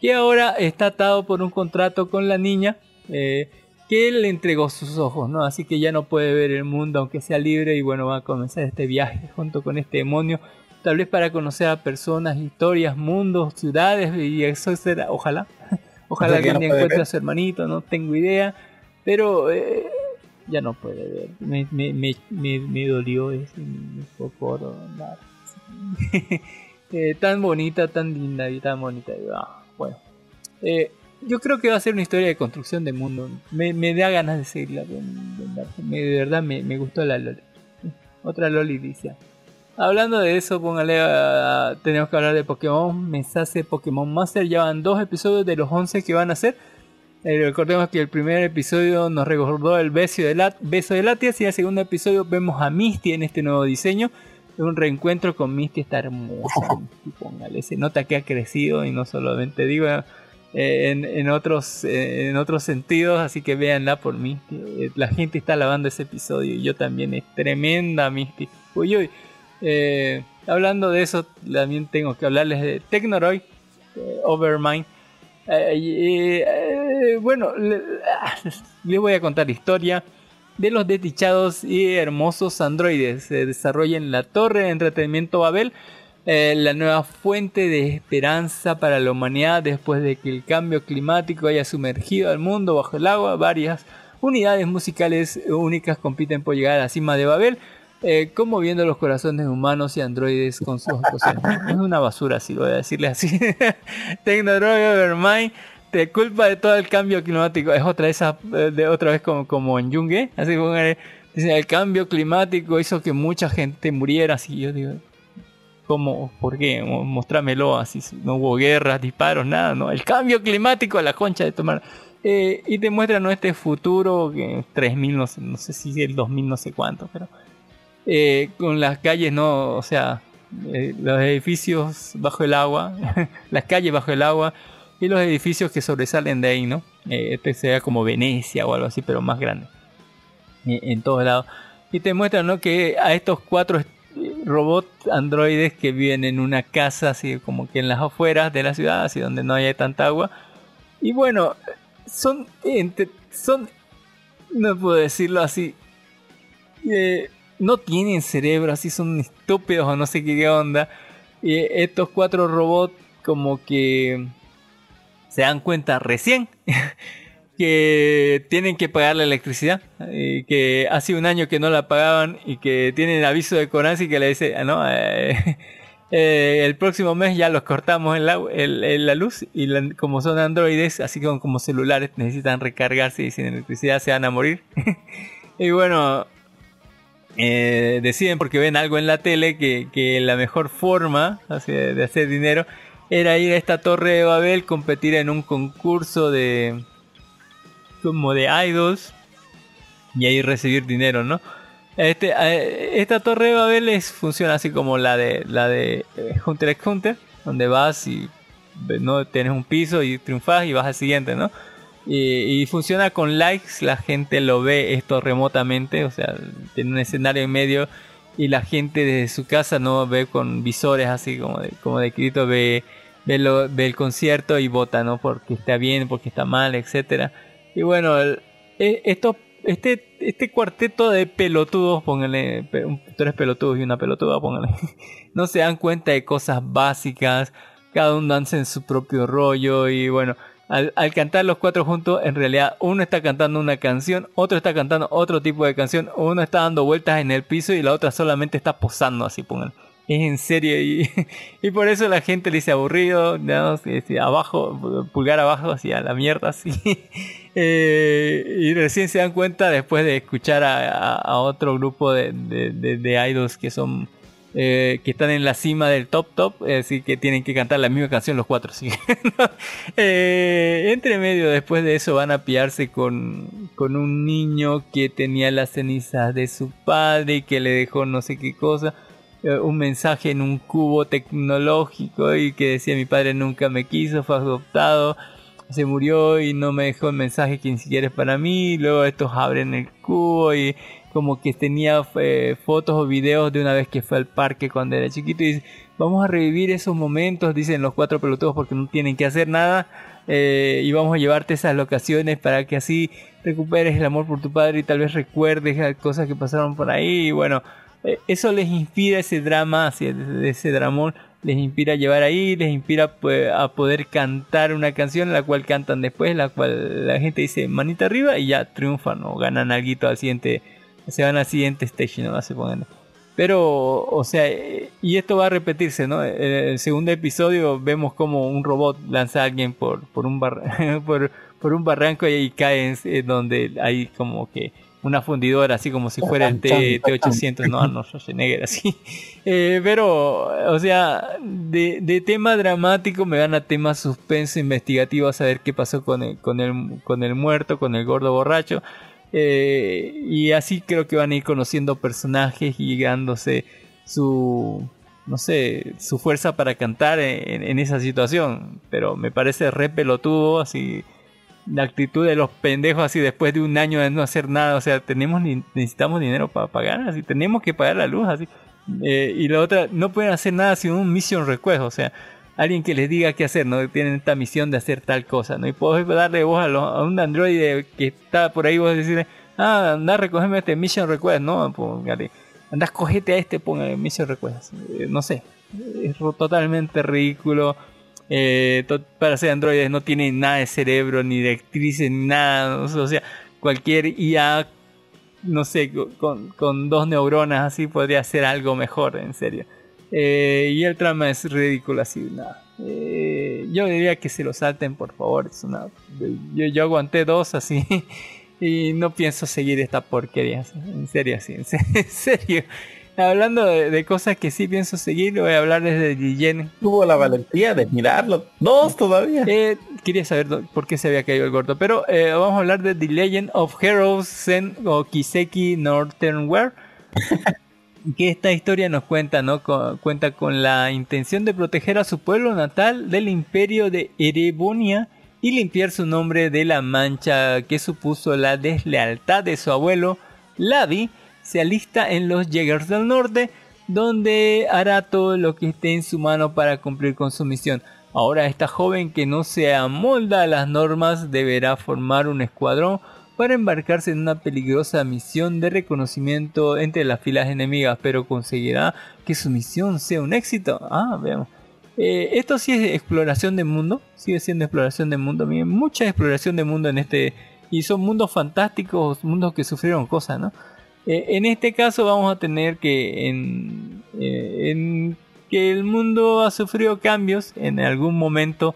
que ahora está atado por un contrato con la niña. Eh, que le entregó sus ojos, ¿no? Así que ya no puede ver el mundo aunque sea libre y bueno, va a comenzar este viaje junto con este demonio, tal vez para conocer a personas, historias, mundos, ciudades y eso será, ojalá, ojalá que no alguien puede encuentre ver. a su hermanito, no tengo idea, pero eh, ya no puede ver, me, me, me, me, me dolió ese mi. Eh, tan bonita, tan linda y tan bonita, ah, bueno. Eh, yo creo que va a ser una historia de construcción de mundo. Me, me da ganas de seguirla. de- de- me- de verdad me, me gustó la Loli. Otra Loli dice. Hablando de eso, póngale a- tenemos que hablar de Pokémon. Mensaje Pokémon Master. Ya van dos episodios de los 11 que van a hacer. Eh, recordemos que el primer episodio nos recordó el beso de, Lat beso de Latias y en el segundo episodio vemos a Misty en este nuevo diseño. Un reencuentro con Misty, está hermosa. Póngale. Se nota que ha crecido y no solamente digo eh, en, en otros, eh, en otros sentidos, así que véanla por Misty. Eh, la gente está alabando ese episodio y yo también, es tremenda Misty. Uy, uy. Eh, hablando de eso, también tengo que hablarles de Tecnoroid, eh, Overmind. Eh, bueno, le- les voy a contar la historia de los desdichados y hermosos androides. Se desarrolla en la torre de entretenimiento Babel, la nueva fuente de esperanza para la humanidad después de que el cambio climático haya sumergido al mundo bajo el agua. Varias unidades musicales únicas compiten por llegar a la cima de Babel. Eh, conmoviendo los corazones humanos y androides con sus actuaciones. Es una basura, si voy a decirle así. Tecnodroid Overmind te culpa de todo el cambio climático. Es otra de esas, eh, de otra vez como, como en Junge. Así dice, el cambio climático hizo que mucha gente muriera. Así yo digo, ¿cómo? ¿Por qué? Mo- Mostrámelo así. No hubo guerras, disparos, nada, ¿no? El cambio climático a la concha de tomar. Eh, y te muestran ¿no? este futuro, que 3000, no sé, no sé si el 2000, no sé cuánto, pero eh, con las calles, no, o sea, eh, los edificios bajo el agua, las calles bajo el agua y los edificios que sobresalen de ahí, ¿no? Eh, este sea como Venecia o algo así, pero más grande. Eh, en todos lados. Y te muestran, ¿no? Que a estos cuatro robots androides que viven en una casa, así como que en las afueras de la ciudad, así donde no haya tanta agua. Y bueno, son, son, no puedo decirlo así, no tienen cerebro, así son estúpidos o no sé qué onda. Estos cuatro robots como que se dan cuenta recién que tienen que pagar la electricidad, y que hace un año que no la pagaban y que tienen aviso de Coranzi que le dice, ah, no, eh, eh, el próximo mes ya los cortamos en la luz y la- como son androides, así como, como celulares, necesitan recargarse y sin electricidad se van a morir. y bueno, eh, deciden porque ven algo en la tele que, la mejor forma de hacer dinero era ir a esta torre de Babel, competir en un concurso de como de idols y ahí recibir dinero, ¿no? Este, eh, esta torre de Babel es, funciona así como la de la de eh, Hunter x Hunter, donde vas y no tienes un piso y triunfas y vas al siguiente, ¿no? Y, y funciona con likes, la gente lo ve esto remotamente, o sea, tiene un escenario en medio y la gente desde su casa no ve con visores así como de, como de ve, ve, lo- ve el concierto y vota, ¿no? Porque está bien, porque está mal, etcétera. Y bueno, el- e- esto, este, este cuarteto de pelotudos, pónganle, tres pelotudos y una pelotuda, pónganle, no se dan cuenta de cosas básicas, cada uno danza en su propio rollo y bueno, al, cantar los cuatro juntos, en realidad uno está cantando una canción, otro está cantando otro tipo de canción, uno está dando vueltas en el piso y la otra solamente está posando así, pongan. Es en serio y, y por eso la gente le dice aburrido, ¿no? Sí, abajo, pulgar abajo, hacia la mierda, así. Eh, y recién se dan cuenta después de escuchar a, a- a otro grupo de, de, de- de idols que son eh, que están en la cima del top top, así que tienen que cantar la misma canción los cuatro. ¿sí? Eh, entre medio, después de eso, van a pillarse con, con un niño que tenía las cenizas de su padre y que le dejó no sé qué cosa. eh, Un mensaje en un cubo tecnológico y que decía mi padre nunca me quiso, fue adoptado, se murió y no me dejó el mensaje que ni siquiera es para mí. Luego estos abren el cubo y como que tenía eh, fotos o videos de una vez que fue al parque cuando era chiquito y dice, vamos a revivir esos momentos, dicen los cuatro pelotudos porque no tienen que hacer nada eh, y vamos a llevarte esas locaciones para que así recuperes el amor por tu padre y tal vez recuerdes cosas que pasaron por ahí y bueno, eh, eso les inspira ese drama, ese dramón les inspira a llevar ahí, les inspira pues, a poder cantar una canción, la cual cantan después, la cual la gente dice manita arriba y ya triunfan o ganan algo al siguiente se van al siguiente stage, ¿no? Se ponen. Pero, o sea, eh, y esto va a repetirse, ¿no? En el segundo episodio vemos como un robot lanza a alguien por, por, un, bar por, por un barranco y ahí cae en, en donde hay como que una fundidora, así como si fuera el T, T800, no, no, Schwarzenegger, así. Eh, pero, o sea, de, de tema dramático me van a tema suspenso investigativo a saber qué pasó con el, con el, con el muerto, con el gordo borracho. Eh, y así creo que van a ir conociendo personajes y dándose su, no sé, su fuerza para cantar en, esa situación. Pero me parece re pelotudo, así la actitud de los pendejos así después de un año de no hacer nada. O sea, tenemos necesitamos dinero para pagar, así tenemos que pagar la luz, así. Eh, y la otra, no pueden hacer nada sin un mission request, o sea, alguien que les diga qué hacer, no tienen esta misión de hacer tal cosa, ¿no? Y puedo darle voz a, a un androide que está por ahí, vos decirle, ah, anda a recogerme este mission request, no, póngale, anda, cogete a este, póngale mission request, Eh, no sé, es totalmente ridículo. Eh, para ser androides no tienen nada de cerebro, ni directrices, ni nada, o sea, cualquier IA no sé, co- con, con dos neuronas así podría hacer algo mejor, en serio. Eh, y el trama es ridículo así, nada. Eh, yo diría que se lo salten, por favor. Es una, yo, yo aguanté dos así y no pienso seguir esta porquería. así, En serio, así, en se- en serio. Hablando de, de cosas que sí pienso seguir, voy a hablar desde Guillén. Tuvo la valentía de mirarlo. Dos todavía. Eh, quería saber por qué se había caído el gordo, pero eh, vamos a hablar de The Legend of Heroes Zen o Kiseki Northern War. que esta historia nos cuenta, ¿no? Co- cuenta con la intención de proteger a su pueblo natal del imperio de Erebonia y limpiar su nombre de la mancha que supuso la deslealtad de su abuelo, Lavi, se alista en los Jaegers del Norte, donde hará todo lo que esté en su mano para cumplir con su misión. Ahora esta joven que no se amolda a las normas deberá formar un escuadrón para embarcarse en una peligrosa misión de reconocimiento entre las filas enemigas, pero conseguirá que su misión sea un éxito. Ah, veamos. Eh, esto sí es exploración de mundo, sigue siendo exploración de mundo. Miren, mucha exploración de mundo en este. Y son mundos fantásticos, mundos que sufrieron cosas, ¿no? Eh, en este caso vamos a tener que en, eh, en que el mundo ha sufrido cambios en algún momento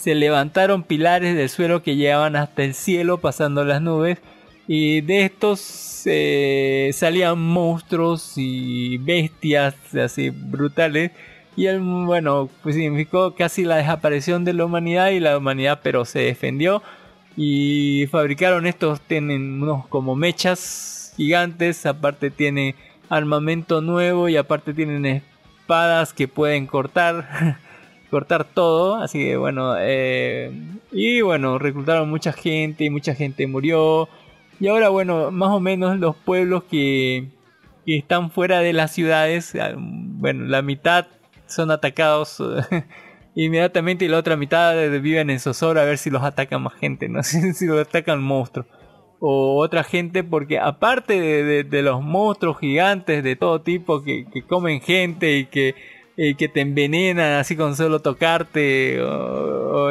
se levantaron pilares del suelo que llegaban hasta el cielo pasando las nubes y de estos eh, salían monstruos y bestias así brutales y el, bueno pues significó casi la desaparición de la humanidad y la humanidad pero se defendió y fabricaron estos tienen unos como mechas gigantes aparte tiene armamento nuevo y aparte tienen espadas que pueden cortar cortar todo así que bueno eh, y bueno reclutaron mucha gente mucha gente murió y ahora bueno más o menos los pueblos que, que están fuera de las ciudades ah, bueno la mitad son atacados inmediatamente y la otra mitad eh, viven en zozobra a ver si los atacan más gente no si los atacan monstruos o otra gente porque aparte de, de- de los monstruos gigantes de todo tipo que, que comen gente y que, y que te envenenan así con solo tocarte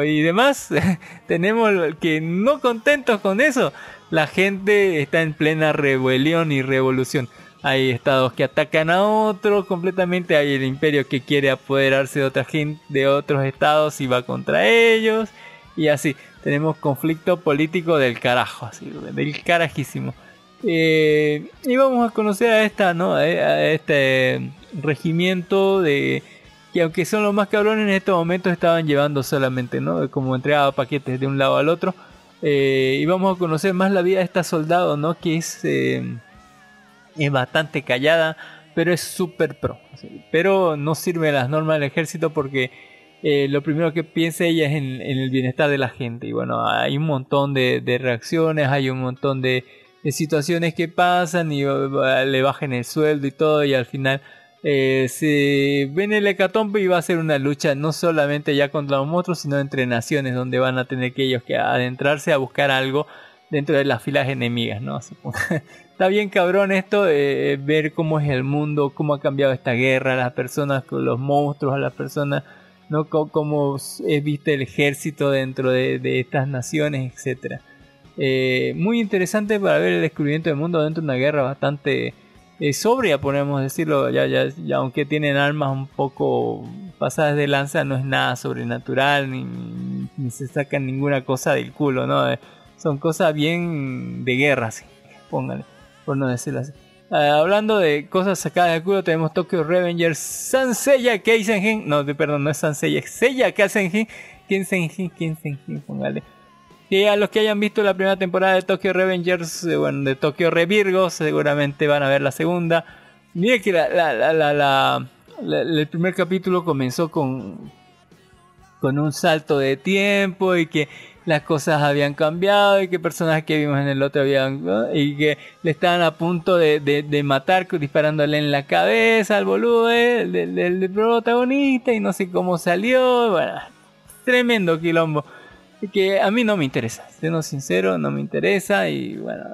y demás tenemos que no contentos con eso la gente está en plena rebelión y revolución hay estados que atacan a otros completamente hay el imperio que quiere apoderarse de otra gente de otros estados y va contra ellos y así tenemos conflicto político del carajo, así, del carajísimo. Eh, y vamos a conocer a esta, ¿no? A este, regimiento de que aunque son los más cabrones en estos momentos estaban llevando solamente, ¿no? Como entregaba paquetes de un lado al otro. Eh, y vamos a conocer más la vida de esta soldado, ¿no? Que es, eh, es bastante callada, pero es súper pro. Pero no sirve las normas del ejército porque eh, lo primero que piensa ella es en, el bienestar de la gente. Y bueno, hay un montón de, reacciones, hay un montón de, de, situaciones que pasan y le bajen el sueldo y todo y al final eh, se ven el hecatombe y va a ser una lucha no solamente ya contra los monstruos, sino entre naciones donde van a tener que ellos que adentrarse a buscar algo dentro de las filas enemigas, ¿no? Está bien cabrón esto, eh, ver cómo es el mundo, cómo ha cambiado esta guerra, las personas, los monstruos, a las personas, ¿no? Cómo es viste el ejército dentro de, estas naciones, etcétera. Eh, muy interesante para ver el descubrimiento del mundo dentro de una guerra bastante sobria, podemos decirlo, ya, ya, ya, aunque tienen armas un poco pasadas de lanza, no es nada sobrenatural, ni, ni se sacan ninguna cosa del culo, ¿no? Eh, son cosas bien de guerra, sí, pónganle, por no decirlo así. Uh, hablando de cosas sacadas del culo, tenemos Tokyo Revengers, Sanseiya Keisenjin, no, perdón, no es Sanseiya, Seiya Keisenjin, Keisenjin, Keisenjin, póngale. Y a los que hayan visto la primera temporada de Tokyo Revengers, eh, bueno, de Tokyo Revirgo, seguramente van a ver la segunda. Mire que la, la, la, el primer capítulo comenzó con, con un salto de tiempo y que las cosas habían cambiado y que personajes que vimos en el otro habían y que le estaban a punto de, de, matar disparándole en la cabeza al boludo del, del protagonista y no sé cómo salió. Bueno tremendo quilombo que a mí no me interesa, siendo sincero, no me interesa. Y bueno,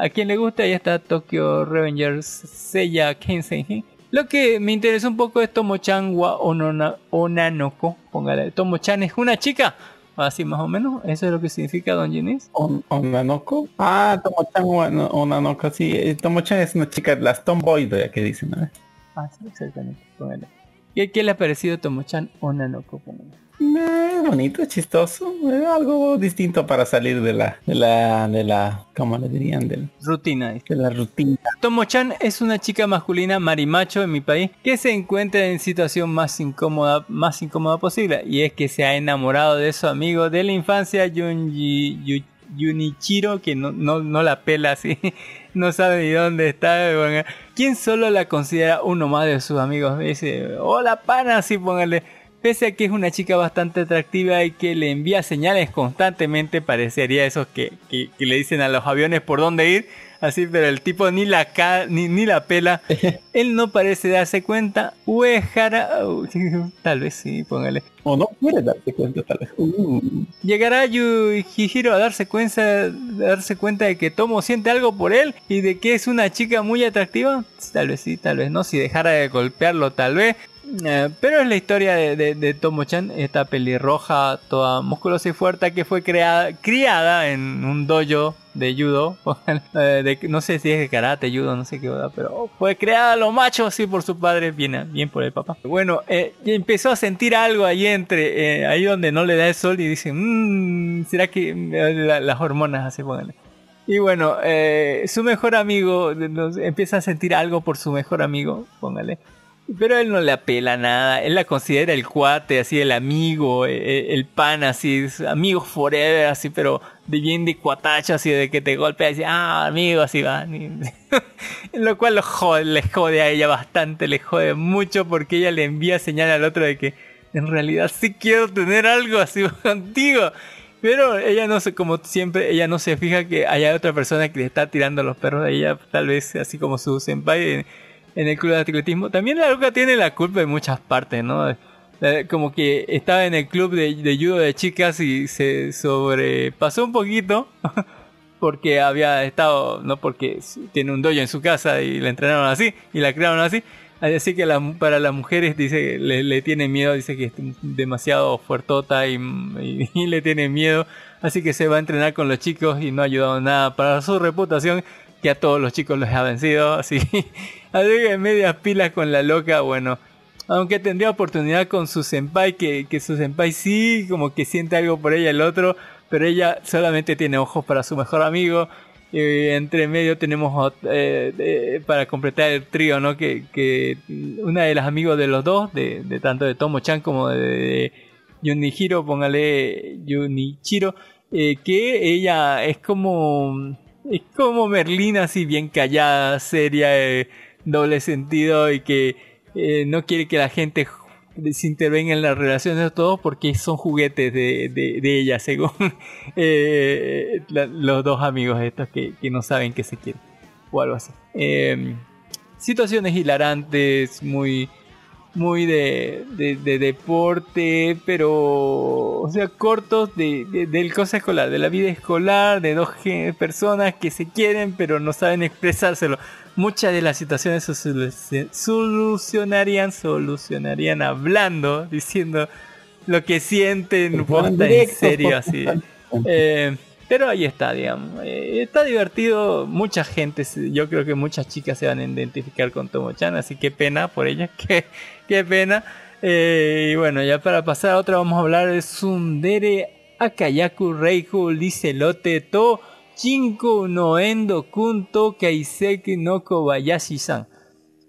a quien le gusta, ahí está Tokyo Revengers Seiya Kensei. Lo que me interesa un poco es Tomo-chan wa onona, Onanoko. Póngale, Tomo-chan es una chica. Así más o menos, eso es lo que significa Don Ginis. On, ¿Onanoko? Ah, Tomo-chan wa Onanoko, sí. eh, Tomo-chan es una chica, las tomboy, ya que dicen, ¿no? Ah, sí, exactamente. Póngale. ¿Y qué le ha parecido Tomo-chan Onanoko? Póngale. Eh, bonito, chistoso, eh, algo distinto para salir de la, de la, de la, ¿cómo le dirían? Del, Rutina. de la rutina. Tomo-chan es una chica masculina marimacho en mi país que se encuentra en situación más incómoda, más incómoda posible y es que se ha enamorado de su amigo de la infancia Junji Yu- Junichiro que no, no, no la pela así, no sabe ni dónde está, bueno, quien solo la considera uno más de sus amigos. Dice, hola pana, así póngale. Pese a que es una chica bastante atractiva y que le envía señales constantemente, parecería esos que, que, que le dicen a los aviones por dónde ir, así, pero el tipo ni la ca ni, ni la pela. Él no parece darse cuenta. Uehara, uh, tal vez sí, póngale. O no quiere darse cuenta, tal vez. Uh. Llegará Yujihiro a darse cuenta, darse cuenta de que Tomo siente algo por él y de que es una chica muy atractiva. Tal vez sí, tal vez no. Si dejara de golpearlo, tal vez. Eh, pero es la historia de, de, Tomo-chan, esta pelirroja toda musculosa y fuerte que fue creada, criada en un dojo de judo, eh, de, no sé si es de karate, judo, no sé qué, ¿verdad? pero fue creada a los machos así por su padre, bien, bien por el papá. Bueno, eh, y empezó a sentir algo ahí entre, eh, ahí donde no le da el sol y dice, mmm, ¿será que la, las hormonas así? Y bueno, su mejor amigo empieza a sentir algo por su mejor amigo, póngale. Pero él no le apela nada, él la considera el cuate, así el amigo, el, el pan, así, amigo forever, así, pero de bien de cuatacho, así de que te golpea y ah, amigo, así va. Lo cual lo jode, le jode a ella bastante, le jode mucho porque ella le envía señal al otro de que en realidad sí quiero tener algo así contigo. Pero ella no se, como siempre, ella no se fija que haya otra persona que le está tirando los perros a ella, tal vez así como su senpai en el club de atletismo. También la loca tiene la culpa en muchas partes, ¿no? Como que estaba en el club de, de judo de chicas y se sobrepasó un poquito porque había estado, no porque tiene un dojo en su casa y la entrenaron así y la crearon así. Así que la, para las mujeres dice le, le, tiene miedo, dice que es demasiado fuertota y, y, y, le tiene miedo. Así que se va a entrenar con los chicos y no ha ayudado nada para su reputación, que a todos los chicos los ha vencido. Así, así medias pilas con la loca, bueno. Aunque tendría oportunidad con su senpai, que, que su senpai sí, como que siente algo por ella el otro, pero ella solamente tiene ojos para su mejor amigo. Y entre medio tenemos eh, eh, para completar el trío, ¿no? Que, que una de las amigos de los dos, de, de tanto de Tomo-chan como de, de póngale Yunichiro, eh, que ella es como es como Merlina, así bien callada, seria, eh, doble sentido y que eh, no quiere que la gente se intervenga en las relaciones de todos porque son juguetes de, de- ella, según eh, los dos amigos estos que, que no saben que se quieren o algo así. Eh, situaciones hilarantes, muy muy de, de, de deporte, pero o sea, cortos de, de- del cosa escolar, de la vida escolar, de dos personas que se quieren pero no saben expresárselo. Muchas de las situaciones se solu- solucionarían, solucionarían hablando, diciendo lo que sienten, en serio así. Eh, pero ahí está, digamos. Eh, está divertido. Mucha gente, yo creo que muchas chicas se van a identificar con Tomo-chan, así que pena por ellas, qué, qué pena. Eh, y bueno, ya para pasar a otra, vamos a hablar de Sundere Akayaku Reiku Licelote To Chinko no Endo Kunto Kaiseki no Kobayashi-san.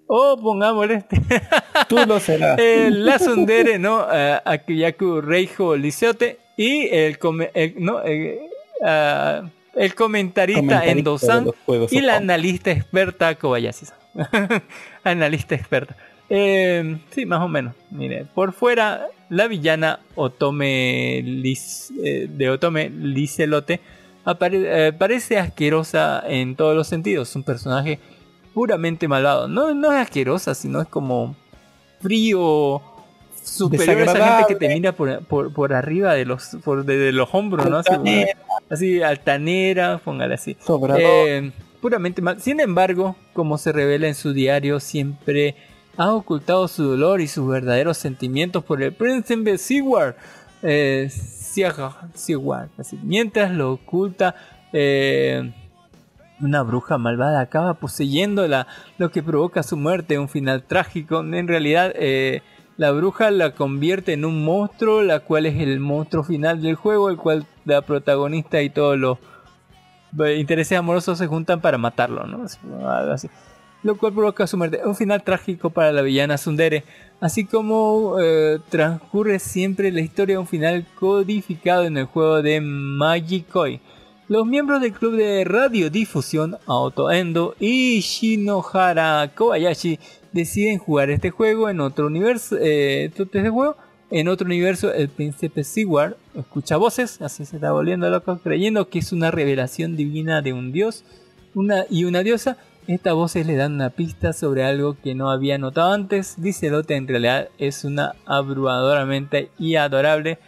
O pongámosle este. Tú lo serás. Eh, la Sundere, ¿no? Akiyaku Reijo Liceote y el, el- no, eh, el comentarista Comentarista Endo-san y la analista experta Kobayashi-san. analista experta. Eh, sí, más o menos. Mire, por fuera, la villana Otome Lis- eh, de Otome Licelote apare- eh, parece asquerosa en todos los sentidos. Un personaje puramente malvado. No, no es asquerosa, sino es como frío, superior a esa gente que te mira por, por, por arriba de los, por, de, de los hombros, ¿no? Así, Altanera. así, altanera, póngale así. Eh, puramente mal. Sin embargo, como se revela en su diario, siempre ha ocultado su dolor y sus verdaderos sentimientos por el príncipe Seward. Eh, Seward, así. Mientras lo oculta, eh, una bruja malvada acaba poseyéndola, lo que provoca su muerte, un final trágico. En realidad, eh, la bruja la convierte en un monstruo, la cual es el monstruo final del juego, el cual la protagonista y todos los eh, intereses amorosos se juntan para matarlo, ¿no? Lo cual provoca su muerte. Un final trágico para la villana Sundere. Así como eh, transcurre siempre la historia, un final codificado en el juego de Magikoi. Los miembros del club de radiodifusión Auto Endo y Shinohara Kobayashi deciden jugar este juego en otro universo. Eh, este juego en otro universo, el príncipe Seward escucha voces, así se está volviendo loco, creyendo que es una revelación divina de un dios una, y una diosa. Estas voces le dan una pista sobre algo que no había notado antes. Dice Lotte en realidad es una abrumadoramente y adorable.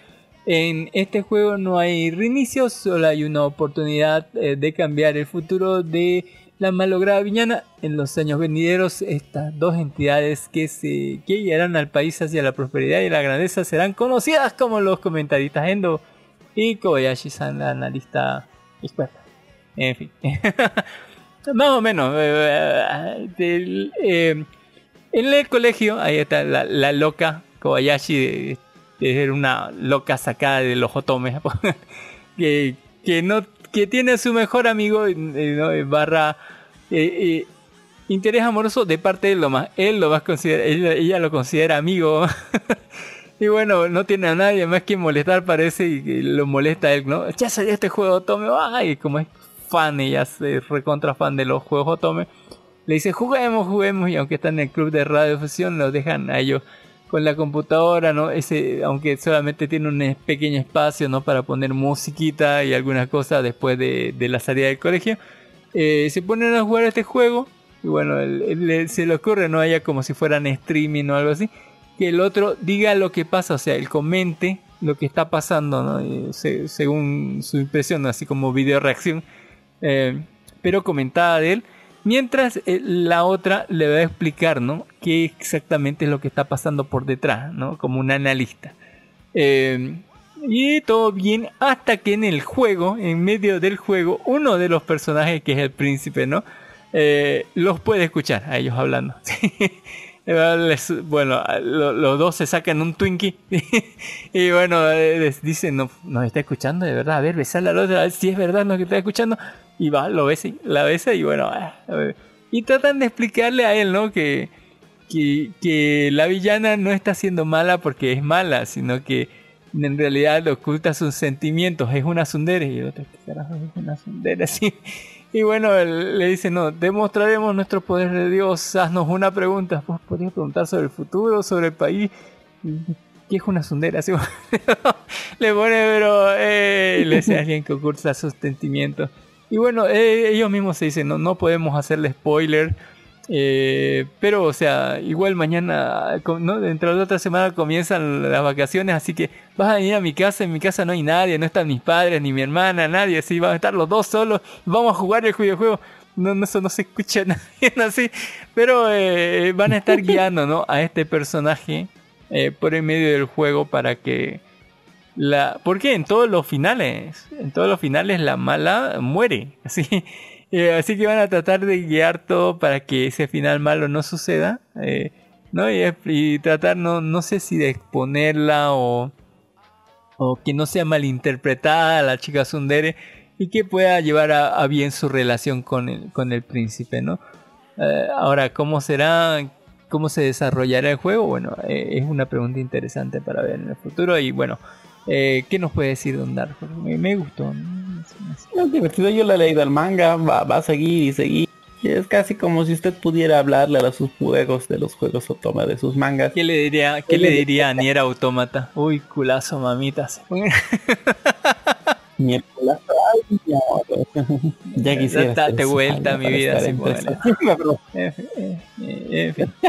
En este juego no hay reinicio, solo hay una oportunidad eh, de cambiar el futuro de la malograda villana. En los años venideros, estas dos entidades que se que al país hacia la prosperidad y la grandeza serán conocidas como los comentaristas Endo y Kobayashi-san, la analista experta. En fin. Más o menos. eh, del, eh, en el colegio, ahí está la, loca Kobayashi, de, ser una loca sacada de los que, que, no, que tiene a su mejor amigo, ¿no? barra eh, eh, interés amoroso de parte de él, lo más, él lo más considera, ella, ella lo considera amigo. Y bueno, no tiene a nadie más que molestar, parece, y lo molesta a él, ¿no? Ya salió este juego Otome, ay, como es fan, ella es recontra fan de los juegos Otome, le dice, juguemos, juguemos, y aunque están en el club de radiofusión, lo dejan a ellos con la computadora, ¿no? Ese, aunque solamente tiene un pequeño espacio, ¿no? Para poner musiquita y algunas cosas después de, de la salida del colegio, eh, se ponen a jugar este juego, y bueno, se le ocurre, ¿no? Ella como si fueran streaming o algo así que el otro diga lo que pasa, o sea, él comente lo que está pasando, ¿no? Y se- según su impresión, ¿no? así como video reacción, eh, pero comentada de él, mientras eh, la otra le va a explicar, ¿no? Qué exactamente es lo que está pasando por detrás, ¿no? Como un analista. Eh, y todo bien hasta que en el juego, en medio del juego, uno de los personajes, que es el príncipe, ¿no? Eh, los puede escuchar a ellos hablando. Bueno, lo- los dos se sacan un Twinkie y bueno, eh, les dicen, no, nos está escuchando de verdad, a ver, besarle al otro, a ver si es verdad que está escuchando. Y va, lo besa, la besa y bueno, ah, y tratan de explicarle a él, ¿no? Que, que, que la villana no está siendo mala porque es mala, sino que en realidad oculta sus sentimientos, es una sundere. Y el otro, ¿qué carajo es una sundere? Así. Y bueno, le dice, no, demostraremos nuestro poder de Dios, haznos una pregunta. Pues podrías preguntar sobre el futuro, sobre el país. ¿Qué es una sundera? Le pone, pero eh, le dice alguien que oculta sus sentimientos. Y bueno, eh, ellos mismos se dicen, no, no podemos hacerle spoiler. eh, pero, o sea, igual mañana, dentro de otra semana comienzan las vacaciones, así que vas a venir a mi casa, en mi casa no hay nadie, no están mis padres, ni mi hermana, nadie, así van a estar los dos solos, vamos a jugar el videojuego. No, no, eso no se escucha nadie así, pero eh, van a estar guiando ¿no? a este personaje eh, por el medio del juego para que la porque en todos los finales en todos los finales la mala muere así Eh, así que van a tratar de guiar todo para que ese final malo no suceda eh, y, tratar no no sé si de exponerla o que no sea malinterpretada la chica Sundere y que pueda llevar a, bien su relación con el, con el príncipe, ¿no? Eh, ahora, ¿cómo será? ¿Cómo se desarrollará el juego? Bueno, es una pregunta interesante para ver en el futuro y bueno, eh, ¿qué nos puede decir Don Dark? Me, me gustó. ¿no? Es divertido, yo le he leído el manga, va, va a seguir y seguir. Es casi como si usted pudiera hablarle a sus juegos, de los juegos Otoma, de sus mangas. ¿Qué le diría, qué le diría a Nier Automata? Uy, culazo, mamitas. Ay, mi amor. ya quisiera. Date vuelta, mi vida, así, En fin, eh, eh, en fin.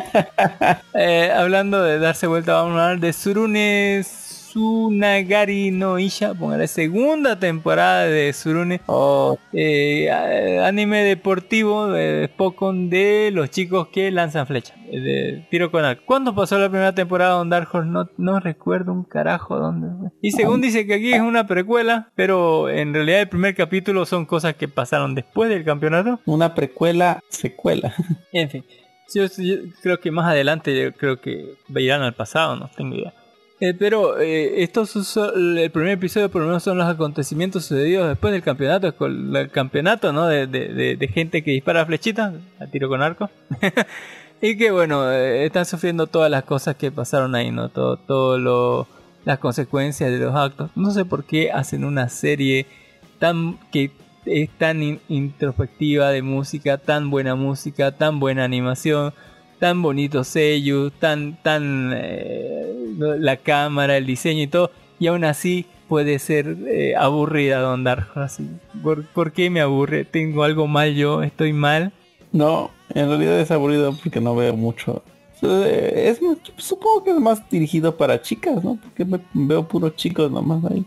Eh, hablando de darse vuelta, vamos a hablar de Surune Tsunagari no Isha, póngale segunda temporada de Surune, Oh, eh, anime deportivo de Spokon de los chicos que lanzan flechas, eh, de tiro con arco. ¿Cuándo pasó la primera temporada Don Dark Horse? No, no recuerdo un carajo dónde. fue. Y según dice que aquí es una precuela, pero en realidad el primer capítulo son cosas que pasaron después del campeonato. una precuela, secuela. En fin, yo, yo creo que más adelante yo creo que irán al pasado, no tengo idea. Eh, pero eh, estos el primer episodio por lo menos son los acontecimientos sucedidos después del campeonato, el campeonato ¿no? de, de- de- de gente que dispara flechitas a tiro con arco. y que bueno, eh, están sufriendo todas las cosas que pasaron ahí, ¿no? Todo, todo lo, las consecuencias de los actos. No sé por qué hacen una serie tan que es tan in- introspectiva de música, tan buena música, tan buena animación, tan bonito sello, tan tan eh, la cámara, el diseño y todo, y aún así puede ser eh, aburrida Don así. ¿Por, por qué me aburre? ¿Tengo algo mal yo? ¿Estoy mal? No, en realidad es aburrido porque no veo mucho. Eh, Es, supongo que es más dirigido para chicas, ¿no? Porque me- veo puros chicos nomás ahí.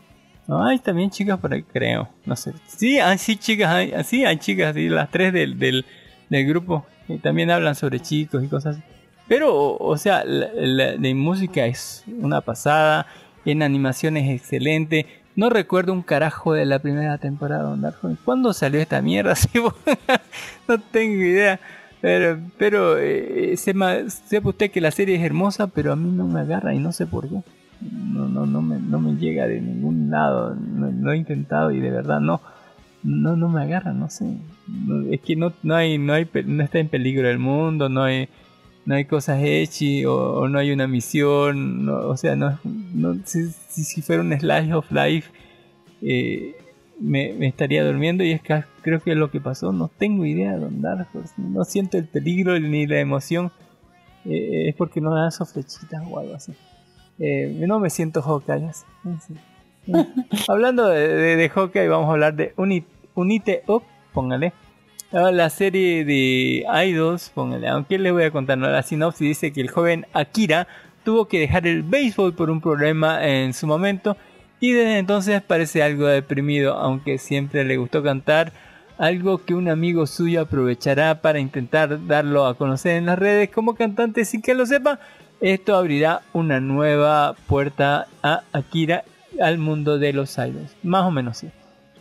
Hay también chicas por ahí, creo. No sé. Sí, hay sí chicas, hay, sí, hay chicas, sí, las tres del, del, del grupo. Que también hablan sobre chicos y cosas así. Pero, o, sea, la, música es una pasada. En animación es excelente. No recuerdo un carajo de la primera temporada de Dark. ¿Cuándo salió esta mierda? No tengo idea. Pero, pero eh, sepa, sepa usted que la serie es hermosa, pero a mí no me agarra y no sé por qué no, no, no, me, no me llega de ningún lado. No, he intentado y de verdad no. No, no me agarra, no sé. No, es que no, no hay, no hay, no está en peligro el mundo, no hay, no hay cosas hechas o, o no hay una misión, no, o sea, no, no si, si, fuera un slash of life eh, me, me estaría durmiendo y es que creo que es lo que pasó, no tengo idea de andar, pues, no siento el peligro ni la emoción, eh, es porque no dan sus flechitas o algo así. Eh, no me siento Hawkeye. Hablando de, de, de Hawkeye, vamos a hablar de Uni- Unite Up, póngale. Ah, La serie de Idols, póngale. Aunque les voy a contar, la sinopsis dice que el joven Akira tuvo que dejar el béisbol por un problema en su momento y desde entonces parece algo deprimido, aunque siempre le gustó cantar. Algo que un amigo suyo aprovechará para intentar darlo a conocer en las redes como cantante sin que lo sepa. Esto abrirá una nueva puerta a Akira al mundo de los idols. Más o menos sí.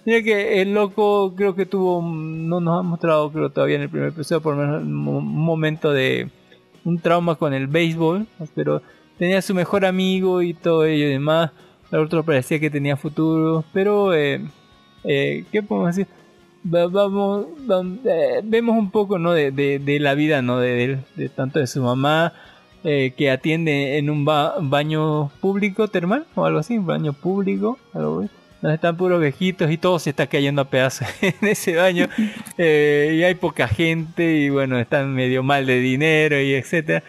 Que el loco creo que tuvo, no nos ha mostrado creo todavía en el primer episodio, por lo menos un mo- un momento de un trauma con el béisbol, pero tenía su mejor amigo y todo ello y demás. El otro parecía que tenía futuro, pero eh, eh, ¿qué podemos decir? va- vamos, vam- eh, vemos un poco ¿no? de, la vida ¿no? de, de- tanto de su mamá eh, que atiende en un ba- baño público termal o algo así, un baño público, algo donde están puros viejitos y todo se está cayendo a pedazos en ese baño eh, y hay poca gente y bueno, están medio mal de dinero y etcétera.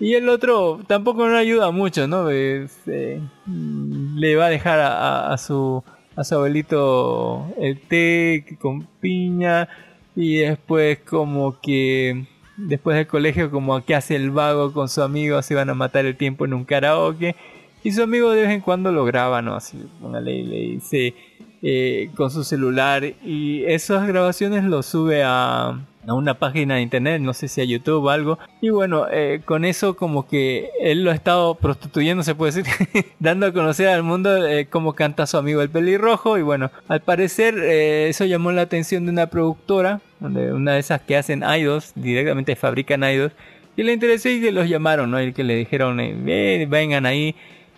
Y el otro tampoco no ayuda mucho, ¿no? Es, eh, mm, le va a dejar a, a- a su, a su abuelito el té con piña y después como que después del colegio como que hace el vago con su amigo, se van a matar el tiempo en un karaoke y su amigo de vez en cuando lo graba, ¿no? Así, póngale, y le dice eh, con su celular y esas grabaciones lo sube a, a una página de internet, no sé si a YouTube o algo. Y bueno, eh, con eso como que él lo ha estado prostituyendo, se puede decir, dando a conocer al mundo eh, cómo canta su amigo el pelirrojo. Y bueno, al parecer eh, eso llamó la atención de una productora, de una de esas que hacen idols, directamente fabrican idols. Y le interesó y los llamaron, ¿no? Y que le dijeron, eh, "Ven, vengan ahí,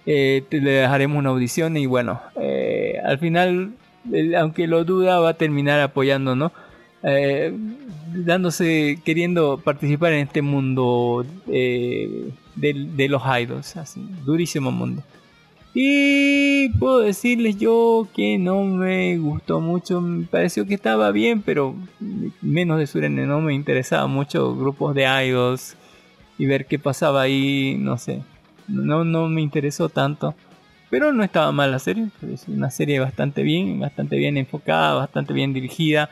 eh, te- le dejaremos una audición. Y bueno, eh, al final, aunque lo duda, va a terminar apoyando, ¿no? Eh, dándose, queriendo participar en este mundo eh, de, de los idols, así, durísimo mundo. Y puedo decirles yo que no me gustó mucho, me pareció que estaba bien, pero menos de Surene, no me interesaba mucho grupos de idols y ver qué pasaba ahí, no sé, no, no me interesó tanto. Pero no estaba mal la serie, es una serie bastante bien, bastante bien enfocada, bastante bien dirigida.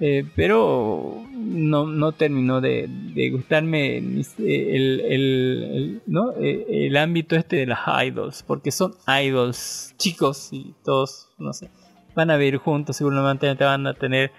Eh, pero no, no terminó de, gustarme eh, el, el- el- ¿no? Eh, el ámbito este de las idols, porque son idols chicos y todos, no sé, van a vivir juntos, seguramente van a tener,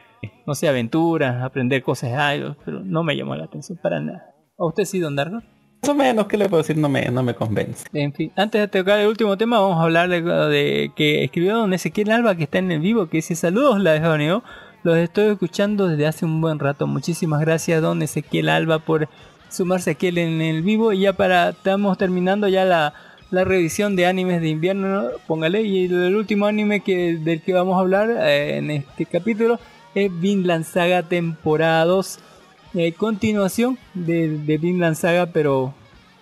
no sé, aventuras, aprender cosas de idols, pero no me llamó la atención para nada. ¿A usted sí, Don Dargo? O menos, ¿qué le puedo decir? No me, no me convence. En fin, antes de tocar el último tema, vamos a hablar de, que escribió don Ezequiel Alba, que está en el vivo, que dice saludos, la de Los estoy escuchando desde hace un buen rato. Muchísimas gracias, don Ezequiel Alba, por sumarse aquí en el vivo. Y ya para, estamos terminando ya la, la revisión de animes de invierno, ¿no? póngale. Y el, último anime que, del que vamos a hablar eh, en este capítulo es Vinland Saga temporada 2. Eh, continuación de, de Vinland Saga, pero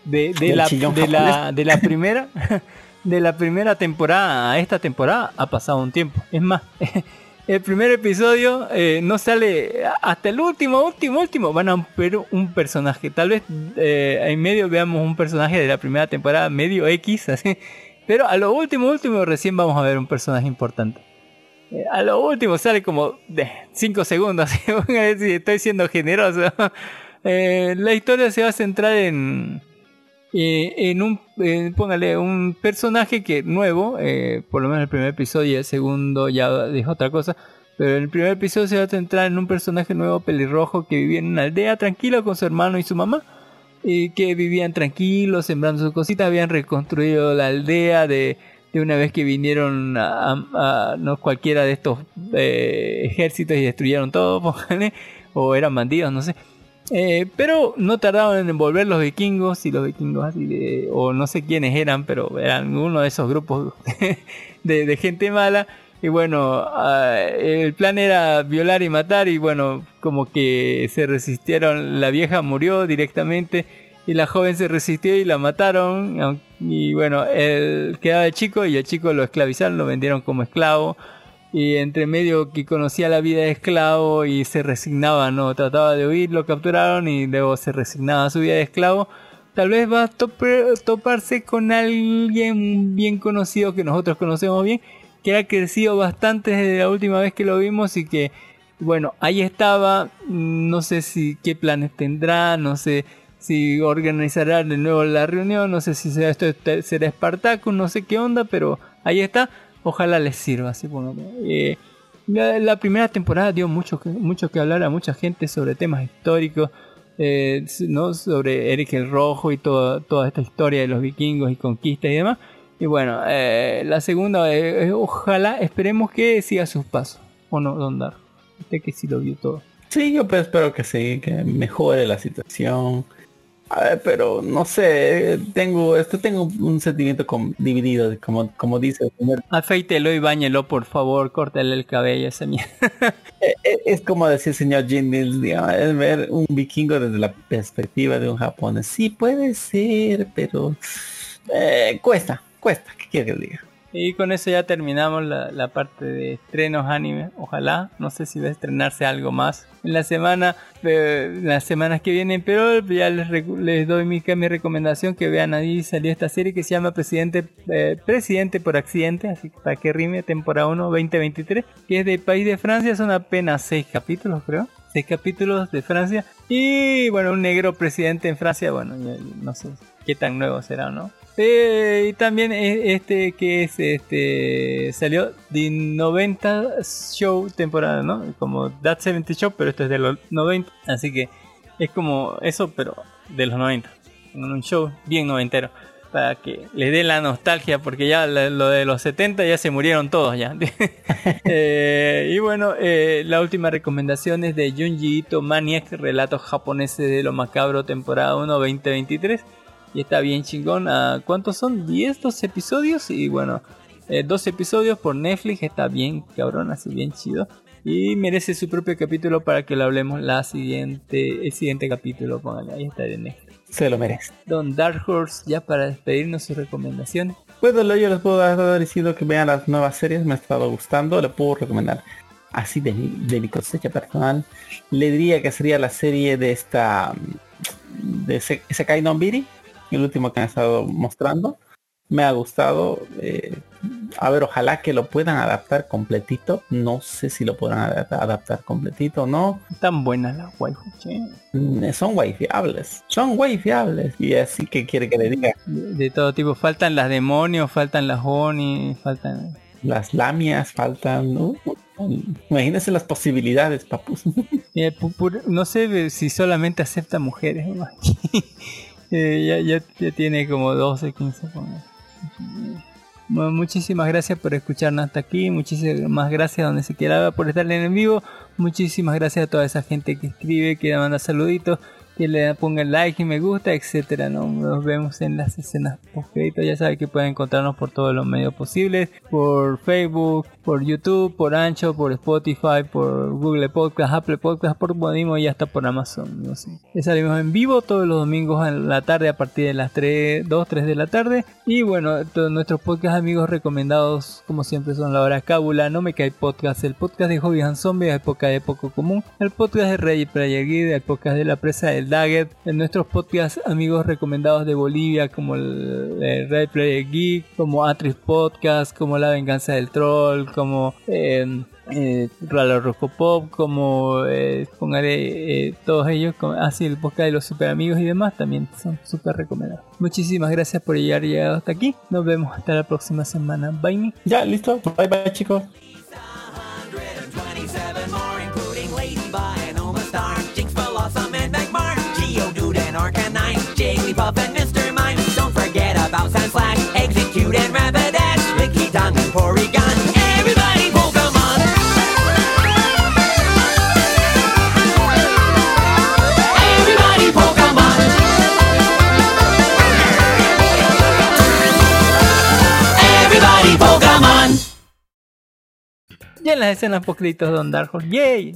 de, de la, de, la, de la primera de la primera temporada a esta temporada ha pasado un tiempo. Es más, el primer episodio eh, no sale hasta el último, último, último. Van a ver un personaje. Tal vez eh, en medio veamos un personaje de la primera temporada, medio X, así. Pero a lo último, último, recién vamos a ver un personaje importante. Eh, a lo último sale como de 5 segundos, si estoy siendo generoso. Eh, la historia se va a centrar en, eh, en un, eh, póngale, un personaje que nuevo, eh, por lo menos el primer episodio y el segundo ya dijo otra cosa, pero en el primer episodio se va a centrar en un personaje nuevo pelirrojo que vivía en una aldea tranquilo con su hermano y su mamá, y que vivían tranquilos, sembrando sus cositas, habían reconstruido la aldea de, de una vez que vinieron a, a- a- no cualquiera de estos eh, ejércitos y destruyeron todo, o eran bandidos, no sé. Eh, pero no tardaron en volver los vikingos y los vikingos así de, o no sé quiénes eran, pero eran uno de esos grupos de, de gente mala. Y bueno, ah, el plan era violar y matar y bueno, como que se resistieron, la vieja murió directamente y la joven se resistió y la mataron. Y bueno, él quedaba el chico y el chico lo esclavizaron, lo vendieron como esclavo y entre medio que conocía la vida de esclavo y se resignaba, no trataba de huir, lo capturaron y luego se resignaba a su vida de esclavo. Tal vez va a tope- toparse con alguien bien conocido que nosotros conocemos bien, que ha crecido bastante desde la última vez que lo vimos y que, bueno, ahí estaba, no sé si qué planes tendrá, no sé si organizará de nuevo la reunión, no sé si será esto será Spartacus, no sé qué onda, pero ahí está ojalá les sirva. Así, eh, la, la primera temporada dio mucho mucho que hablar a mucha gente sobre temas históricos, eh, ¿no? sobre Eric el Rojo y todo, toda esta historia de los vikingos y conquistas y demás. Y bueno, eh, la segunda, eh, eh, ojalá, esperemos que siga sus pasos. ¿O no, Don Dar? Usted que sí lo vio todo. Sí, yo pues espero que sí, que mejore la situación. A ver, pero no sé, tengo esto tengo un sentimiento com- dividido, como como dice el señor. Afeítelo y bañelo, por favor, córtale el cabello a esa mierda. Eh, eh, Es como decir señor Jim es ver un vikingo desde la perspectiva de un japonés. Sí puede ser, pero eh, cuesta, cuesta, ¿qué quiere que diga? Y con eso ya terminamos la, la parte de estrenos anime. Ojalá, no sé si va a estrenarse algo más en la semana, eh, las semanas que vienen, pero ya les, les doy mi, mi recomendación que vean ahí salió esta serie que se llama Presidente eh, Presidente por accidente, así que para que rime temporada 1 2023, que es del país de Francia, son apenas 6 capítulos creo. 6 capítulos de Francia y bueno, un negro presidente en Francia, bueno, no sé qué tan nuevo será no. Eh, y también eh, este que es este salió de 90 show temporada, ¿no? Como That 70 Show, pero esto es de los 90, así que es como eso, pero de los 90. En un show bien noventero para que les dé la nostalgia porque ya lo de los 70 ya se murieron todos ya. Eh, y bueno, eh, la última recomendación es de Junji Ito Maniac, relatos japoneses de lo macabro temporada 1 2023 y está bien chingón. Ah, ¿Cuántos son? 10, 12 episodios y bueno, eh, 12 episodios por Netflix, está bien cabrón, así bien chido. Y merece su propio capítulo para que lo hablemos la siguiente, el siguiente capítulo. Póngale, ahí está de Netflix. Se lo merece. Don Dark Horse, ya para despedirnos sus recomendaciones. Bueno, lo- yo les puedo dar diciendo que vean las nuevas series, me ha estado gustando, le puedo recomendar. Así de mi, de mi cosecha personal, le diría que sería la serie de esta de Se- Sekai no Biri, el último que han estado mostrando. Me ha gustado. eh, a ver, ojalá que lo puedan adaptar completito. No sé si lo podrán adaptar, adaptar completito o no. Tan buenas las waifu. Mm, Son wifiables. Son wifiables. Y así que quiere que le diga. De, de todo tipo. Faltan las demonios, faltan las oni, faltan... Las lamias faltan. uh, imagínense las posibilidades, papus. Eh, no sé si solamente acepta mujeres. ¿no? Eh, ya, ya, ya tiene como 12, 15. ponle. Bueno, muchísimas gracias por escucharnos hasta aquí. Muchísimas gracias donde se quiera por estar en vivo. Muchísimas gracias a toda esa gente que escribe, que manda saluditos, que le pongan like y me gusta, etcétera. ¿no? Nos vemos en las escenas post Ya saben que pueden encontrarnos por todos los medios posibles, por Facebook, por YouTube, por Ancho, por Spotify, por Google Podcast, Apple Podcast, por Podimo y hasta por Amazon. No sé. Ya salimos en vivo todos los domingos en la tarde a partir de las 3, 2, 3 de la tarde. Y bueno, todos nuestros podcast amigos recomendados, como siempre, son la hora cábula, No Me Cae Podcast, el podcast de Hobbies and Zombies, época de poco común, el podcast de Rey Player Guide, el podcast de la presa del Dagger, en nuestros podcast amigos recomendados de Bolivia, como el, el Red Player Geek, como Atris Podcast, como La Venganza del Troll, como eh, eh, Ralo Rojo Pop, como eh, eh, todos ellos, como, así el podcast de los super amigos y demás, también son súper recomendados. Muchísimas gracias por llegar llegado hasta aquí. Nos vemos hasta la próxima semana. Bye. ya, listo. Bye bye chicos. En las escenas post créditos de Don Dark Horse. ¡Yay!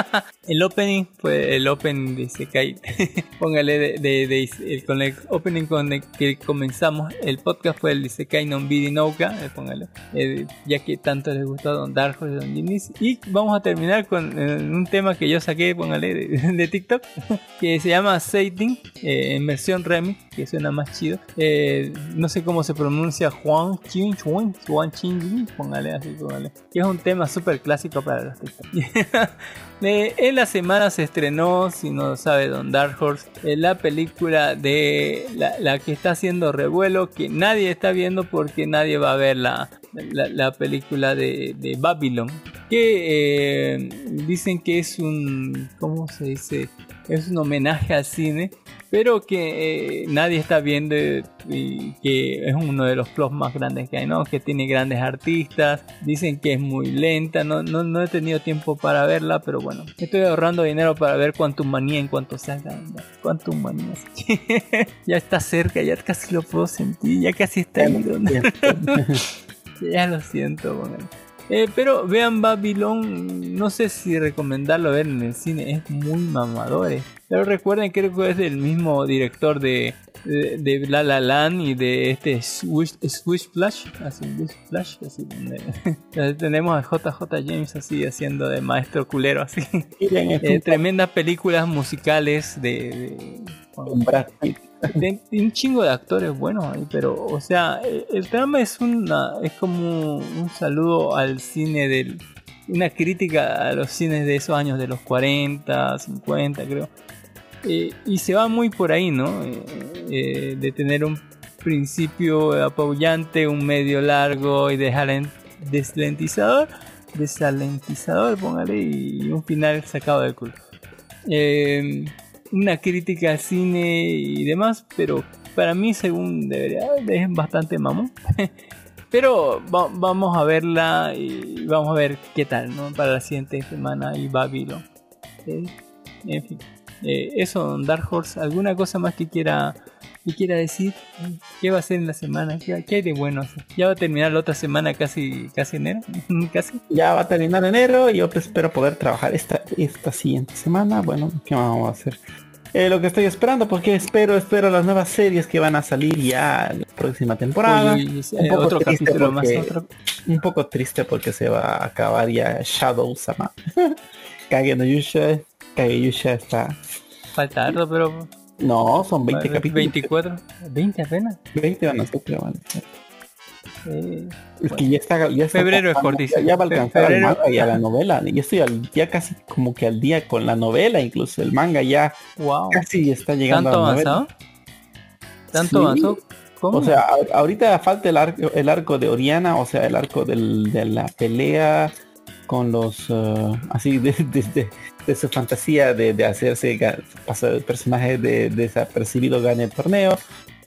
el opening fue el opening de Sekai. Póngale de, de- de- el, con el opening con el que comenzamos el podcast fue el de Sekai non Bidi Nouka. eh, póngale. Eh, ya que tanto les gustó Don Dark Horse y Don Ginis. Y vamos a terminar con eh, un tema que yo saqué, póngale, de, de TikTok. que se llama Saiting. eh, en versión remix. Que suena más chido. Eh, no sé cómo se pronuncia Juan Chin Chuan. Juan Chin Póngale así, póngale. Que es un tema súper clásico para los TikTok. Eh, en la semana se estrenó, si no sabe Don Dark Horse, eh, la película de la, la que está haciendo revuelo, que nadie está viendo porque nadie va a ver la, la, la película de, de Babylon. Que eh, dicen que es un, ¿cómo se dice? Es un homenaje al cine, pero que eh, nadie está viendo y que es uno de los plots más grandes que hay, ¿no? Que tiene grandes artistas, dicen que es muy lenta, no, no, no he tenido tiempo para verla, pero bueno, estoy ahorrando dinero para ver Quantum Manía en cuanto salga. Quantum Manía, ya está cerca, ya casi lo puedo sentir, ya casi está ido, ¿no? ya lo siento, bueno. Eh, pero vean Babylon, no sé si recomendarlo ver en el cine, es muy mamador. eh. Pero recuerden, creo que es del mismo director de, de, de La La Land y de este Swish, Swish Flash, así, Swish Flash, así, tenemos a JJ James así haciendo de maestro culero, así. Eh, un- tremendas películas musicales de, de- un Brad Pitt. de- de un chingo de actores buenos ahí, pero, o sea, el, trama es una, es como un saludo al cine del, una crítica a los cines de esos años de los 40, 50, creo. Eh, y se va muy por ahí, ¿no? Eh, eh, de tener un principio apabullante, un medio largo y desalen- deslentizador, desalentizador, póngale, y un final sacado del culo. Eh, una crítica al cine y demás, pero para mí, según debería, es bastante mamón. pero va- vamos a verla y vamos a ver qué tal, ¿no? Para la siguiente semana y Babylon. Eh, en fin, Eh, eso, Dark Horse, ¿alguna cosa más que quiera, que quiera decir? ¿Qué va a hacer en la semana? ¿Qué, qué hay de bueno? Ya va a terminar la otra semana casi, casi enero, casi. Ya va a terminar enero y yo espero poder trabajar esta, esta siguiente semana. Bueno, ¿qué vamos a hacer? Eh, lo que estoy esperando, porque espero, espero las nuevas series que van a salir ya la próxima temporada. Uy, uy, un eh, poco otro triste más, porque- otro- Un poco triste porque se va a acabar ya Shadow Sama. Kage no Yusha, Kageyusha está. Falta harto, pero No, son 20 capítulos. 24, 20 apenas. 20 van a ser, Eh, Es que ya está, ya está Febrero es cortísimo. Ya, ya va a alcanzar al manga y a la novela. Ya estoy al, ya casi como que al día con la novela, incluso el manga ya wow. casi está llegando ¿Tanto a la novela. ¿Tanto Sí. avanzado? ¿Cómo? O sea, a- ahorita falta el arco, el arco de Oriana, o sea, el arco del- de la pelea con los eh, así de, de- de- de su fantasía de, hacerse pasar el personaje de desapercibido gane el torneo.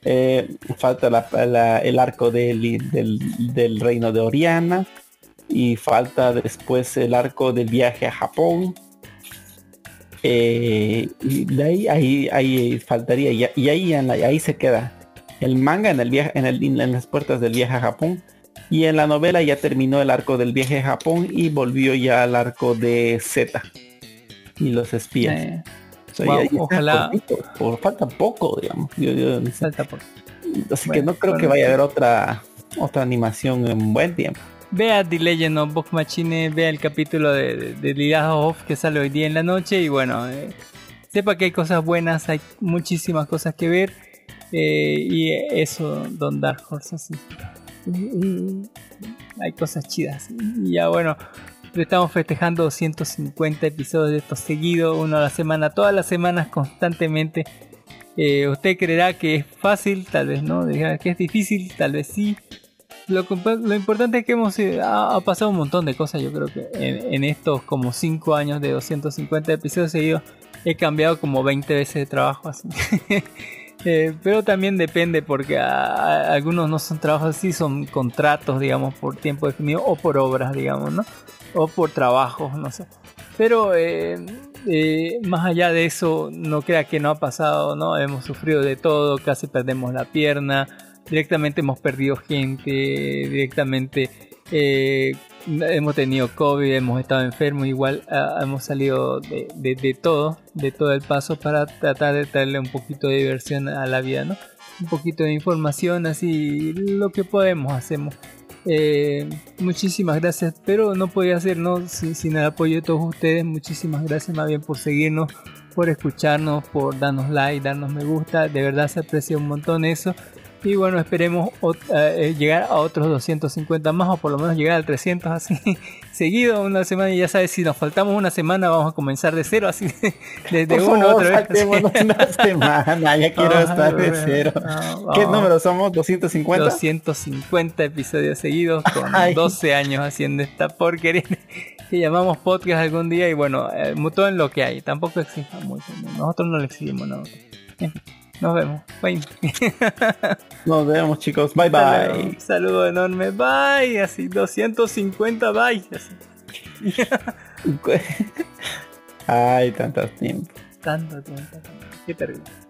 Eh, falta la- el arco del, reino de Oriana y falta después el arco del viaje a Japón. Eh, y de ahí, ahí, ahí faltaría y, ahí, ahí se queda el manga en el viaje en, el, en las puertas del viaje a Japón y en la novela ya terminó el arco del viaje a Japón y volvió ya al arco de Z y los espías. Sea, wow, ojalá- cortito, por falta poco, digamos. Yo- así Bueno, que no creo que vaya a haber otra otra animación en buen tiempo. Vea The Legend of Box Machine, vea el capítulo de, de, de Lila que sale hoy día en la noche y bueno, eh, sepa que hay cosas buenas, hay muchísimas cosas que ver eh, y eso, Don Dark Horse, así. Y- y- hay cosas chidas. Y ya bueno, estamos festejando 250 episodios de estos seguidos, uno a la semana, todas las semanas constantemente. Eh, usted creerá que es fácil, tal vez no, diga que es difícil, tal vez sí. Lo, importante es que hemos eh, ha, ha pasado un montón de cosas. Yo creo que en, estos como 5 años de 250 episodios seguidos he cambiado como 20 veces de trabajo. Así. Eh, pero también depende porque a- algunos no son trabajos así, son contratos, digamos, por tiempo definido o por obras, digamos, ¿no? O por trabajos, no sé. Pero eh, eh, más allá de eso, no crea que no ha pasado, ¿no? Hemos sufrido de todo, casi perdemos la pierna, directamente hemos perdido gente, directamente eh, hemos tenido COVID, hemos estado enfermos, igual ah, hemos salido de, de- de todo, de todo el paso para tratar de traerle un poquito de diversión a la vida, ¿no? Un poquito de información, así lo que podemos hacemos. Eh, muchísimas gracias, pero no podía hacer ¿no? sin, sin el apoyo de todos ustedes. Muchísimas gracias más bien por seguirnos, por escucharnos, por darnos like, darnos me gusta. De verdad se aprecia un montón eso. Y bueno, esperemos ot- eh, llegar a otros 250 más o por lo menos llegar al 300 así seguido una semana. Y ya sabes, si nos faltamos una semana vamos a comenzar de cero así desde Por uno favor, otra vez. una semana, ya quiero Ay, estar de cero. no, ¿Qué no. número somos? ¿250? 250 episodios seguidos con Ay. 12 años haciendo esta porquería que llamamos podcast algún día y bueno, eh, todo en lo que hay, tampoco exista mucho. ¿no? nosotros no le exigimos nada. Fin, Nos vemos. Bye. Nos vemos chicos. Bye bye. Un saludo enorme. Bye. Así 250 bye. Así. Ay, tantos tiempo. Tanto tiempo. Qué terrible.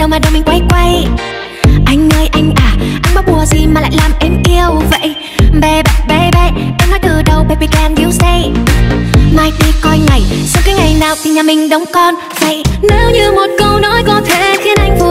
Đâu mà đầu mình quay quay. Anh ơi, anh à Anh bắt bùa gì mà lại làm em yêu vậy? Baby baby Em nói từ đầu, baby, can you say Mai đi coi ngày, Sau cái ngày nào thì nhà mình đóng con Vậy? Nếu như một câu nói có thể khiến anh vui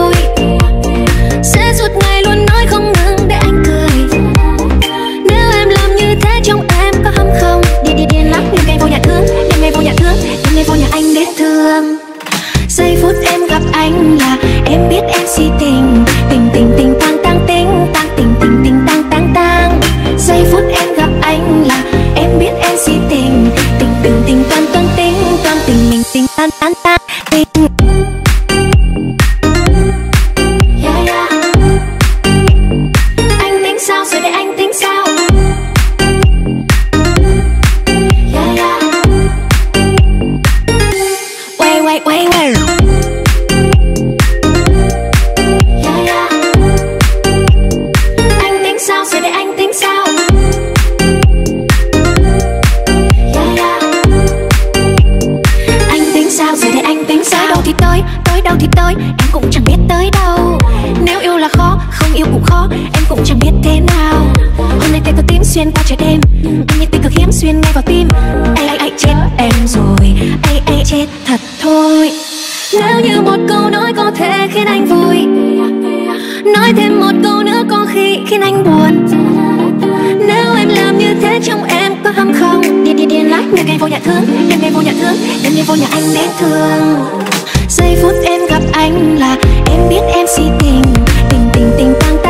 giây phút em gặp anh là em biết em si tình. Tình tình tình tăng tăng tình tăng tình tình tình tăng tăng tăng giây phút em gặp anh là em biết em si tình. Tình tình tình tăng tăng tình tăng tình mình tình tăng tăng tăng tình. xuyên qua trời đêm như tình cực hiếm xuyên ngay vào tim. Ai ai ai chết em rồi. Ai ai chết thật thôi. Nếu như một câu nói có thể khiến anh vui. Nói thêm một câu nữa có khi khiến anh buồn. Nếu em làm như thế trong em có hâm không? Điên điên điên lách đừng em vô nhà thương. Đừng em vô nhà thương. Đừng em vô nhà anh bé thương. Giây phút em gặp anh là em biết em si tình. Tình tình tình tăng tăng